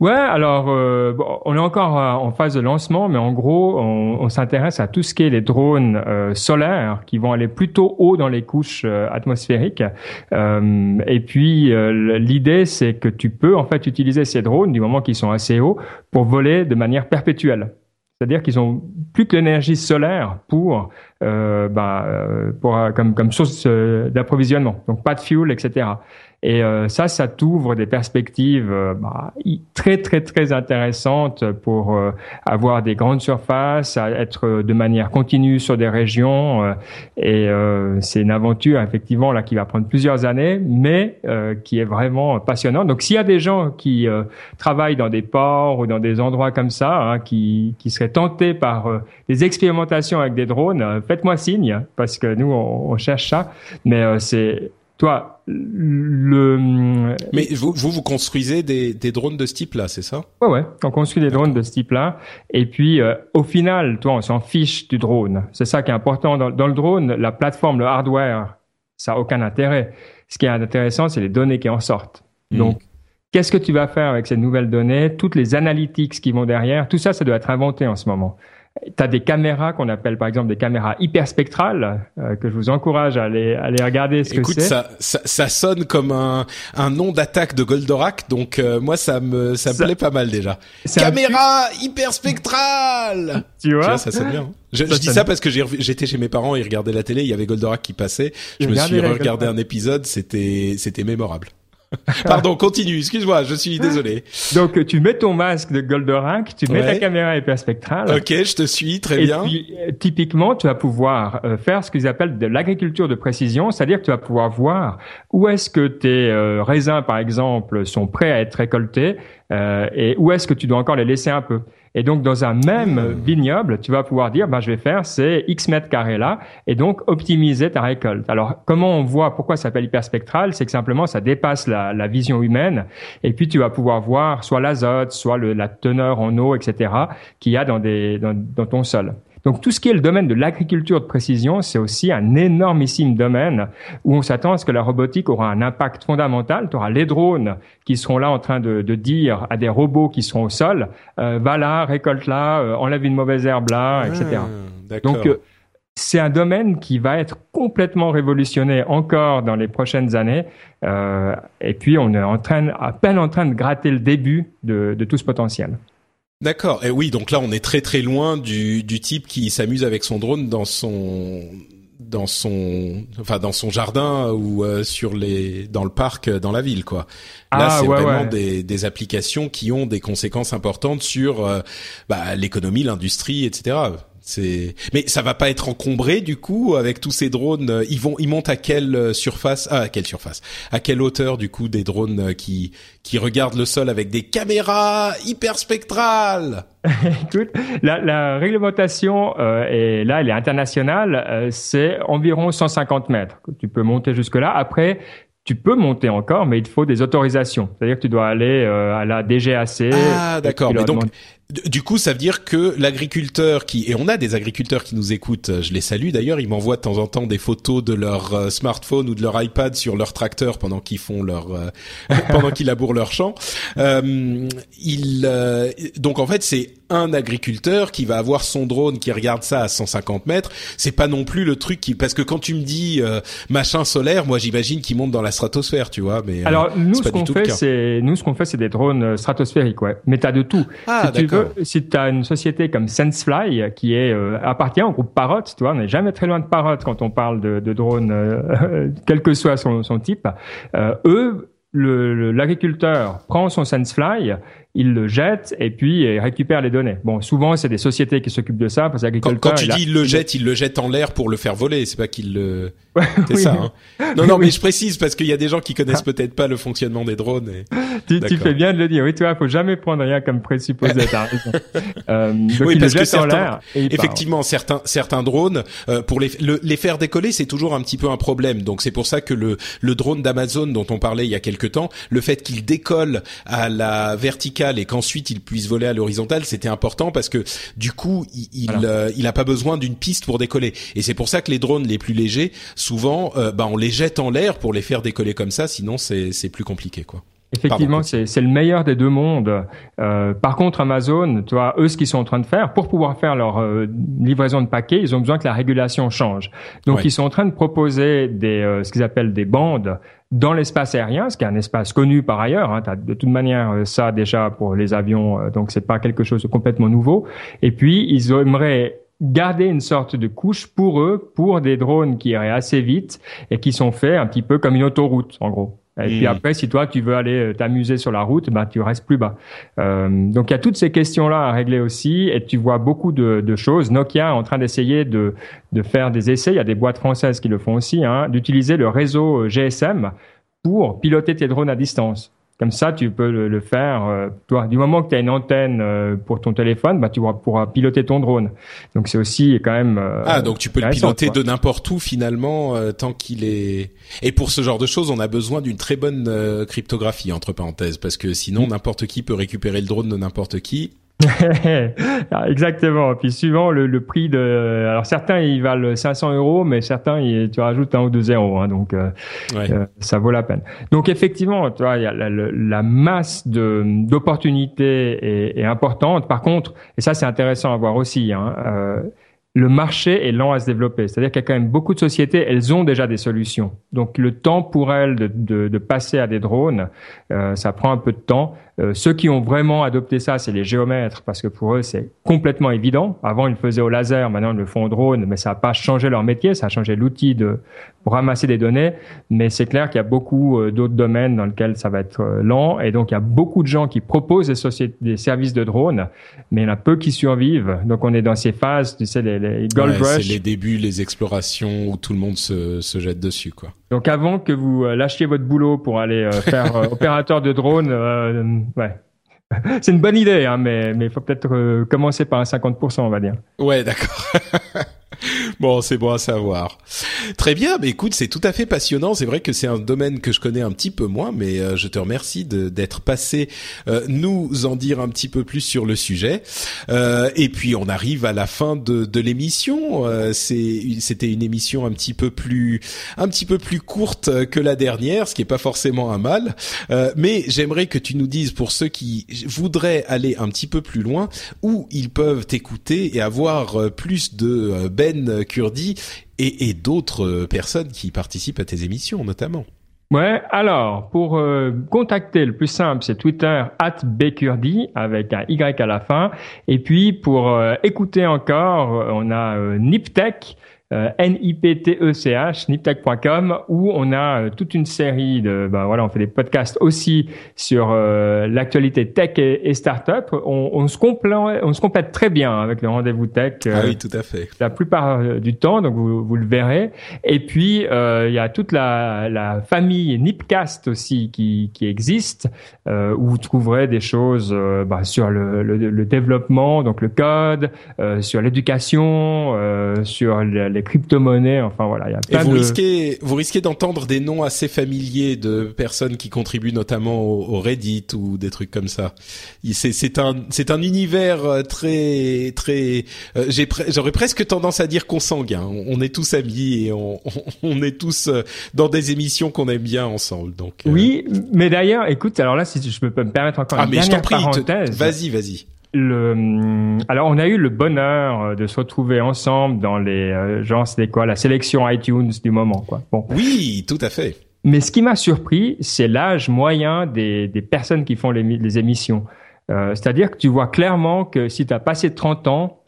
Ouais, alors euh, on est encore euh, en phase de lancement, mais en gros, on, s'intéresse à tout ce qui est les drones euh, solaires qui vont aller plutôt haut dans les couches euh, atmosphériques. et puis l'idée, c'est que tu peux en fait utiliser ces drones du moment qu'ils sont assez hauts pour voler de manière perpétuelle. C'est-à-dire qu'ils ont plus que l'énergie solaire pour, euh, bah, pour comme, comme source d'approvisionnement. Donc pas de fuel, etc. Et euh, ça, ça t'ouvre des perspectives euh, bah, très très très intéressantes pour euh, avoir des grandes surfaces, être de manière continue sur des régions. et c'est une aventure effectivement là qui va prendre plusieurs années, mais qui est vraiment passionnante. Donc s'il y a des gens qui travaillent dans des ports ou dans des endroits comme ça, hein, qui, qui seraient tentés par des expérimentations avec des drones, faites-moi signe parce que nous on, on cherche ça. Mais c'est toi, le. Mais vous, vous, vous construisez des, des drones de ce type-là, c'est ça? Ouais, ouais. On construit des drones de ce type-là. Et puis, euh, au final, toi, on s'en fiche du drone. C'est ça qui est important. Dans, dans, le drone, la plateforme, le hardware, ça a aucun intérêt. Ce qui est intéressant, c'est les données qui en sortent. Hmm. Donc, Qu'est-ce que tu vas faire avec ces nouvelles données? Toutes les analytics qui vont derrière, tout ça, ça doit être inventé en ce moment. Tu as des caméras qu'on appelle par exemple des caméras hyperspectrales euh, que je vous encourage à aller, aller regarder ce que c'est. Ça, ça, ça, sonne comme un, un nom d'attaque de Goldorak, donc euh, moi ça me ça, me plaît pas mal déjà. Caméra hyperspectrale. [LAUGHS] Tu vois, ça sonne bien. Hein. Je, je dis ça parce que j'étais chez mes parents, ils regardaient la télé, il y avait Goldorak qui passait. Je me suis regardé un épisode, c'était c'était mémorable. [LAUGHS] Pardon, continue, excuse-moi, je suis désolé. Donc tu mets ton masque de Goldorak, tu mets ta caméra hyperspectrale. Ok, je te suis, très et bien. Puis, euh, typiquement, tu vas pouvoir euh, faire ce qu'ils appellent de l'agriculture de précision, c'est-à-dire que tu vas pouvoir voir où est-ce que tes euh, raisins, par exemple, sont prêts à être récoltés et où est-ce que tu dois encore les laisser un peu. Et donc, dans un même vignoble, tu vas pouvoir dire, ben, je vais faire ces X mètres carrés là, et donc optimiser ta récolte. Alors, comment on voit pourquoi ça s'appelle hyperspectral? C'est que simplement, ça dépasse la, vision humaine, et puis tu vas pouvoir voir soit l'azote, soit la teneur en eau, etc., qu'il y a dans, des, dans ton sol. Donc tout ce qui est le domaine de l'agriculture de précision, c'est aussi un énormissime domaine où on s'attend à ce que la robotique aura un impact fondamental. Tu auras les drones qui seront là en train de, de dire à des robots qui seront au sol, euh, va là, récolte là, euh, enlève une mauvaise herbe là, etc. Ah, Donc euh, c'est un domaine qui va être complètement révolutionné encore dans les prochaines années. Euh, et puis on est en train, à peine en train de gratter le début de, de tout ce potentiel. D'accord. Et oui, donc là, on est très très loin du, du type qui s'amuse avec son drone dans son dans son enfin dans son jardin ou euh, sur les dans le parc euh, dans la ville quoi. Là ah, c'est vraiment Des, des applications qui ont des conséquences importantes sur euh, bah, l'économie, l'industrie, etc. C'est mais ça va pas être encombré du coup avec tous ces drones. Ils vont ils montent à quelle surface ah, à quelle surface? À quelle hauteur du coup des drones qui qui regardent le sol avec des caméras hyper spectrales [LAUGHS] Écoute, la, la réglementation euh, est là, elle est internationale. Euh, c'est environ 150 mètres. Tu peux monter jusque là. Après, tu peux monter encore, mais il faut des autorisations. C'est-à-dire que tu dois aller euh, à la DGAC. Ah, d'accord. Mais donc, du coup, ça veut dire que l'agriculteur qui et on a des agriculteurs qui nous écoutent, euh, je les salue d'ailleurs, ils m'envoient de temps en temps des photos de leur euh, smartphone ou de leur iPad sur leur tracteur pendant qu'ils font leur [LAUGHS] pendant qu'ils labourent leur champ. Euh, il, donc en fait, c'est un agriculteur qui va avoir son drone qui regarde ça à 150 mètres. C'est pas non plus le truc qui parce que quand tu me dis machin solaire, moi j'imagine qu'il monte dans la stratosphère, tu vois. Mais alors nous ce qu'on fait, c'est nous ce qu'on fait, c'est des drones stratosphériques, ouais. Mais t'as de tout. Ah, si tu veux, si tu as une société comme SenseFly qui est euh, appartient au groupe Parrot, tu vois, on n'est jamais très loin de Parrot quand on parle de, drones, euh, [LAUGHS] quel que soit son, type. Euh, eux, l'agriculteur prend son SenseFly, il le jette et puis il récupère les données. Bon, souvent c'est des sociétés qui s'occupent de ça parce que Quand, tu dis il le jette, il le jette en l'air pour le faire voler. C'est pas qu'il le. [LAUGHS] c'est ça. Hein non, non, mais je précise parce qu'il y a des gens qui connaissent peut-être pas le fonctionnement des drones. Et... [LAUGHS] tu, tu, fais bien de le dire. Oui, tu vois, faut jamais prendre rien comme présupposé. [LAUGHS] euh, donc oui, parce que certains, effectivement, certains certains drones euh, pour les les faire décoller, c'est toujours un petit peu un problème. Donc c'est pour ça que le le drone d'Amazon dont on parlait il y a quelque temps, le fait qu'il décolle à la verticale et qu'ensuite il puisse voler à l'horizontale, c'était important parce que du coup, il il, euh, il a pas besoin d'une piste pour décoller. Et c'est pour ça que les drones les plus légers, souvent, euh, bah on les jette en l'air pour les faire décoller comme ça, sinon c'est c'est plus compliqué quoi. Effectivement, c'est le meilleur des deux mondes. Euh, par contre, Amazon, tu vois, eux, ce qu'ils sont en train de faire, pour pouvoir faire leur euh, livraison de paquets, ils ont besoin que la régulation change. Donc, ils sont en train de proposer des, euh, ce qu'ils appellent des bandes dans l'espace aérien, ce qui est un espace connu par ailleurs. Hein, de toute manière euh, ça déjà pour les avions, donc c'est pas quelque chose de complètement nouveau. Et puis, ils aimeraient garder une sorte de couche pour eux, pour des drones qui iraient assez vite et qui sont faits un petit peu comme une autoroute, en gros. Et puis après, si toi tu veux aller euh, t'amuser sur la route, bah tu restes plus bas. Euh, donc il y a toutes ces questions-là à régler aussi, et tu vois beaucoup de, de choses. Nokia est en train d'essayer de, de faire des essais. Il y a des boîtes françaises qui le font aussi, hein, d'utiliser le réseau euh, GSM pour piloter tes drones à distance. Comme ça, tu peux le, faire. Euh, toi, du moment que tu as une antenne euh, pour ton téléphone, bah, tu pourras piloter ton drone. Donc c'est aussi quand même. Euh, ah, donc tu peux le piloter de n'importe où finalement, tant qu'il est. Et pour ce genre de choses, on a besoin d'une très bonne cryptographie entre parenthèses, parce que sinon mm. n'importe qui peut récupérer le drone de n'importe qui [LAUGHS] exactement. Puis suivant le, le, prix de, alors certains ils valent 500 euros, mais certains tu rajoutes un ou deux zéros, hein, donc euh, euh, ça vaut la peine. Donc effectivement, tu vois, il y a la, la masse de d'opportunités est, est, importante. Par contre, et ça c'est intéressant à voir aussi. Hein, euh, le marché est lent à se développer. C'est-à-dire qu'il y a quand même beaucoup de sociétés, elles ont déjà des solutions. Donc le temps pour elles de, de, de passer à des drones, euh, ça prend un peu de temps. Euh, ceux qui ont vraiment adopté ça, c'est les géomètres, parce que pour eux, c'est complètement évident. Avant, ils le faisaient au laser, maintenant, ils le font au drone, mais ça n'a pas changé leur métier, ça a changé l'outil de pour ramasser des données. Mais c'est clair qu'il y a beaucoup euh, d'autres domaines dans lesquels ça va être euh, lent, et donc il y a beaucoup de gens qui proposent des, sociétés, des services de drone, mais il y en a peu qui survivent. Donc on est dans ces phases, tu sais, les, les gold rush. C'est les débuts, les explorations où tout le monde se, se jette dessus, quoi. Donc avant que vous lâchiez votre boulot pour aller faire [LAUGHS] opérateur de drone, ouais. [LAUGHS] C'est une bonne idée, hein, mais il faut peut-être euh, commencer par un 50%, on va dire. Ouais, d'accord. [LAUGHS] bon, c'est bon à savoir. Très bien, mais écoute, c'est tout à fait passionnant. C'est vrai que c'est un domaine que je connais un petit peu moins, mais euh, je te remercie d'être passé euh, nous en dire un petit peu plus sur le sujet. Euh, et puis on arrive à la fin de, de l'émission. C'était une émission un petit peu plus, un petit peu plus courte que la dernière, ce qui est pas forcément un mal. mais j'aimerais que tu nous dises pour ceux qui voudraient aller un petit peu plus loin, où ils peuvent t'écouter et avoir plus de Ben Kurdi et, d'autres personnes qui participent à tes émissions notamment. Ouais, alors pour euh, contacter le plus simple, c'est Twitter at avec un Y à la fin. Et puis pour euh, écouter encore, euh, on a Niptech euh, N-I-P-T-E-C-H, niptech.com, où on a euh, toute une série de, ben voilà, on fait des podcasts aussi sur euh, l'actualité tech et, et startup. On, on, se complète, on se complète très bien avec le rendez-vous tech. ah oui, tout à fait. La plupart du temps, donc vous, vous le verrez. Et puis il y a toute la, la famille Nipcast aussi qui, qui existe, où vous trouverez des choses bah, sur le, le, le, développement, donc le code, sur l'éducation, sur les crypto-monnaies. Enfin voilà, il y a plein Et vous de... risquez, vous risquez d'entendre des noms assez familiers de personnes qui contribuent notamment au, Reddit ou des trucs comme ça. C'est, un, c'est un univers euh, très, très. Euh, j'aurais presque tendance à dire consanguin. On, on est tous amis et on, [LAUGHS] on, est tous euh, dans des émissions qu'on aime bien ensemble. Donc. Oui, mais d'ailleurs, écoute, alors là, si je peux me permettre encore ah, une mais dernière je prie, parenthèse. Vas-y, vas-y le, alors on a eu le bonheur euh, de se retrouver ensemble dans les, euh, genre c'était quoi, la sélection iTunes du moment, quoi. Bon. Oui, tout à fait. Mais ce qui m'a surpris, c'est l'âge moyen des, des personnes qui font les, les émissions. Euh, C'est-à-dire que tu vois clairement que si tu as passé 30 ans,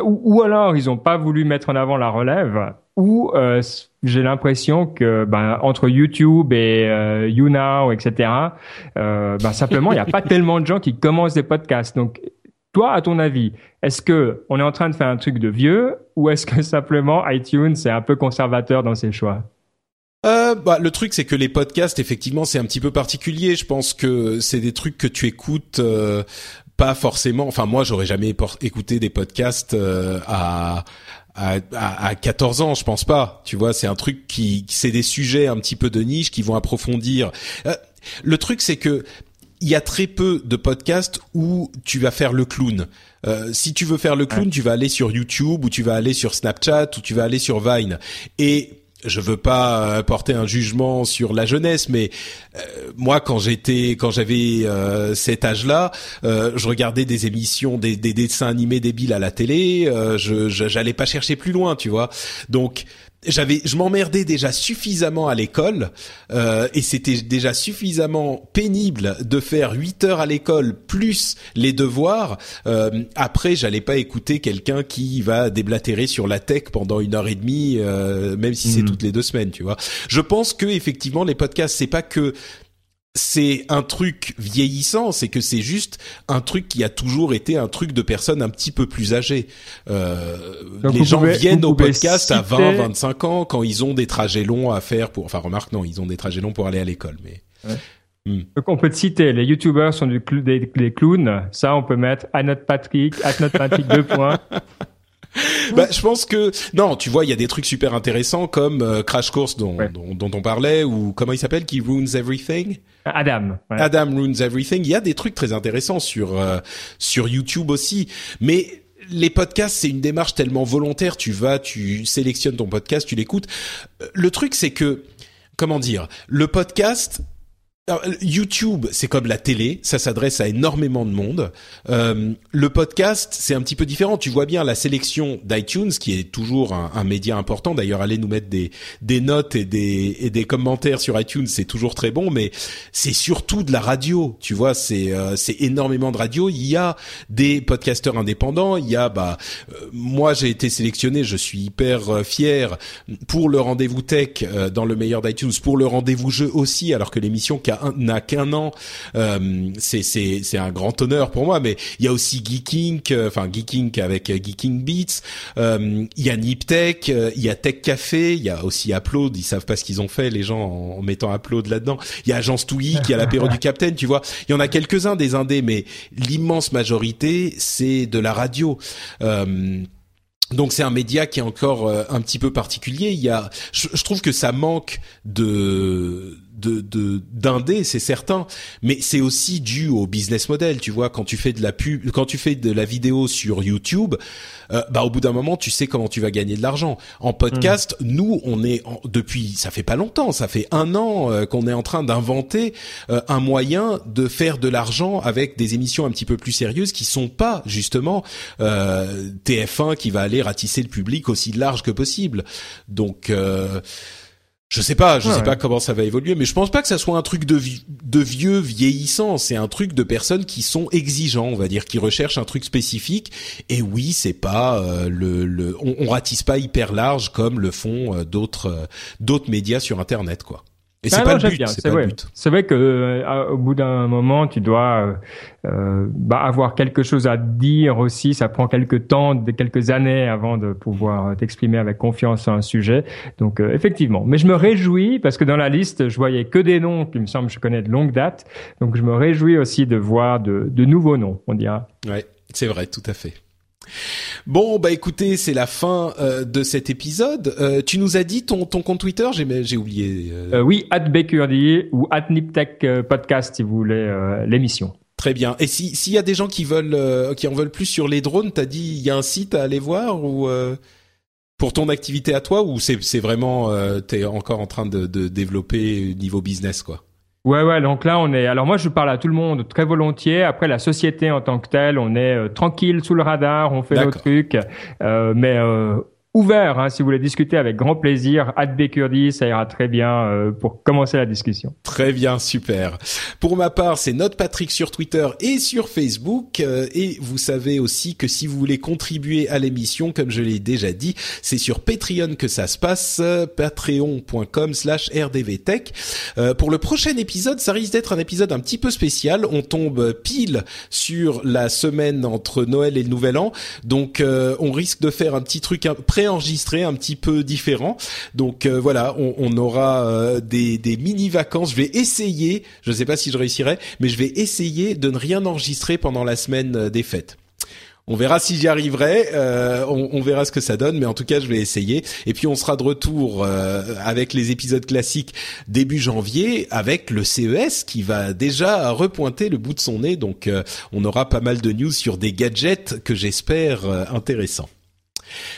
ou, ou alors ils ont pas voulu mettre en avant la relève, ou euh, j'ai l'impression que ben, entre YouTube et euh, YouNow, etc., euh, ben, simplement il n'y a pas [LAUGHS] tellement de gens qui commencent des podcasts. Donc toi, à ton avis, est-ce que on est en train de faire un truc de vieux ou est-ce que [LAUGHS] simplement iTunes est un peu conservateur dans ses choix? Euh, bah, le truc c'est que les podcasts effectivement c'est un petit peu particulier. Je pense que c'est des trucs que tu écoutes euh, pas forcément. Enfin moi j'aurais jamais écouté des podcasts euh, à, à, à 14 ans, je pense pas. Tu vois, c'est un truc qui, c'est des sujets un petit peu de niche qui vont approfondir. Euh, le truc c'est que il y a très peu de podcasts où tu vas faire le clown. Euh, si tu veux faire le clown, tu vas aller sur YouTube ou tu vas aller sur Snapchat ou tu vas aller sur Vine. Et je veux pas euh, porter un jugement sur la jeunesse, mais euh, moi, quand j'étais, quand j'avais euh, cet âge-là, je regardais des émissions, des, des, dessins animés débiles à la télé. je, j'allais pas chercher plus loin, tu vois. Donc j'avais je m'emmerdais déjà suffisamment à l'école euh, et c'était déjà suffisamment pénible de faire 8 heures à l'école plus les devoirs euh, après j'allais pas écouter quelqu'un qui va déblatérer sur la tech pendant une heure et demie euh, même si c'est Mhm. toutes les deux semaines tu vois je pense que effectivement les podcasts c'est pas que c'est un truc vieillissant, c'est que c'est juste un truc qui a toujours été un truc de personnes un petit peu plus âgées. Euh, les gens pouvez- viennent au podcast à citer- 20, 25 ans quand ils ont des trajets longs à faire pour. Enfin, remarque, non, ils ont des trajets longs pour aller à l'école, mais. Donc on peut te citer, les youtubeurs sont du des, des clowns, ça on peut mettre à notre Patrick, à notre Patrick deux points. [LAUGHS] Bah, je pense que non, tu vois, il y a des trucs super intéressants comme euh, Crash Course dont, Ouais. dont, dont on parlait ou comment il s'appelle, qui ruins everything? Adam. Adam ruins everything. Il y a des trucs très intéressants sur sur YouTube aussi, mais les podcasts, c'est une démarche tellement volontaire. Tu vas, tu sélectionnes ton podcast, tu l'écoutes. Le truc, c'est que, comment dire, le podcast, YouTube, c'est comme la télé, ça s'adresse à énormément de monde. Euh, le podcast, c'est un petit peu différent. Tu vois bien la sélection d'iTunes, qui est toujours un, média important. D'ailleurs, allez nous mettre des, notes et des, commentaires sur iTunes, c'est toujours très bon. Mais c'est surtout de la radio. Tu vois, c'est euh, énormément de radio. Il y a des podcasteurs indépendants. Il y a, bah, euh, moi j'ai été sélectionné, je suis hyper fier pour le rendez-vous tech dans le meilleur d'iTunes, pour le rendez-vous jeu aussi, alors que l'émission n'a qu'un an. Euh, c'est c'est c'est un grand honneur pour moi. Mais il y a aussi Geeking, euh, enfin Geeking avec euh, Geeking Beats. Il y a Niptech, il y a Tech Café, il y a aussi Upload. Ils savent pas ce qu'ils ont fait les gens en, mettant Upload là-dedans. Il y a Agence il y a l'apéro du [LAUGHS] Capitaine. Tu vois, il y en a quelques uns des indés, mais l'immense majorité c'est de la radio. Euh, donc c'est un média qui est encore un petit peu particulier. Il y a, je, je trouve que ça manque de de d'indé, c'est certain, mais c'est aussi dû au business model. Tu vois, quand tu fais de la pub, quand tu fais de la vidéo sur YouTube, euh, bah au bout d'un moment, tu sais comment tu vas gagner de l'argent. En podcast, mmh. nous, on est depuis, ça fait pas longtemps, ça fait un an euh, qu'on est en train d'inventer euh, un moyen de faire de l'argent avec des émissions un petit peu plus sérieuses qui sont pas justement TF1 qui va aller ratisser le public aussi large que possible. Donc je sais pas, je sais pas comment ça va évoluer, mais je pense pas que ça soit un truc de, de vieux vieillissant. C'est un truc de personnes qui sont exigeants, on va dire, qui recherchent un truc spécifique. Et oui, c'est pas euh, le, le on, on, ratisse pas hyper large comme le font euh, d'autres euh, d'autres médias sur Internet, quoi. Et c'est pas, le but, c'est vrai. que euh, au bout d'un moment, tu dois euh, euh, bah, avoir quelque chose à dire aussi. Ça prend quelques temps, quelques années avant de pouvoir t'exprimer avec confiance sur un sujet. Donc effectivement, mais je me réjouis parce que dans la liste, je voyais que des noms qui me semblent je connais de longue date. Donc je me réjouis aussi de voir de, de nouveaux noms, on dira. Ouais, c'est vrai, tout à fait. Bon, bah écoutez, c'est la fin euh, de cet épisode. Euh, tu nous as dit ton, ton compte Twitter, j'ai, j'ai oublié. Euh... oui, @bekurdi ou @niptech podcast si vous voulez l'émission. Très bien. Et si s'il y a des gens qui veulent, qui en veulent plus sur les drones, t'as dit il y a un site à aller voir ou pour ton activité à toi ou c'est c'est vraiment t'es encore en train de, de développer niveau business quoi? Ouais, ouais. Donc là, on est. Alors moi, je parle à tout le monde très volontiers. Après, la société en tant que telle, on est euh, tranquille sous le radar, on fait nos trucs. Euh, mais euh, ouvert. Hein, si vous voulez discuter avec grand plaisir, Kurdi, ça ira très bien euh, pour commencer la discussion. Très bien, super. Pour ma part, c'est Note Patrick sur Twitter et sur Facebook. Euh, et vous savez aussi que si vous voulez contribuer à l'émission, comme je l'ai déjà dit, c'est sur Patreon que ça se passe, patreon.com slash rdvtech. Euh, pour le prochain épisode, ça risque d'être un épisode un petit peu spécial. On tombe pile sur la semaine entre Noël et le Nouvel An. Donc, on risque de faire un petit truc pré enregistré un petit peu différent. Donc euh, voilà, on, aura euh, des, des mini vacances. Je vais essayer, je ne sais pas si je réussirai, mais je vais essayer de ne rien enregistrer pendant la semaine euh, des fêtes. On verra si j'y arriverai, on, verra ce que ça donne, mais en tout cas je vais essayer. Et puis on sera de retour avec les épisodes classiques début janvier, avec le CES qui va déjà repointer le bout de son nez. Donc on aura pas mal de news sur des gadgets que j'espère intéressants.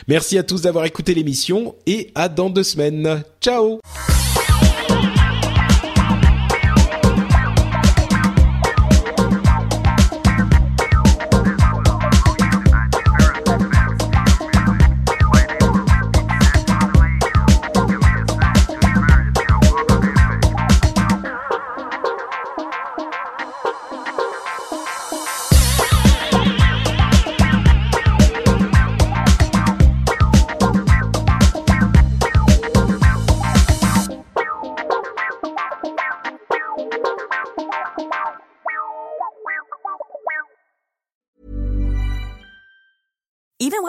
Merci à tous d'avoir écouté l'émission et à dans deux semaines. Ciao